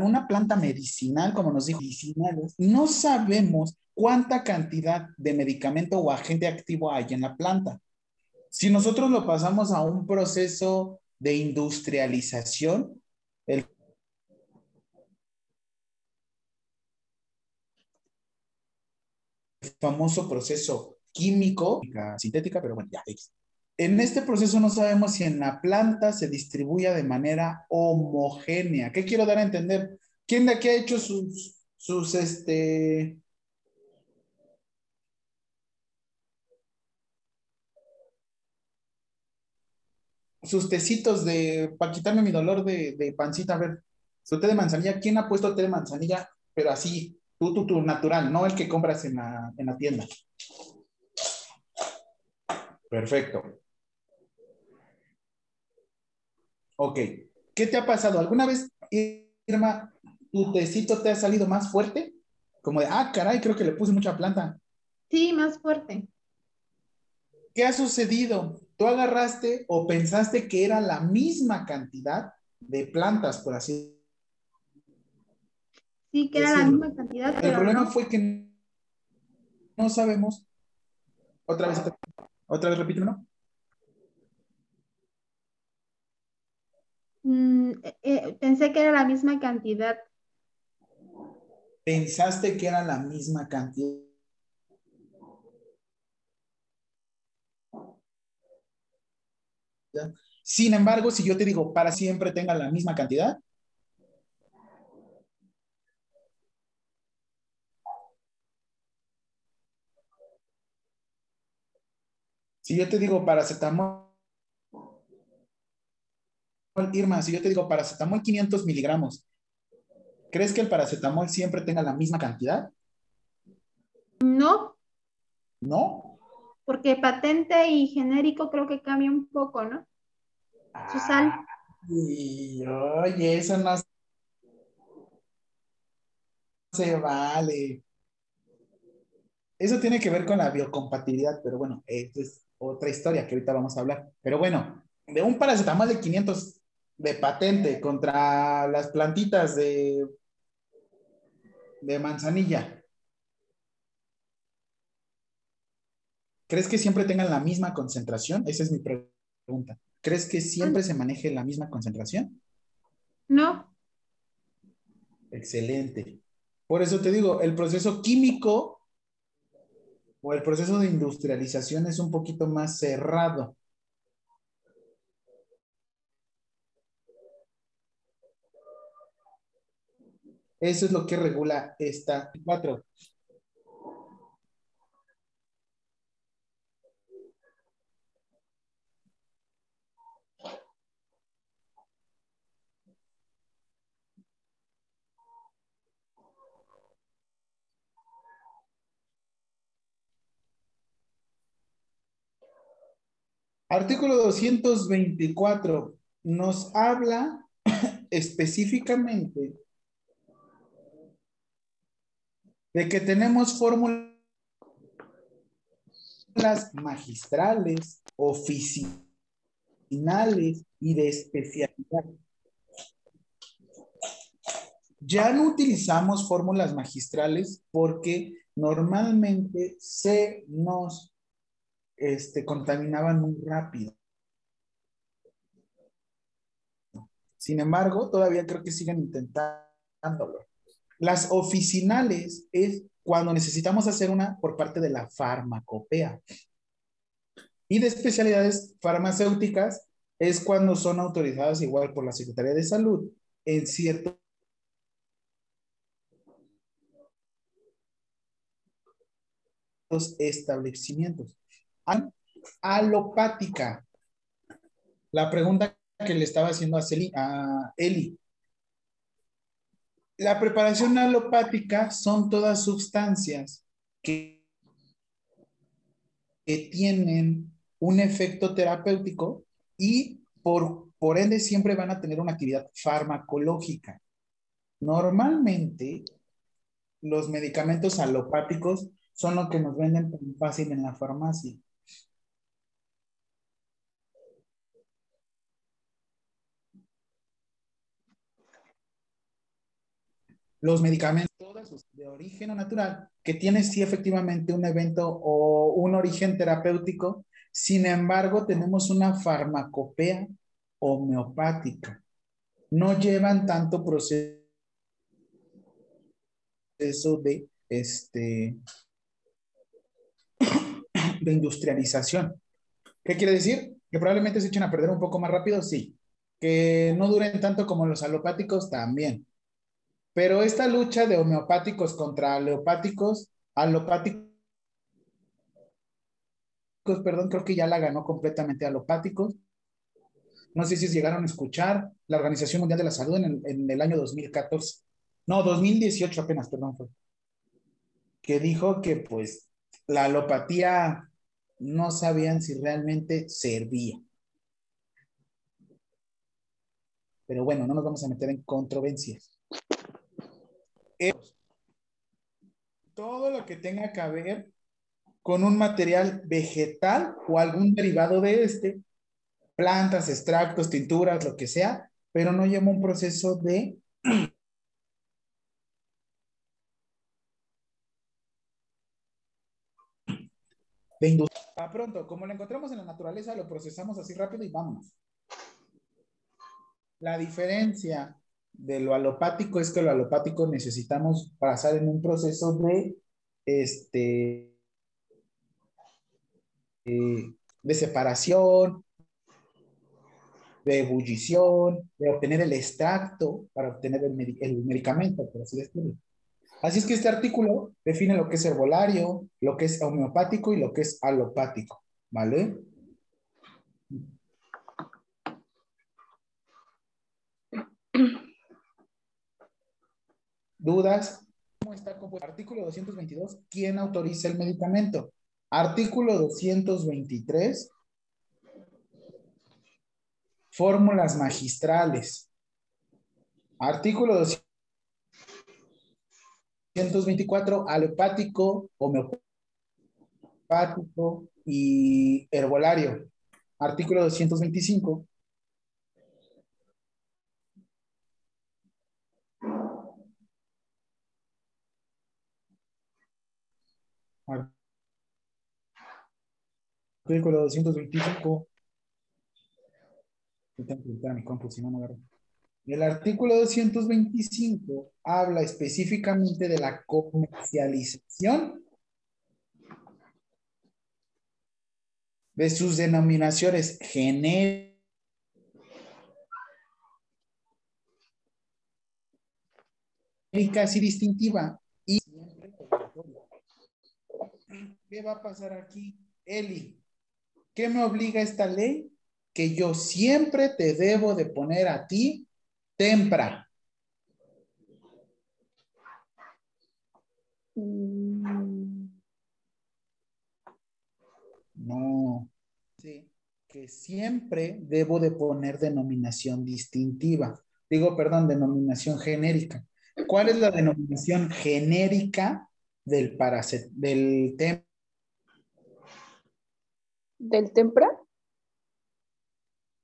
una planta medicinal, como nos dijo, medicinales, no sabemos cuánta cantidad de medicamento o agente activo hay en la planta. Si nosotros lo pasamos a un proceso de industrialización, el famoso proceso químico, sintética, pero bueno, ya. En este proceso no sabemos si en la planta se distribuye de manera homogénea. ¿Qué quiero dar a entender? ¿Quién de aquí ha hecho sus, sus, este, sus tecitos de, para quitarme mi dolor de, de pancita? A ver, su té de manzanilla, ¿quién ha puesto té de manzanilla? Pero así, tú, tú, tú, natural, no el que compras en la, en la tienda. Perfecto. Ok. ¿Qué te ha pasado? ¿Alguna vez, Irma, tu tecito te ha salido más fuerte? Como de, ah, caray, creo que le puse mucha planta. Sí, más fuerte. ¿Qué ha sucedido? Tú agarraste o pensaste que era la misma cantidad de plantas, por así Sí, que era la decirlo. misma cantidad, El pero problema no. fue que no sabemos. Otra vez, otra, otra vez, repítemelo. Mm, eh, eh, pensé que era la misma cantidad. Pensaste que era la misma cantidad. Sin embargo, si yo te digo para siempre tenga la misma cantidad, si yo te digo paracetamol, Irma, si yo te digo paracetamol 500 miligramos, ¿crees que el paracetamol siempre tenga la misma cantidad? No, ¿No? Porque patente y genérico creo que cambia un poco, ¿no? Su sal. Y, oye, eso no se vale. Eso tiene que ver con la biocompatibilidad, pero bueno, esto es otra historia que ahorita vamos a hablar. Pero bueno, de un paracetamol de 500 de patente contra las plantitas de, de manzanilla. ¿Crees que siempre tengan la misma concentración? Esa es mi pregunta. ¿Crees que siempre se maneje la misma concentración? No, Excelente. Por eso te digo, el proceso químico o el proceso de industrialización es un poquito más cerrado. Eso es lo que regula esta 4. Artículo 224 nos habla específicamente de que tenemos fórmulas magistrales, oficinales y de especialidad. Ya no utilizamos fórmulas magistrales porque normalmente se nos este, contaminaban muy rápido. Sin embargo, todavía creo que siguen intentándolo. Las oficinales es cuando necesitamos hacer una por parte de la farmacopea. Y de especialidades farmacéuticas es cuando son autorizadas igual por la Secretaría de Salud en ciertos establecimientos. Alopática. La pregunta que le estaba haciendo a, Eli. La preparación alopática son todas sustancias que, tienen un efecto terapéutico y por, por ende siempre van a tener una actividad farmacológica. Normalmente, los medicamentos alopáticos son los que nos venden fácil en la farmacia. Los medicamentos de origen natural, que tienen sí efectivamente un evento o un origen terapéutico, sin embargo tenemos una farmacopea homeopática. No llevan tanto proceso de este de industrialización. ¿Qué quiere decir? Que probablemente se echen a perder un poco más rápido, sí. Que no duren tanto como los alopáticos, también. Pero esta lucha de homeopáticos contra alopáticos, alopáticos, perdón, creo que ya la ganó completamente alopáticos. No sé si llegaron a escuchar la Organización Mundial de la Salud en el, en el año 2014. No, 2018 apenas, perdón, fue. Que dijo que pues la alopatía no sabían si realmente servía. Pero bueno, no nos vamos a meter en controversias. Todo lo que tenga que ver con un material vegetal o algún derivado de este, plantas, extractos, tinturas, lo que sea, pero no lleva un proceso de de industria. A pronto, como lo encontramos en la naturaleza, lo procesamos así rápido y vámonos. La diferencia de lo alopático es que lo alopático necesitamos pasar en un proceso de, este, eh, de separación, de ebullición, de obtener el extracto para obtener el, el medicamento, por así decirlo. Así es que este artículo define lo que es herbolario, lo que es homeopático y lo que es alopático, ¿vale? ¿Dudas? ¿Cómo está compuesto? Artículo 222, ¿quién autoriza el medicamento? Artículo 223, fórmulas magistrales. Artículo 223. 224, alopático, homeopático y herbolario. Artículo 225. Artículo 225. Tengo que mi compu, si no, no agarro. El artículo 225 habla específicamente de la comercialización de sus denominaciones genéricas y distintiva. ¿Qué va a pasar aquí? Eli, ¿qué me obliga esta ley? Que yo siempre te debo de poner a ti Tempra. No. Sí. que siempre debo de poner denominación distintiva. Digo, perdón, denominación genérica. ¿Cuál es la denominación genérica del paracet del tem ¿Del tempra?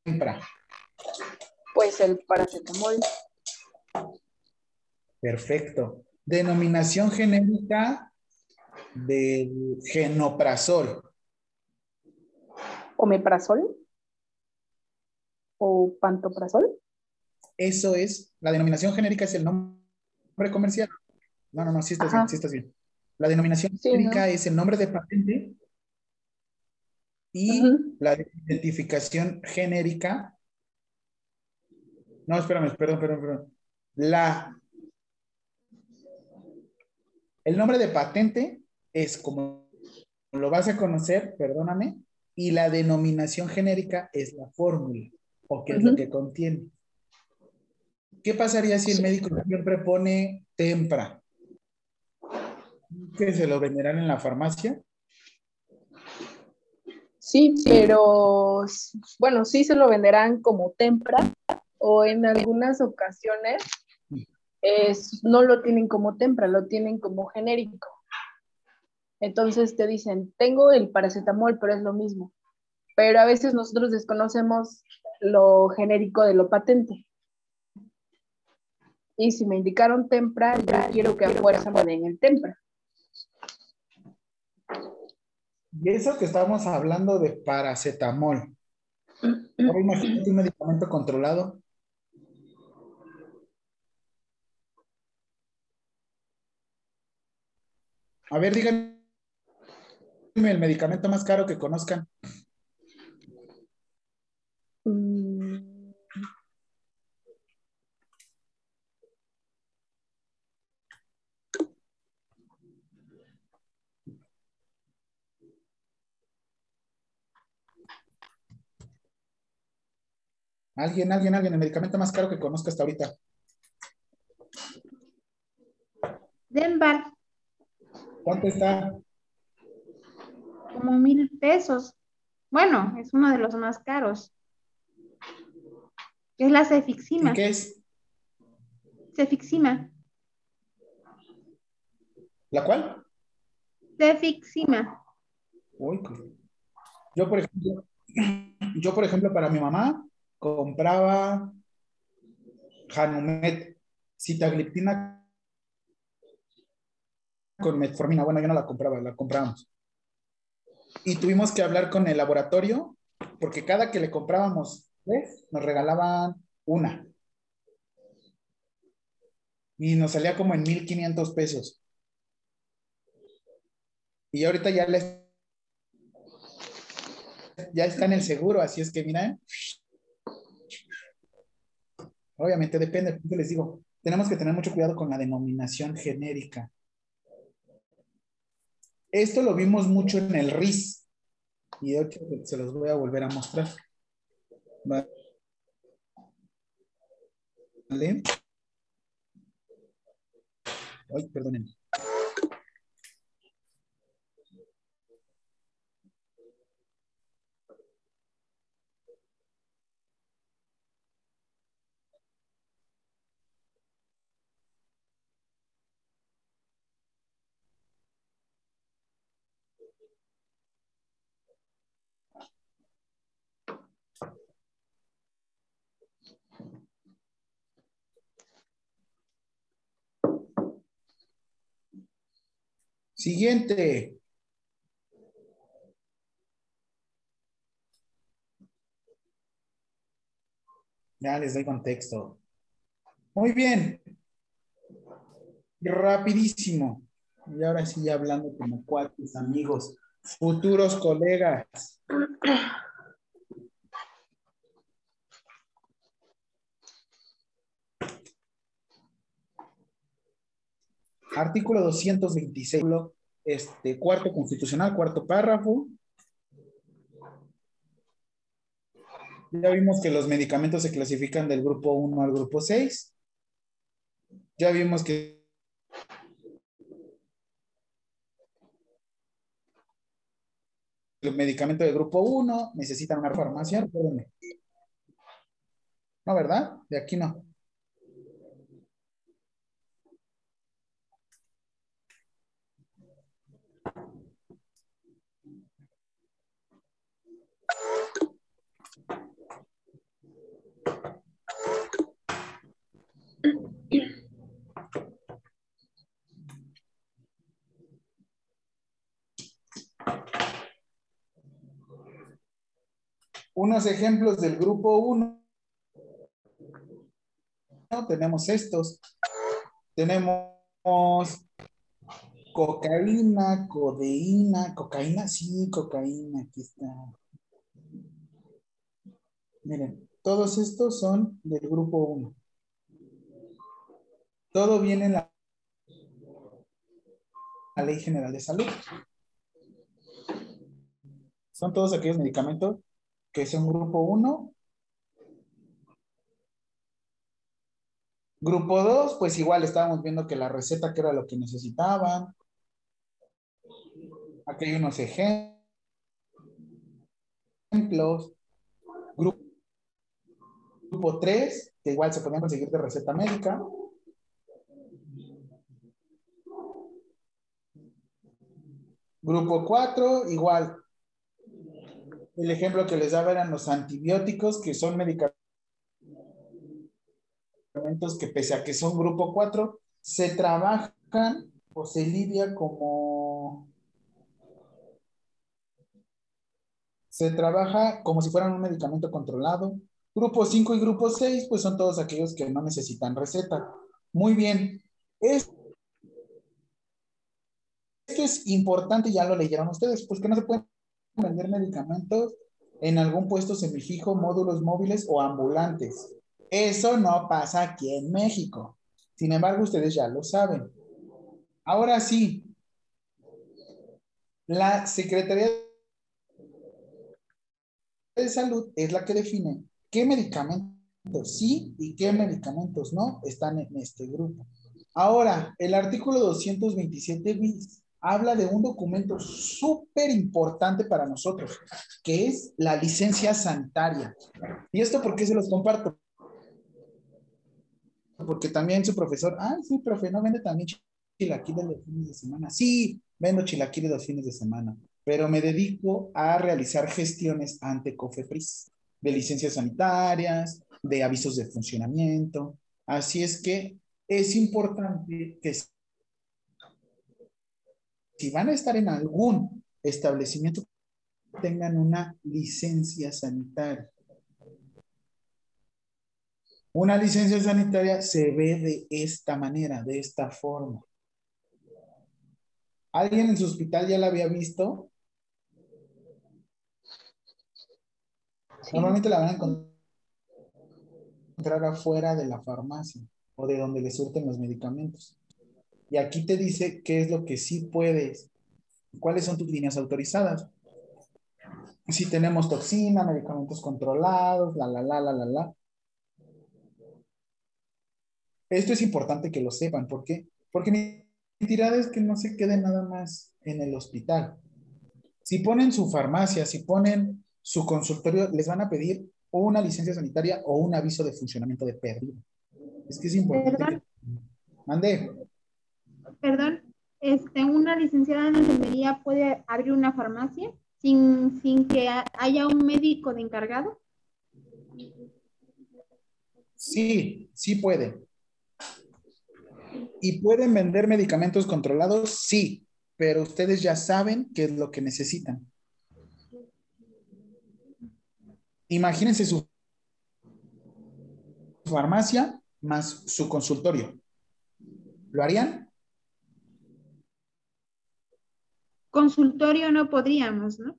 tempra? Pues el paracetamol. Perfecto. Denominación genérica del genoprazol. ¿Omeprazol? ¿O pantoprazol? Eso es, la denominación genérica es el nombre comercial. No, no, no, sí estás Ajá. bien, sí estás bien. La denominación Sí, genérica ¿no? es el nombre de patente y la identificación genérica. No, espérame, perdón, perdón, perdón. La. El nombre de patente es como lo vas a conocer, perdóname, y la denominación genérica es la fórmula o qué es lo que contiene. ¿Qué pasaría si el médico siempre pone tempra? ¿Que se lo venderán en la farmacia? Sí, pero bueno, sí se lo venderán como tempra o en algunas ocasiones es- no lo tienen como tempra, lo tienen como genérico. Entonces te dicen, tengo el paracetamol, pero es lo mismo. Pero a veces nosotros desconocemos lo genérico de lo patente. Y si me indicaron tempra, yo quiero que a fuerza me den el tempra. Y eso que estamos hablando de paracetamol. Ahora imagínate un medicamento controlado. A ver, díganme el medicamento más caro que conozcan. Alguien, alguien, alguien, el medicamento más caro que conozca hasta ahorita. Denbar, ¿Cuánto está? como mil pesos. Bueno, es uno de los más caros. Es la ¿Y cefixima. qué es? Cefixima. ¿La cual? Cefixima. Uy, yo por ejemplo, yo por ejemplo para mi mamá compraba Hanumet, sitagliptina con metformina. Bueno, yo no la compraba, la comprábamos. Y tuvimos que hablar con el laboratorio porque cada que le comprábamos nos regalaban una. Y nos salía como en 1500 pesos. Y ahorita ya les ya está en el seguro, así es que miren. Obviamente depende, eso les digo, tenemos que tener mucho cuidado con la denominación genérica. Esto lo vimos mucho en el RIS y hecho se los voy a volver a mostrar. ¿Vale? Ay, perdónenme. Siguiente. Ya les doy contexto. Muy bien. Rapidísimo. Y ahora sí, hablando como cuates, amigos, futuros colegas. Artículo 226, este, cuarto constitucional, cuarto párrafo. Ya vimos que los medicamentos se clasifican del grupo 1 al grupo 6. Ya vimos que medicamento de grupo 1, necesitan una farmacia, recuérdenme. No, ¿verdad? De aquí no. Unos ejemplos del grupo 1. Tenemos estos. Tenemos cocaína, codeína, cocaína, sí, cocaína, aquí está. Miren, todos estos son del grupo 1. Todo viene en la, la Ley General de Salud. Son todos aquellos medicamentos que es un grupo 1. Grupo 2, pues igual estábamos viendo que la receta que era lo que necesitaban. Aquí hay unos ejemplos. Grupo, grupo 3, que igual se podían conseguir de receta médica. Grupo 4, igual el ejemplo que les daba eran los antibióticos, que son medicamentos que pese a que son grupo 4, se trabajan o se lidia como... Se trabaja como si fueran un medicamento controlado. Grupo 5 y grupo 6, pues son todos aquellos que no necesitan receta. Muy bien. Esto es importante, ya lo leyeron ustedes, pues que no se pueden vender medicamentos en algún puesto semifijo, módulos móviles o ambulantes. Eso no pasa aquí en México. Sin embargo, ustedes ya lo saben. Ahora sí, la Secretaría de Salud es la que define qué medicamentos sí y qué medicamentos no están en este grupo. Ahora, el artículo 227 bis habla de un documento súper importante para nosotros, que es la licencia sanitaria. ¿Y esto por qué se los comparto? Porque también su profesor, ah, sí, profe, ¿no vende también chilaquiles los fines de semana? Sí, vendo chilaquiles los fines de semana, pero me dedico a realizar gestiones ante COFEPRIS, de licencias sanitarias, de avisos de funcionamiento. Así es que es importante que si van a estar en algún establecimiento, tengan una licencia sanitaria. Una licencia sanitaria se ve de esta manera, de esta forma. ¿Alguien en su hospital ya la había visto? Normalmente la van a encontrar afuera de la farmacia o de donde le surten los medicamentos. Y aquí te dice qué es lo que sí puedes, cuáles son tus líneas autorizadas. Si tenemos toxina, medicamentos controlados, la, la, la, la, la, la. Esto es importante que lo sepan. ¿Por qué? Porque mi tirada es que no se quede nada más en el hospital. Si ponen su farmacia, si ponen su consultorio, les van a pedir o una licencia sanitaria o un aviso de funcionamiento de pérdida. Es que es importante. Mande perdón, este, una licenciada en enfermería puede abrir una farmacia sin, sin que haya un médico de encargado? Sí, sí puede. ¿Y pueden vender medicamentos controlados? Sí, pero ustedes ya saben qué es lo que necesitan. Imagínense su farmacia más su consultorio. ¿Lo harían? Consultorio no podríamos, ¿no?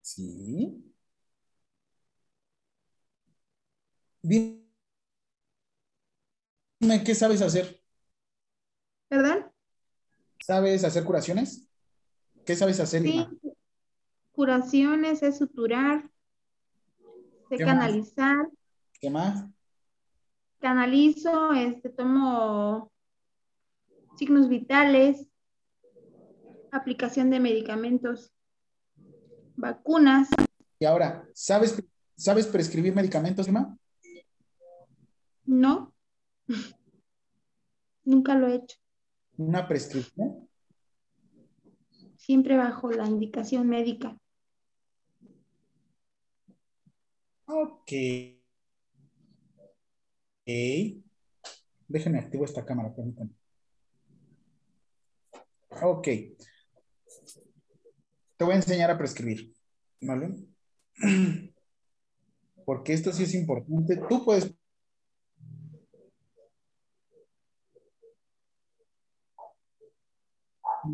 Sí. Dime, ¿qué sabes hacer? ¿Perdón? ¿Sabes hacer curaciones? ¿Qué sabes hacer? Sí, curaciones, es suturar, sé canalizar. ¿Qué más? Canalizo, este, tomo signos vitales, aplicación de medicamentos. vacunas, Y ahora, ¿sabes, ¿sabes prescribir medicamentos, Emma? no. Nunca lo he hecho. Una prescripción. Siempre bajo la indicación médica. Ok. Ok. Déjenme activo esta cámara, permítanme. Ok. Te voy a enseñar a prescribir, ¿vale? Porque esto sí es importante. Tú puedes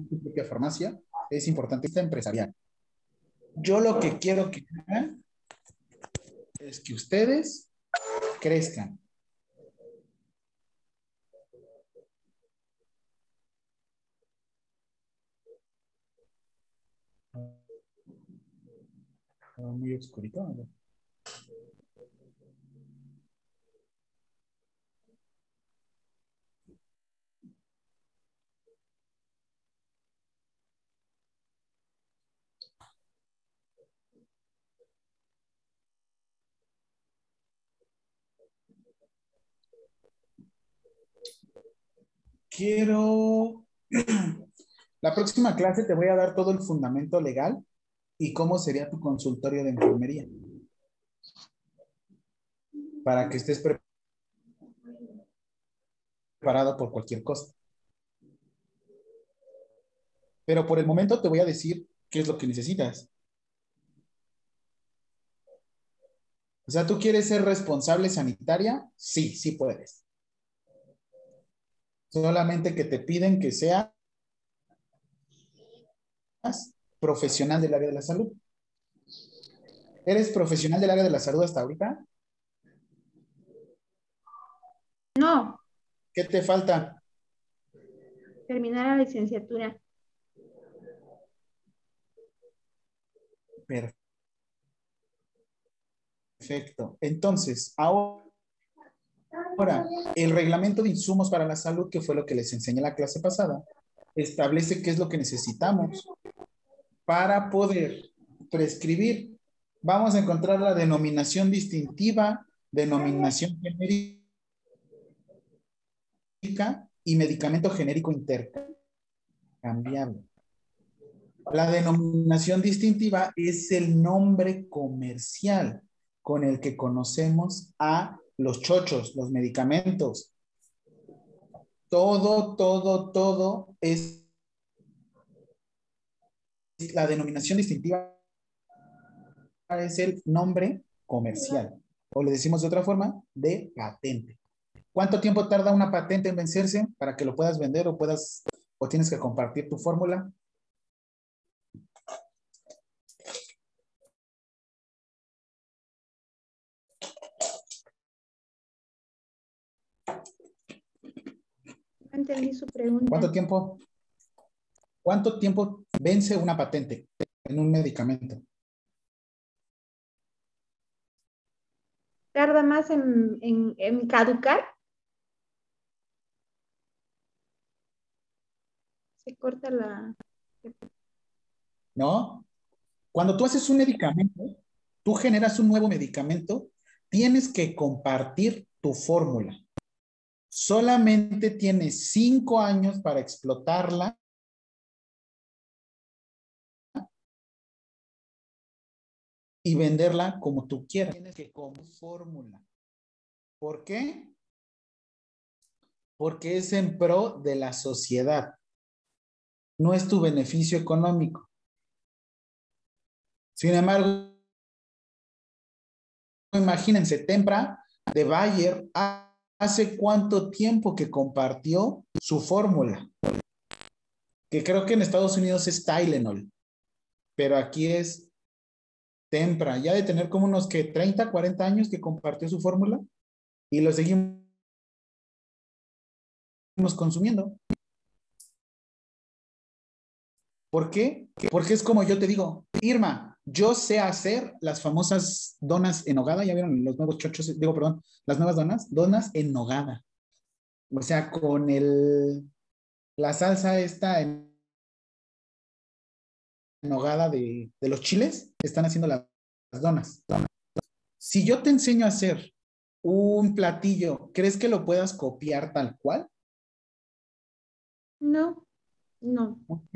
tu propia farmacia, es importante esta empresarial. Yo lo que quiero que hagan es que ustedes crezcan. Muy oscurito. ver. Quiero... La próxima clase te voy a dar todo el fundamento legal y cómo sería tu consultorio de enfermería. Para que estés pre- preparado por cualquier cosa. Pero por el momento te voy a decir qué es lo que necesitas. O sea, ¿tú quieres ser responsable sanitaria? Sí, sí puedes. Solamente que te piden que seas profesional del área de la salud. ¿Eres profesional del área de la salud hasta ahorita? No, ¿Qué te falta? terminar la licenciatura. Perfecto. Entonces, ahora, ahora, el reglamento de insumos para la salud, que fue lo que les enseñé en la clase pasada, establece qué es lo que necesitamos para poder prescribir. Vamos a encontrar la denominación distintiva, denominación genérica y medicamento genérico intercambiable. La denominación distintiva es el nombre comercial con el que conocemos a los chochos, los medicamentos. Todo, todo, todo es la denominación distintiva es el nombre comercial o le decimos de otra forma de patente. ¿Cuánto tiempo tarda una patente en vencerse para que lo puedas vender o puedas o tienes que compartir tu fórmula? Entendí su pregunta. ¿Cuánto tiempo? ¿Cuánto tiempo vence una patente en un medicamento? ¿Tarda más en, en, en caducar? Se corta la... ¿No? Cuando tú haces un medicamento, tú generas un nuevo medicamento, tienes que compartir tu fórmula. Solamente tienes cinco años para explotarla. Y venderla como tú quieras. Tienes que como fórmula. ¿Por qué? Porque es en pro de la sociedad. No es tu beneficio económico. Sin embargo, imagínense, Tempra de Bayer hace cuánto tiempo que compartió su fórmula, que creo que en Estados Unidos es Tylenol, pero aquí es Tempra, ya de tener como unos que 30, 40 años que compartió su fórmula y lo seguimos consumiendo. ¿Por qué? Porque es como yo te digo, Irma, yo sé hacer las famosas donas en nogada, ya vieron los nuevos chochos, digo, perdón, las nuevas donas, donas en nogada. O sea, con el, la salsa esta en, nogada de, de los chiles, están haciendo las, las donas. Si yo te enseño a hacer un platillo, ¿crees que lo puedas copiar tal cual? No, no. Ok.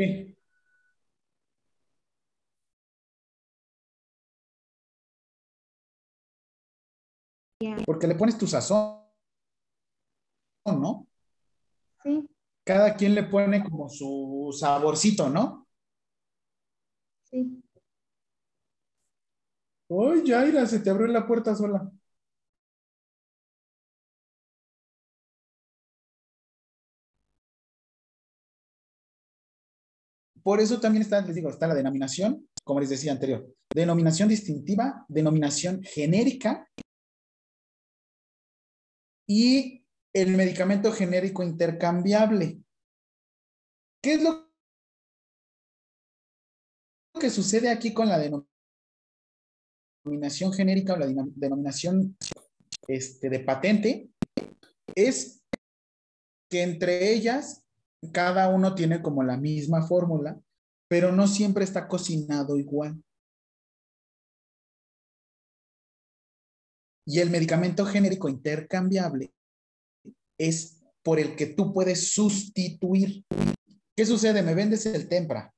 Porque le pones tu sazón, ¿no? Sí, Cada quien le pone como su saborcito, ¿no? sí. Uy, Yaira, se te abrió la puerta sola. Por eso también está, les digo, está la denominación, como les decía anterior, denominación distintiva, denominación genérica y el medicamento genérico intercambiable. ¿Qué es lo que sucede aquí con la denominación genérica o la deno- denominación este, de patente? Es que entre ellas cada uno tiene como la misma fórmula, pero no siempre está cocinado igual. Y el medicamento genérico intercambiable es por el que tú puedes sustituir. ¿Qué sucede? Me vendes el Tempra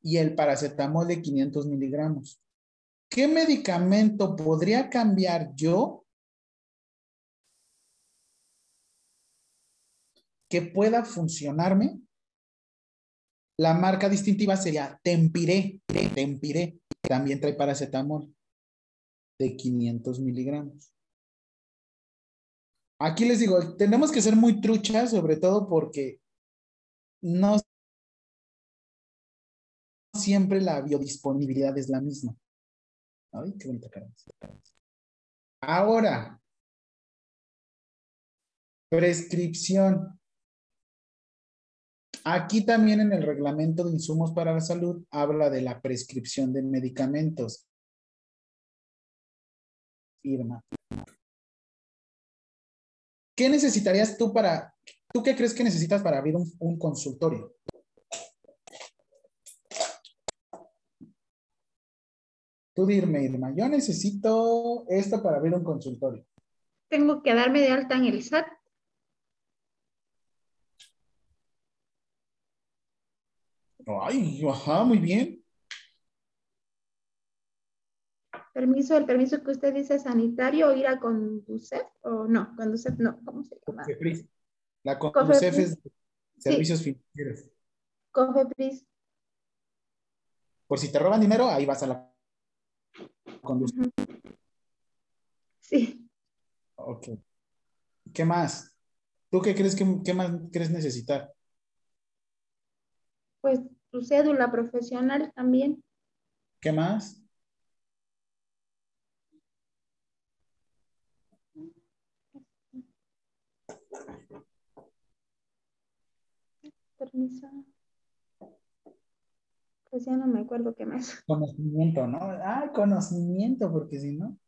y el paracetamol de 500 miligramos. ¿Qué medicamento podría cambiar yo que pueda funcionarme? La marca distintiva sería Tempiré. Tempiré. También trae paracetamol de 500 miligramos. Aquí les digo, tenemos que ser muy truchas, sobre todo porque no siempre la biodisponibilidad es la misma. Ay, qué bonita cara. Ahora, prescripción. Aquí también en el reglamento de insumos para la salud habla de la prescripción de medicamentos. Irma. ¿Qué necesitarías tú para, tú qué crees que necesitas para abrir un, un consultorio? Tú dime, Irma, yo necesito esto para abrir un consultorio. Tengo que darme de alta en el SAT. Ay, ajá, muy bien. Permiso, el permiso que usted dice sanitario, ir a Conducef o no, Conducef no, ¿cómo se llama? Cofepris. La Cofepris. Conducef es servicios financieros. Cofepris. Por si te roban dinero, ahí vas a la Sí, Ok. ¿Qué más? ¿Tú qué crees que qué más crees necesitar? pues tu cédula profesional también. ¿Qué más? Permiso. Pues ya no me acuerdo qué más. Conocimiento, ¿no? Ah, conocimiento, porque si no.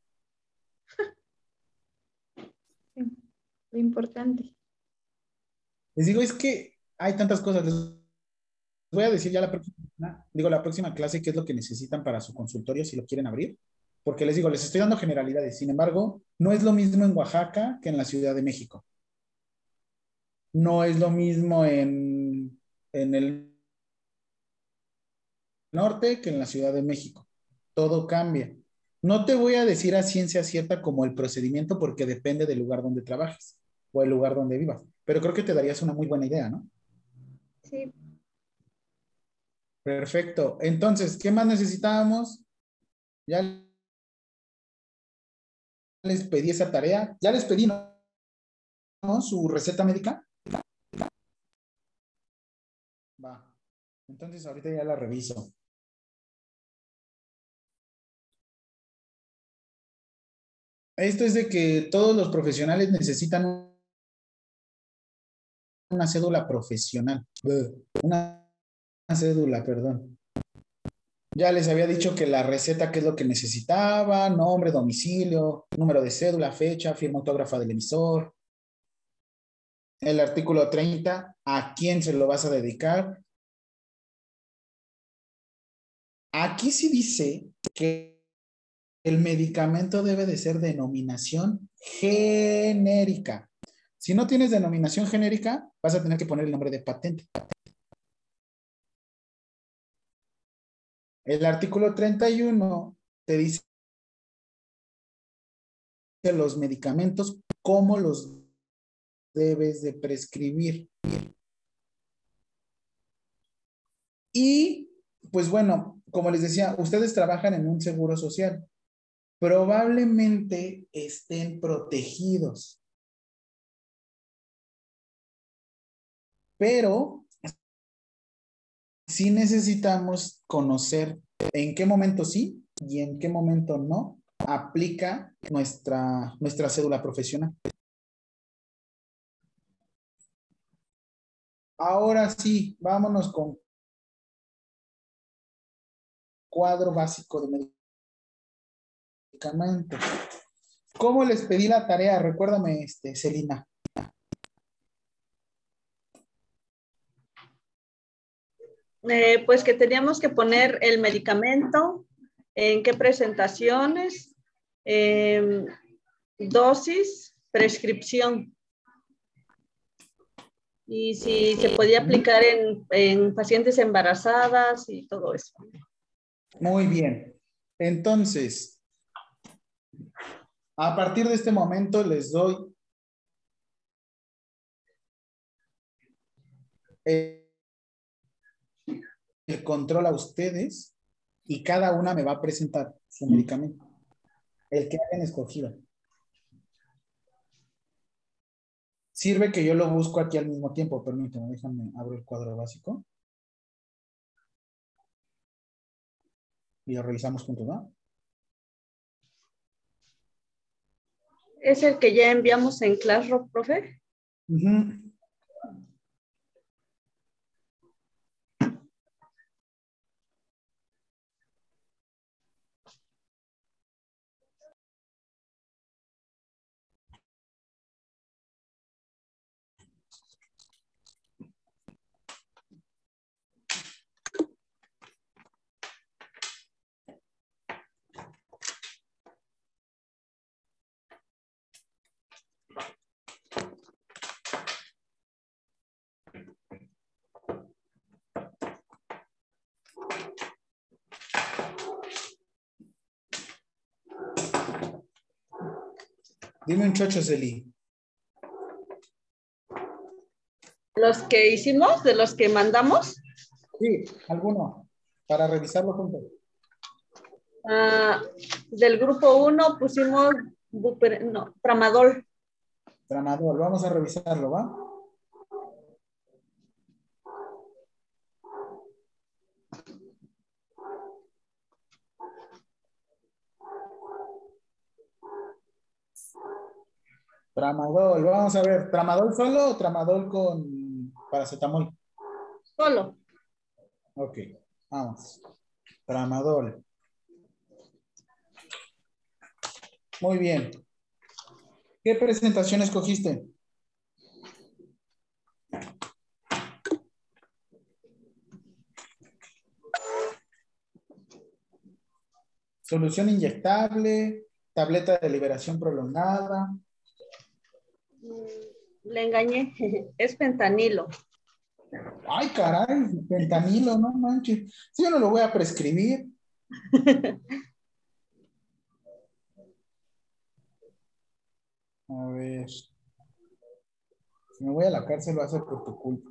Lo importante. Les digo, es que hay tantas cosas. Les voy a decir ya la próxima, digo, la próxima clase qué es lo que necesitan para su consultorio si lo quieren abrir. Porque les digo, les estoy dando generalidades. Sin embargo, no es lo mismo en Oaxaca que en la Ciudad de México. No es lo mismo en, en el norte que en la Ciudad de México. Todo cambia. No te voy a decir a ciencia cierta como el procedimiento porque depende del lugar donde trabajes o el lugar donde vivas. Pero creo que te darías una muy buena idea, ¿no? Sí, Perfecto. Entonces, ¿qué más necesitábamos? Ya les pedí esa tarea. Ya les pedí, ¿no? ¿No? Su receta médica. Va. Entonces, ahorita ya la reviso. Esto es de que todos los profesionales necesitan una cédula profesional. Una cédula, perdón. Ya les había dicho que la receta, qué es lo que necesitaba, nombre, domicilio, número de cédula, fecha, firma autógrafa del emisor. El artículo 30, ¿a quién se lo vas a dedicar? Aquí sí dice que el medicamento debe de ser denominación genérica. Si no tienes denominación genérica, vas a tener que poner el nombre de patente. El artículo 31 te dice los medicamentos, cómo los debes de prescribir. Y, pues bueno, como les decía, ustedes trabajan en un seguro social. Probablemente estén protegidos. Pero sí necesitamos conocer en qué momento sí y en qué momento no aplica nuestra, nuestra cédula profesional. Ahora sí, vámonos con cuadro básico de ¿Cómo les pedí la tarea? Recuérdame, este, Celina. Eh, pues que teníamos que poner el medicamento, en qué presentaciones, em, dosis, prescripción. Y si se podía aplicar en, en pacientes embarazadas y todo eso. Muy bien. Entonces, a partir de este momento les doy el control a ustedes y cada una me va a presentar su medicamento, el que hayan escogido. Sirve que yo lo busco aquí al mismo tiempo, permítanme, déjame, abro el cuadro básico. Y lo revisamos juntos, ¿no? ¿Es el que ya enviamos en Classroom, profe? Dime un chocho, Celi. ¿Los que hicimos? ¿De los que mandamos? Sí, alguno, para revisarlo juntos. Ah, del grupo 1 pusimos no, tramadol. Tramadol, vamos a revisarlo, ¿va? Tramadol, vamos a ver, ¿tramadol solo o tramadol con paracetamol? Solo. Ok, vamos. Tramadol. Muy bien. ¿Qué presentación escogiste? Solución inyectable, tableta de liberación prolongada, le engañé, es fentanilo. Ay, caray, fentanilo, no manches. Si yo no lo voy a prescribir. A ver. Si me voy a la cárcel, a ser por tu culpa.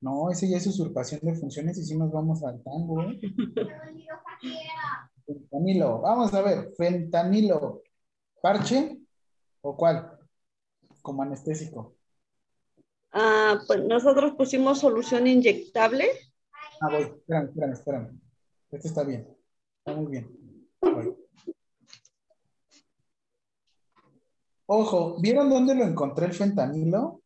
No, ese ya es usurpación de funciones y si nos vamos al tango, ¿eh? Fentanilo. Vamos a ver, fentanilo. ¿Parche o cuál? Como anestésico. Ah, pues nosotros pusimos solución inyectable. Ah, voy. Espérame, espérame, espérame. Este está bien. Está muy bien. Ojo, ¿vieron dónde lo encontré el fentanilo?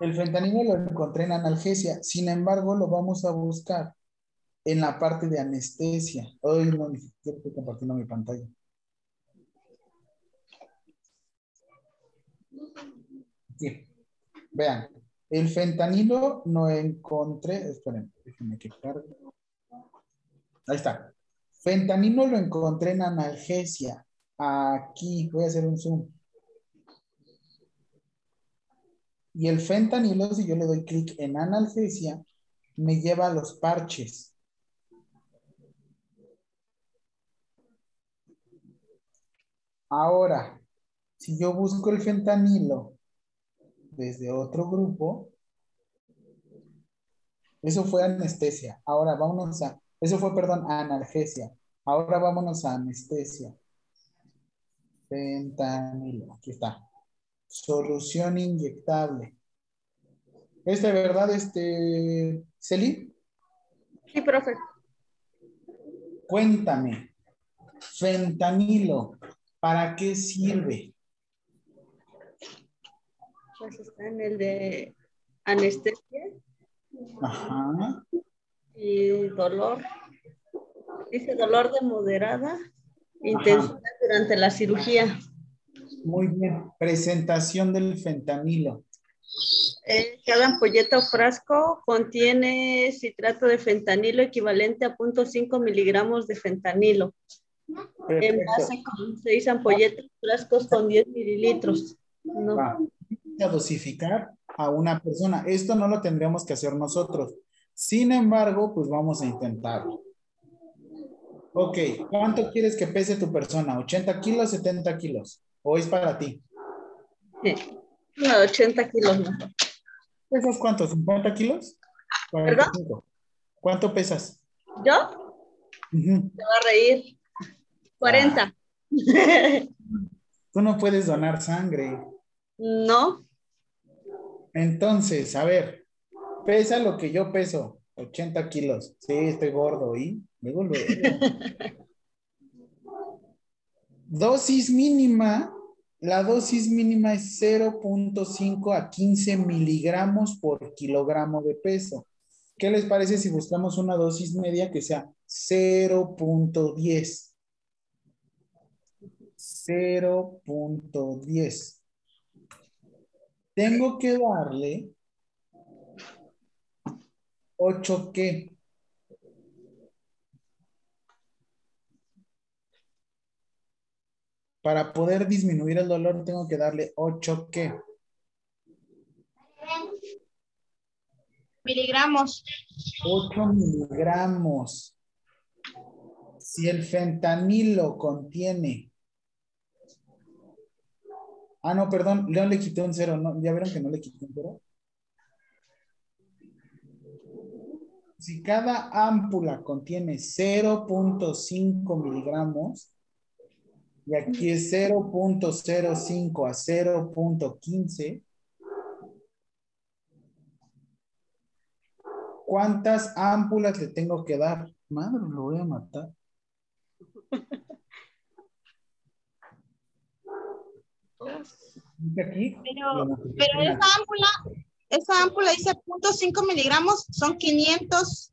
El fentanilo lo encontré en analgesia. Sin embargo, lo vamos a buscar en la parte de anestesia. Hoy no, ni estoy compartiendo mi pantalla. Sí. Vean, El fentanilo lo encontré, esperen, déjenme que cargue. Ahí está. Fentanilo lo encontré en analgesia. Aquí, voy a hacer un zoom. Y el fentanilo, si yo le doy clic en analgesia, me lleva a los parches. Ahora, si yo busco el fentanilo desde otro grupo, eso fue anestesia. Ahora vámonos a, eso fue, perdón, analgesia. Ahora vámonos a anestesia. Fentanilo, aquí está. Solución inyectable. ¿Este verdad, este, Celi? Sí, profe. Cuéntame, fentanilo, ¿para qué sirve? Pues está en el de anestesia Ajá. y dolor. Dice dolor de moderada intensidad durante la cirugía. Muy bien. Presentación del fentanilo. Eh, cada ampolleta o frasco contiene citrato de fentanilo equivalente a 0.5 miligramos de fentanilo. Envase con 6 ampolletas, frascos con 10 mililitros. No. Va. A dosificar a una persona. Esto no lo tendríamos que hacer nosotros. Sin embargo, pues vamos a intentarlo. Ok, ¿cuánto quieres que pese tu persona? ¿80 kilos, 70 kilos? ¿O es para ti? Sí. No, 80 kilos no. ¿Pesas cuánto? ¿50 kilos? 45. ¿Cuánto pesas? ¿Yo? Ujú. Te va a reír. 40. Tú no puedes donar sangre. no. Entonces, a ver, pesa lo que yo peso, 80 kilos. Sí, estoy gordo y luego luego. Dosis mínima, la dosis mínima es 0.5 a 15 miligramos por kilogramo de peso. ¿Qué les parece si buscamos una dosis media que sea 0.10? 0.10. Tengo que darle 8 qué? Para poder disminuir el dolor tengo que darle 8 qué? Miligramos. 8 miligramos. Si el fentanilo contiene. Ah, no, perdón, León le quité un cero. ¿no? ¿Ya vieron que no le quité un cero? Si cada ámpula contiene 0.5 miligramos, y aquí es 0.05 a 0.15, ¿cuántas ámpulas le tengo que dar? Madre, lo voy a matar. Aquí, Pero, pero esa ámpula, esa ámpula dice 0.5 miligramos, son 500.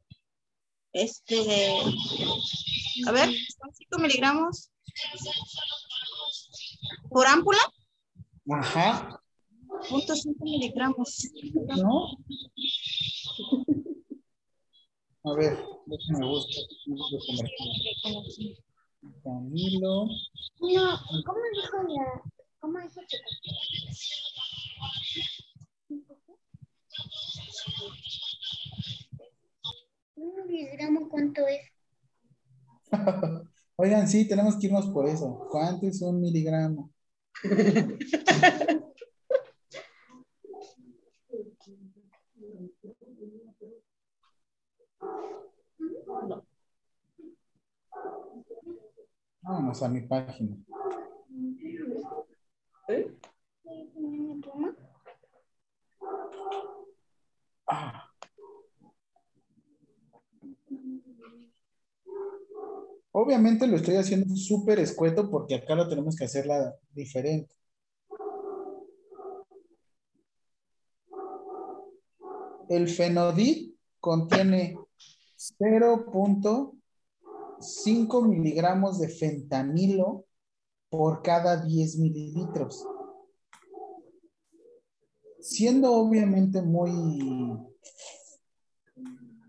Este, a ver, son 5 miligramos por ámpula, Ajá, 0.5 miligramos. ¿no? A ver, déjame buscar. Camilo. No, ¿cómo dijo la, cómo dijo que un miligramo cuánto es? Oigan, sí, tenemos que irnos por eso. ¿Cuánto es un miligramo? Vámonos a mi página. Ah. Obviamente lo estoy haciendo súper escueto porque acá lo tenemos que hacerla diferente. El fenodit contiene 0.5 miligramos de fentanilo por cada 10 mililitros. siendo obviamente muy,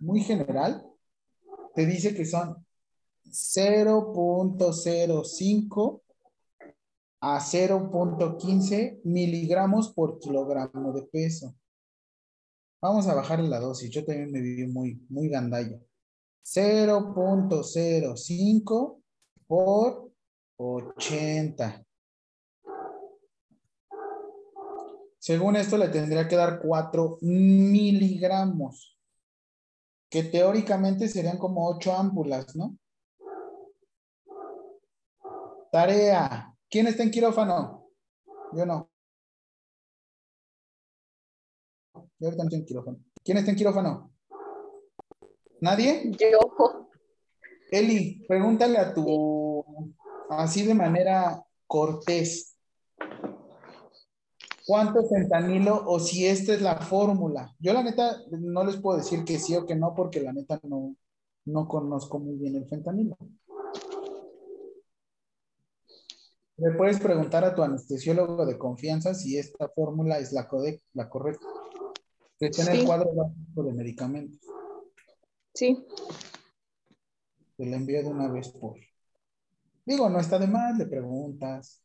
muy general, te dice que son 0.05 a 0.15 miligramos por kilogramo de peso. Vamos a bajar la dosis. Yo también me vi muy, muy gandalla. 0.05 por 80. Según esto le tendría que dar 4 miligramos, que teóricamente serían como 8 ámpulas, ¿no? Tarea. ¿Quién está en quirófano? Yo no. Yo ahorita no estoy en quirófano. ¿Quién está en quirófano? ¿Nadie? Yo. Eli, pregúntale a tu, así de manera cortés, cuánto fentanilo o si esta es la fórmula. Yo la neta no les puedo decir que sí o que no porque la neta no, no conozco muy bien el fentanilo. Le puedes preguntar a tu anestesiólogo de confianza si esta fórmula es la, la correcta. Que en el cuadro básico de medicamentos. Sí. Te la envío de una vez por. Digo, no está de más, le preguntas.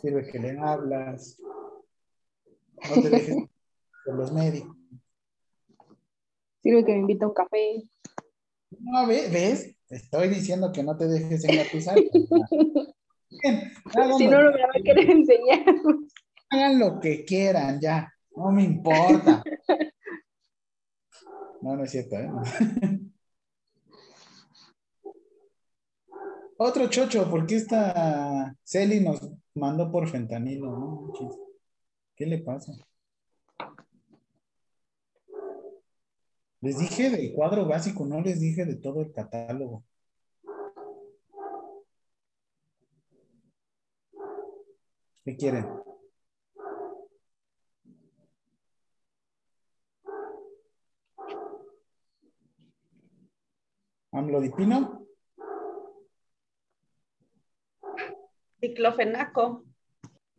Sirve que le hablas. No te dejes por los médicos. Sirve que me invita a un café. No, ¿ves? Estoy diciendo que no te dejes engatusar. si no, no me va a querer enseñar. Hagan lo que quieran, ya. No me importa. No, no es cierto, ¿eh? Otro chocho, ¿por qué esta Celi nos mandó por fentanilo? ¿no? ¿Qué le pasa? Les dije del cuadro básico, no les dije de todo el catálogo. ¿Qué quieren? ¿Amlodipino? Diclofenaco.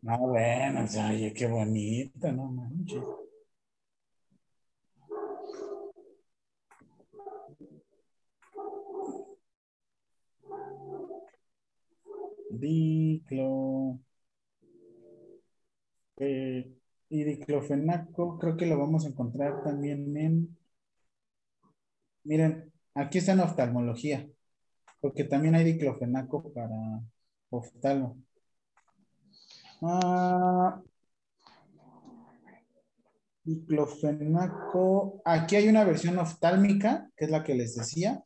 No, bueno, oye, qué bonito, no manches. Diclo. Eh, y diclofenaco, creo que lo vamos a encontrar también en. Miren, aquí está en oftalmología, porque también hay diclofenaco para oftalmo. Ah, diclofenaco. Aquí hay una versión oftálmica, que es la que les decía.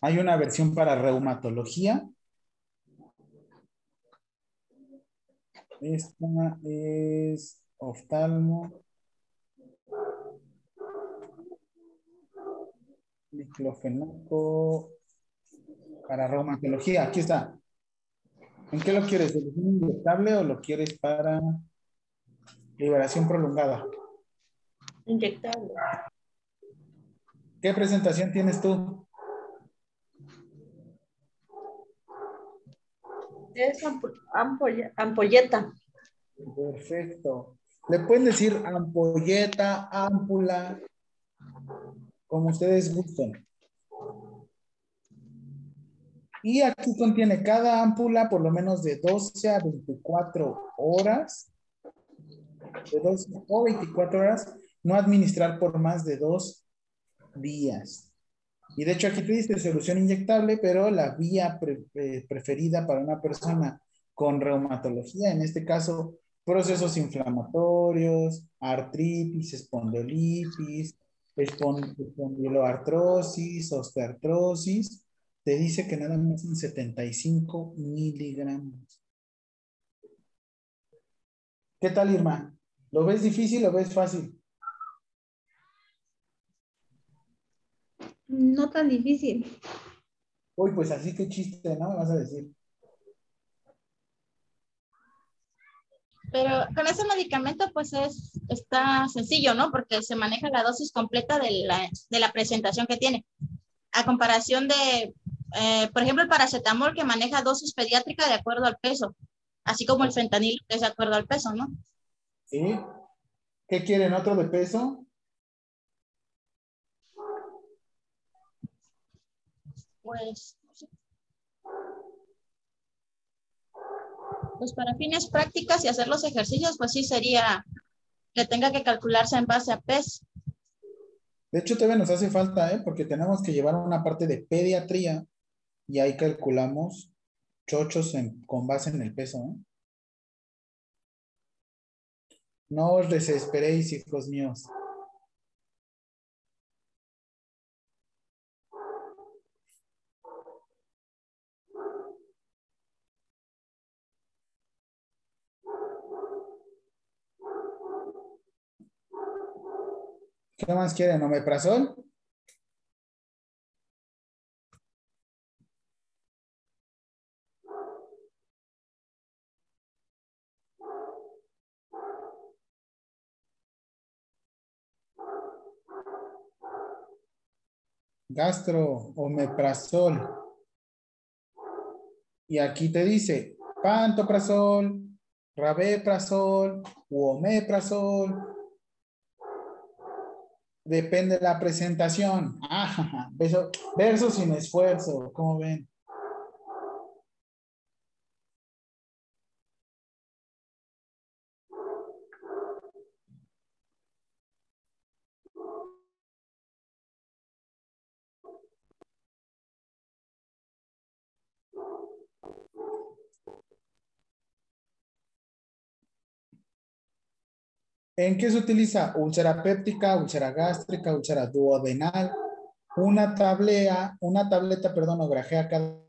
Hay una versión para reumatología. Esta es oftalmo. Diclofenaco para reumatología. Aquí está. ¿En qué lo quieres? ¿Solución inyectable o lo quieres para liberación prolongada? Inyectable. ¿Qué presentación tienes tú? Es ampolleta. Perfecto. Le pueden decir ampolleta, ámpula, como ustedes gusten. Y aquí contiene cada ámpula por lo menos de 12 a 24 horas. De 12 o 24 horas. No administrar por más de dos días. Y de hecho aquí te dice solución inyectable, pero la vía eh, preferida para una persona con reumatología, en este caso, procesos inflamatorios, artritis, espondilitis, espondiloartrosis, osteoartrosis, te dice que nada más son 75 miligramos. ¿Qué tal, Irma? ¿Lo ves difícil o ves fácil? No tan difícil. Uy, pues así que chiste, ¿no? Vas a decir. Pero con ese medicamento, pues es, está sencillo, ¿no? Porque se maneja la dosis completa de la, de la presentación que tiene. A comparación de eh, por ejemplo, el paracetamol que maneja dosis pediátrica de acuerdo al peso. así como el fentanilo que es de acuerdo al peso, ¿no? ¿Sí? ¿Qué quieren? ¿Otro de peso? Pues, pues para fines prácticas y hacer los ejercicios, pues sí sería que tenga que calcularse en base a PES. De hecho, todavía nos hace falta, ¿eh? Porque tenemos que llevar una parte de pediatría y ahí calculamos chochos en- con base en el peso, ¿eh? No os desesperéis, hijos míos. ¿Qué más quieren? ¿Omeprazol? Gastro, omeprazol. Y aquí te dice pantoprazol, rabeprazol u omeprazol. Depende de la presentación. Ah, verso, verso sin esfuerzo, ¿cómo ven? ¿En qué se utiliza? Úlcera péptica, úlcera gástrica, úlcera duodenal. Una tablea, una tableta, perdón, o grajea cada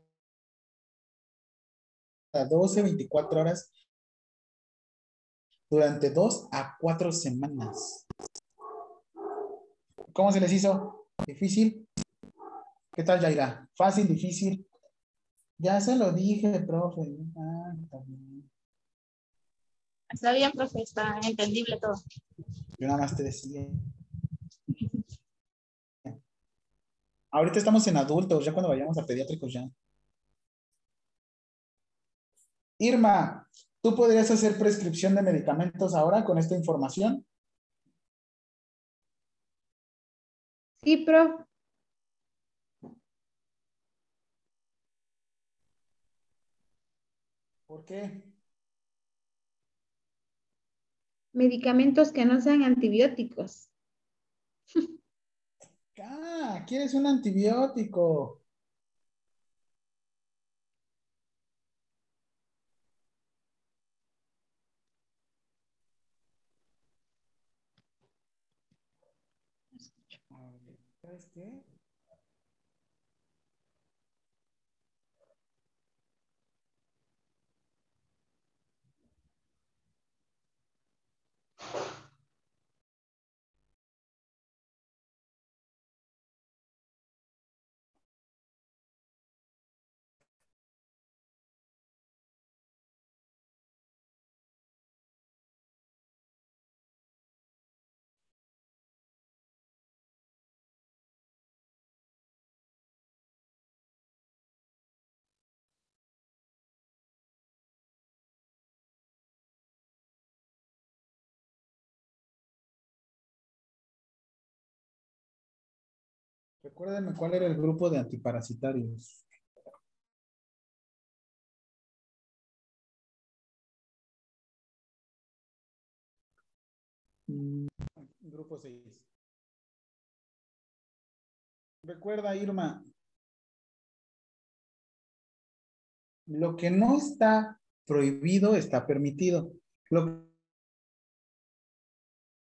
12, 24 horas durante dos a cuatro semanas. ¿Cómo se les hizo? ¿Difícil? ¿Qué tal, Yaira? ¿Fácil, difícil? Ya se lo dije, profe. Ah, bien. Está bien, profe, está entendible todo. Yo nada más te decía. Ahorita estamos en adultos, ya cuando vayamos a pediátricos ya. Irma, ¿tú podrías hacer prescripción de medicamentos ahora con esta información? Sí, prof. ¿Por qué? Medicamentos que no sean antibióticos. Ah, ¿quieres un antibiótico? you Recuérdenme cuál era el grupo de antiparasitarios. Mm, Grupo 6. Recuerda, Irma, lo que no está prohibido está permitido. Lo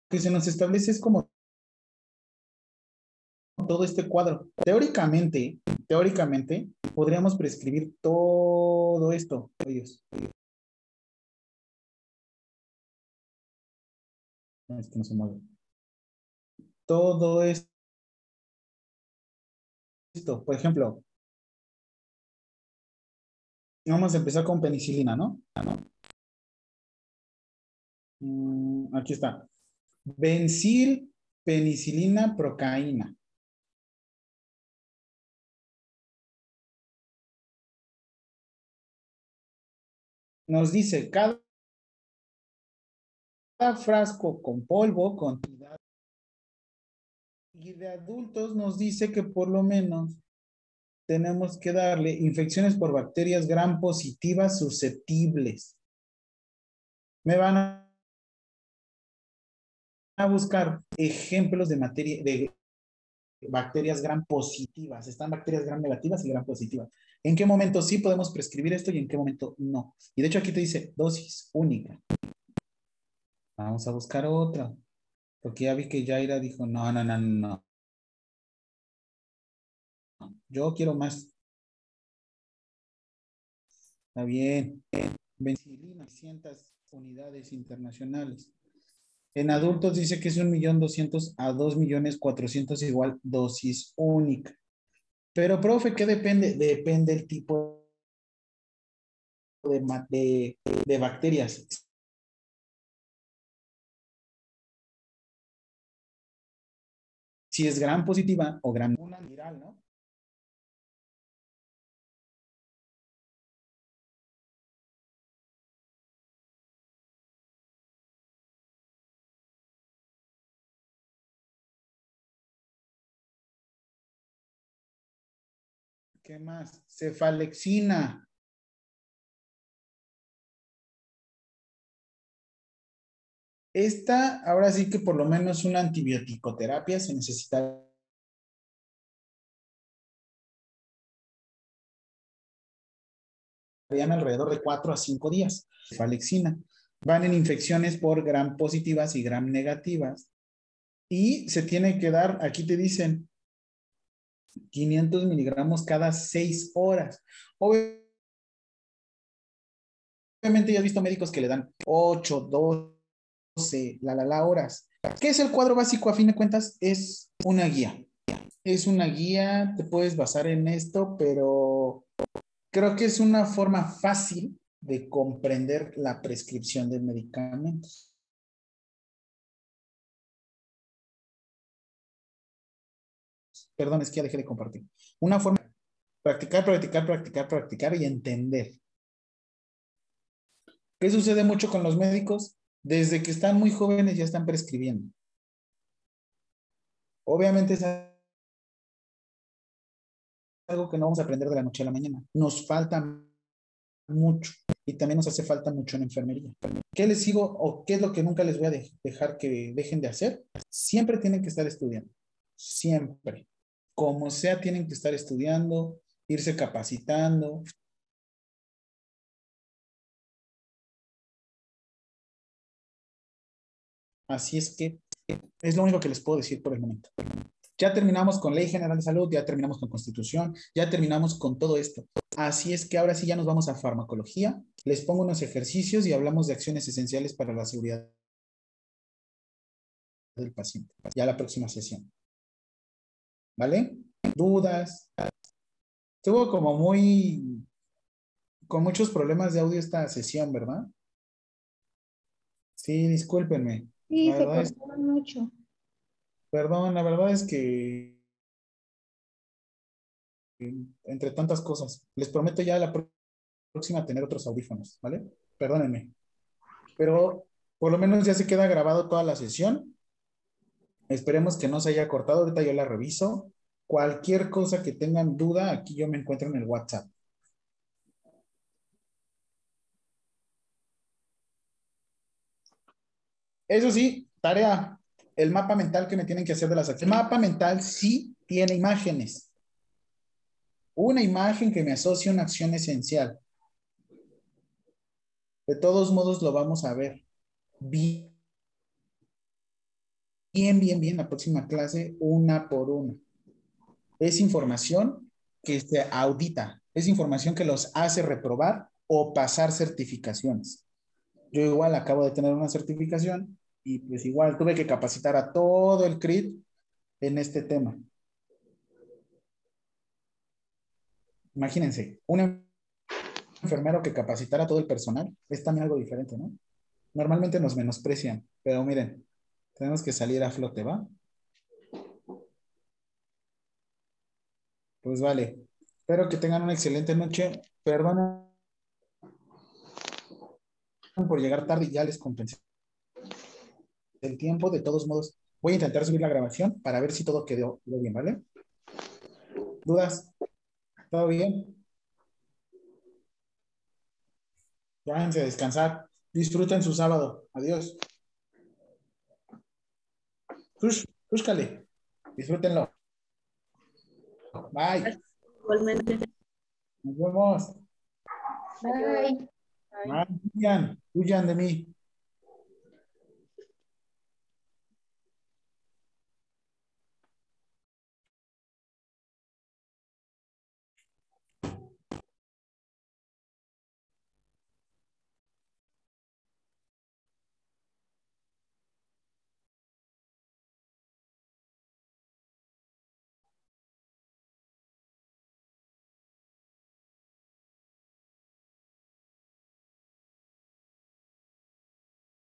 que se nos establece es como todo este cuadro. Teóricamente, teóricamente, podríamos prescribir todo esto. Ellos. Es que no se mueve. Todo esto. Por ejemplo, vamos a empezar con penicilina, ¿no? Mm, aquí está. Bencil, penicilina, procaína. Dice cada frasco con polvo, con y de adultos nos dice que por lo menos tenemos que darle infecciones por bacterias gram positivas susceptibles. Me van a a buscar ejemplos de materia de bacterias gram positivas. Están bacterias gram negativas y gram positivas. ¿En qué momento sí podemos prescribir esto y en qué momento no? Y de hecho aquí te dice dosis única. Vamos a buscar otra. Porque ya vi que Yaira dijo, no, no, no, no. Yo quiero más. Está bien. 200 unidades internacionales. En adultos dice que es un millón doscientos a dos millones cuatrocientos igual dosis única. Pero, profe, ¿qué depende? Depende el tipo de, de bacterias. Si es gran positiva o gran viral, ¿no? ¿Qué más? Cefalexina. Esta, ahora sí que por lo menos una antibiótico-terapia se necesita alrededor de 4 a 5 días. Cefalexina. Van en infecciones por gram positivas y gram negativas. Y se tiene que dar, aquí te dicen, 500 miligramos cada 6 horas. Obviamente ya he visto médicos que le dan 8, 12, la, la, la horas. ¿Qué es el cuadro básico? A fin de cuentas, es una guía. Es una guía, te puedes basar en esto, pero creo que es una forma fácil de comprender la prescripción de medicamentos. Perdón, es que ya dejé de compartir. Una forma, practicar, practicar, practicar, practicar y entender. ¿Qué sucede mucho con los médicos? Desde que están muy jóvenes ya están prescribiendo. Obviamente es algo que no vamos a aprender de la noche a la mañana. Nos falta mucho y también nos hace falta mucho en enfermería. ¿Qué les sigo o qué es lo que nunca les voy a dejar que dejen de hacer? Siempre tienen que estar estudiando. Siempre como sea, tienen que estar estudiando, irse capacitando. Así es que es lo único que les puedo decir por el momento. Ya terminamos con Ley General de Salud, ya terminamos con Constitución, ya terminamos con todo esto. Así es que ahora sí ya nos vamos a farmacología. Les pongo unos ejercicios y hablamos de acciones esenciales para la seguridad del paciente. Ya la próxima sesión. ¿Vale? Dudas. Estuvo como muy, con muchos problemas de audio esta sesión, ¿verdad? Sí, discúlpenme. Sí, se mucho. Perdón, la verdad es que entre tantas cosas. Les prometo ya la próxima tener otros audífonos, ¿vale? Perdónenme. Pero por lo menos ya se queda grabado toda la sesión Esperemos que no se haya cortado. Ahorita yo la reviso. Cualquier cosa que tengan duda, aquí yo me encuentro en el WhatsApp. Eso sí, tarea, el mapa mental que me tienen que hacer de las acciones. El mapa mental sí tiene imágenes. Una imagen que me asocia a una acción esencial. De todos modos lo vamos a ver. Bien bien, bien, bien la próxima clase, una por una. Es información que se audita, es información que los hace reprobar o pasar certificaciones. Yo igual acabo de tener una certificación y pues igual tuve que capacitar a todo el CRIT en este tema. Imagínense, un enfermero que capacitara a todo el personal es también algo diferente, ¿no? Normalmente nos menosprecian, pero miren, tenemos que salir a flote, ¿va? Pues vale. Espero que tengan una excelente noche. Perdona. por llegar tarde ya les compensé el tiempo. De todos modos, voy a intentar subir la grabación para ver si todo quedó, quedó bien, ¿vale? ¿Dudas? ¿Todo bien? Váyanse a descansar. Disfruten su sábado. Adiós. Tush, túscale. Disfrútenlo. Bye. Igualmente. Nos vemos. Bye. Bye. Huyan, huyan de mí.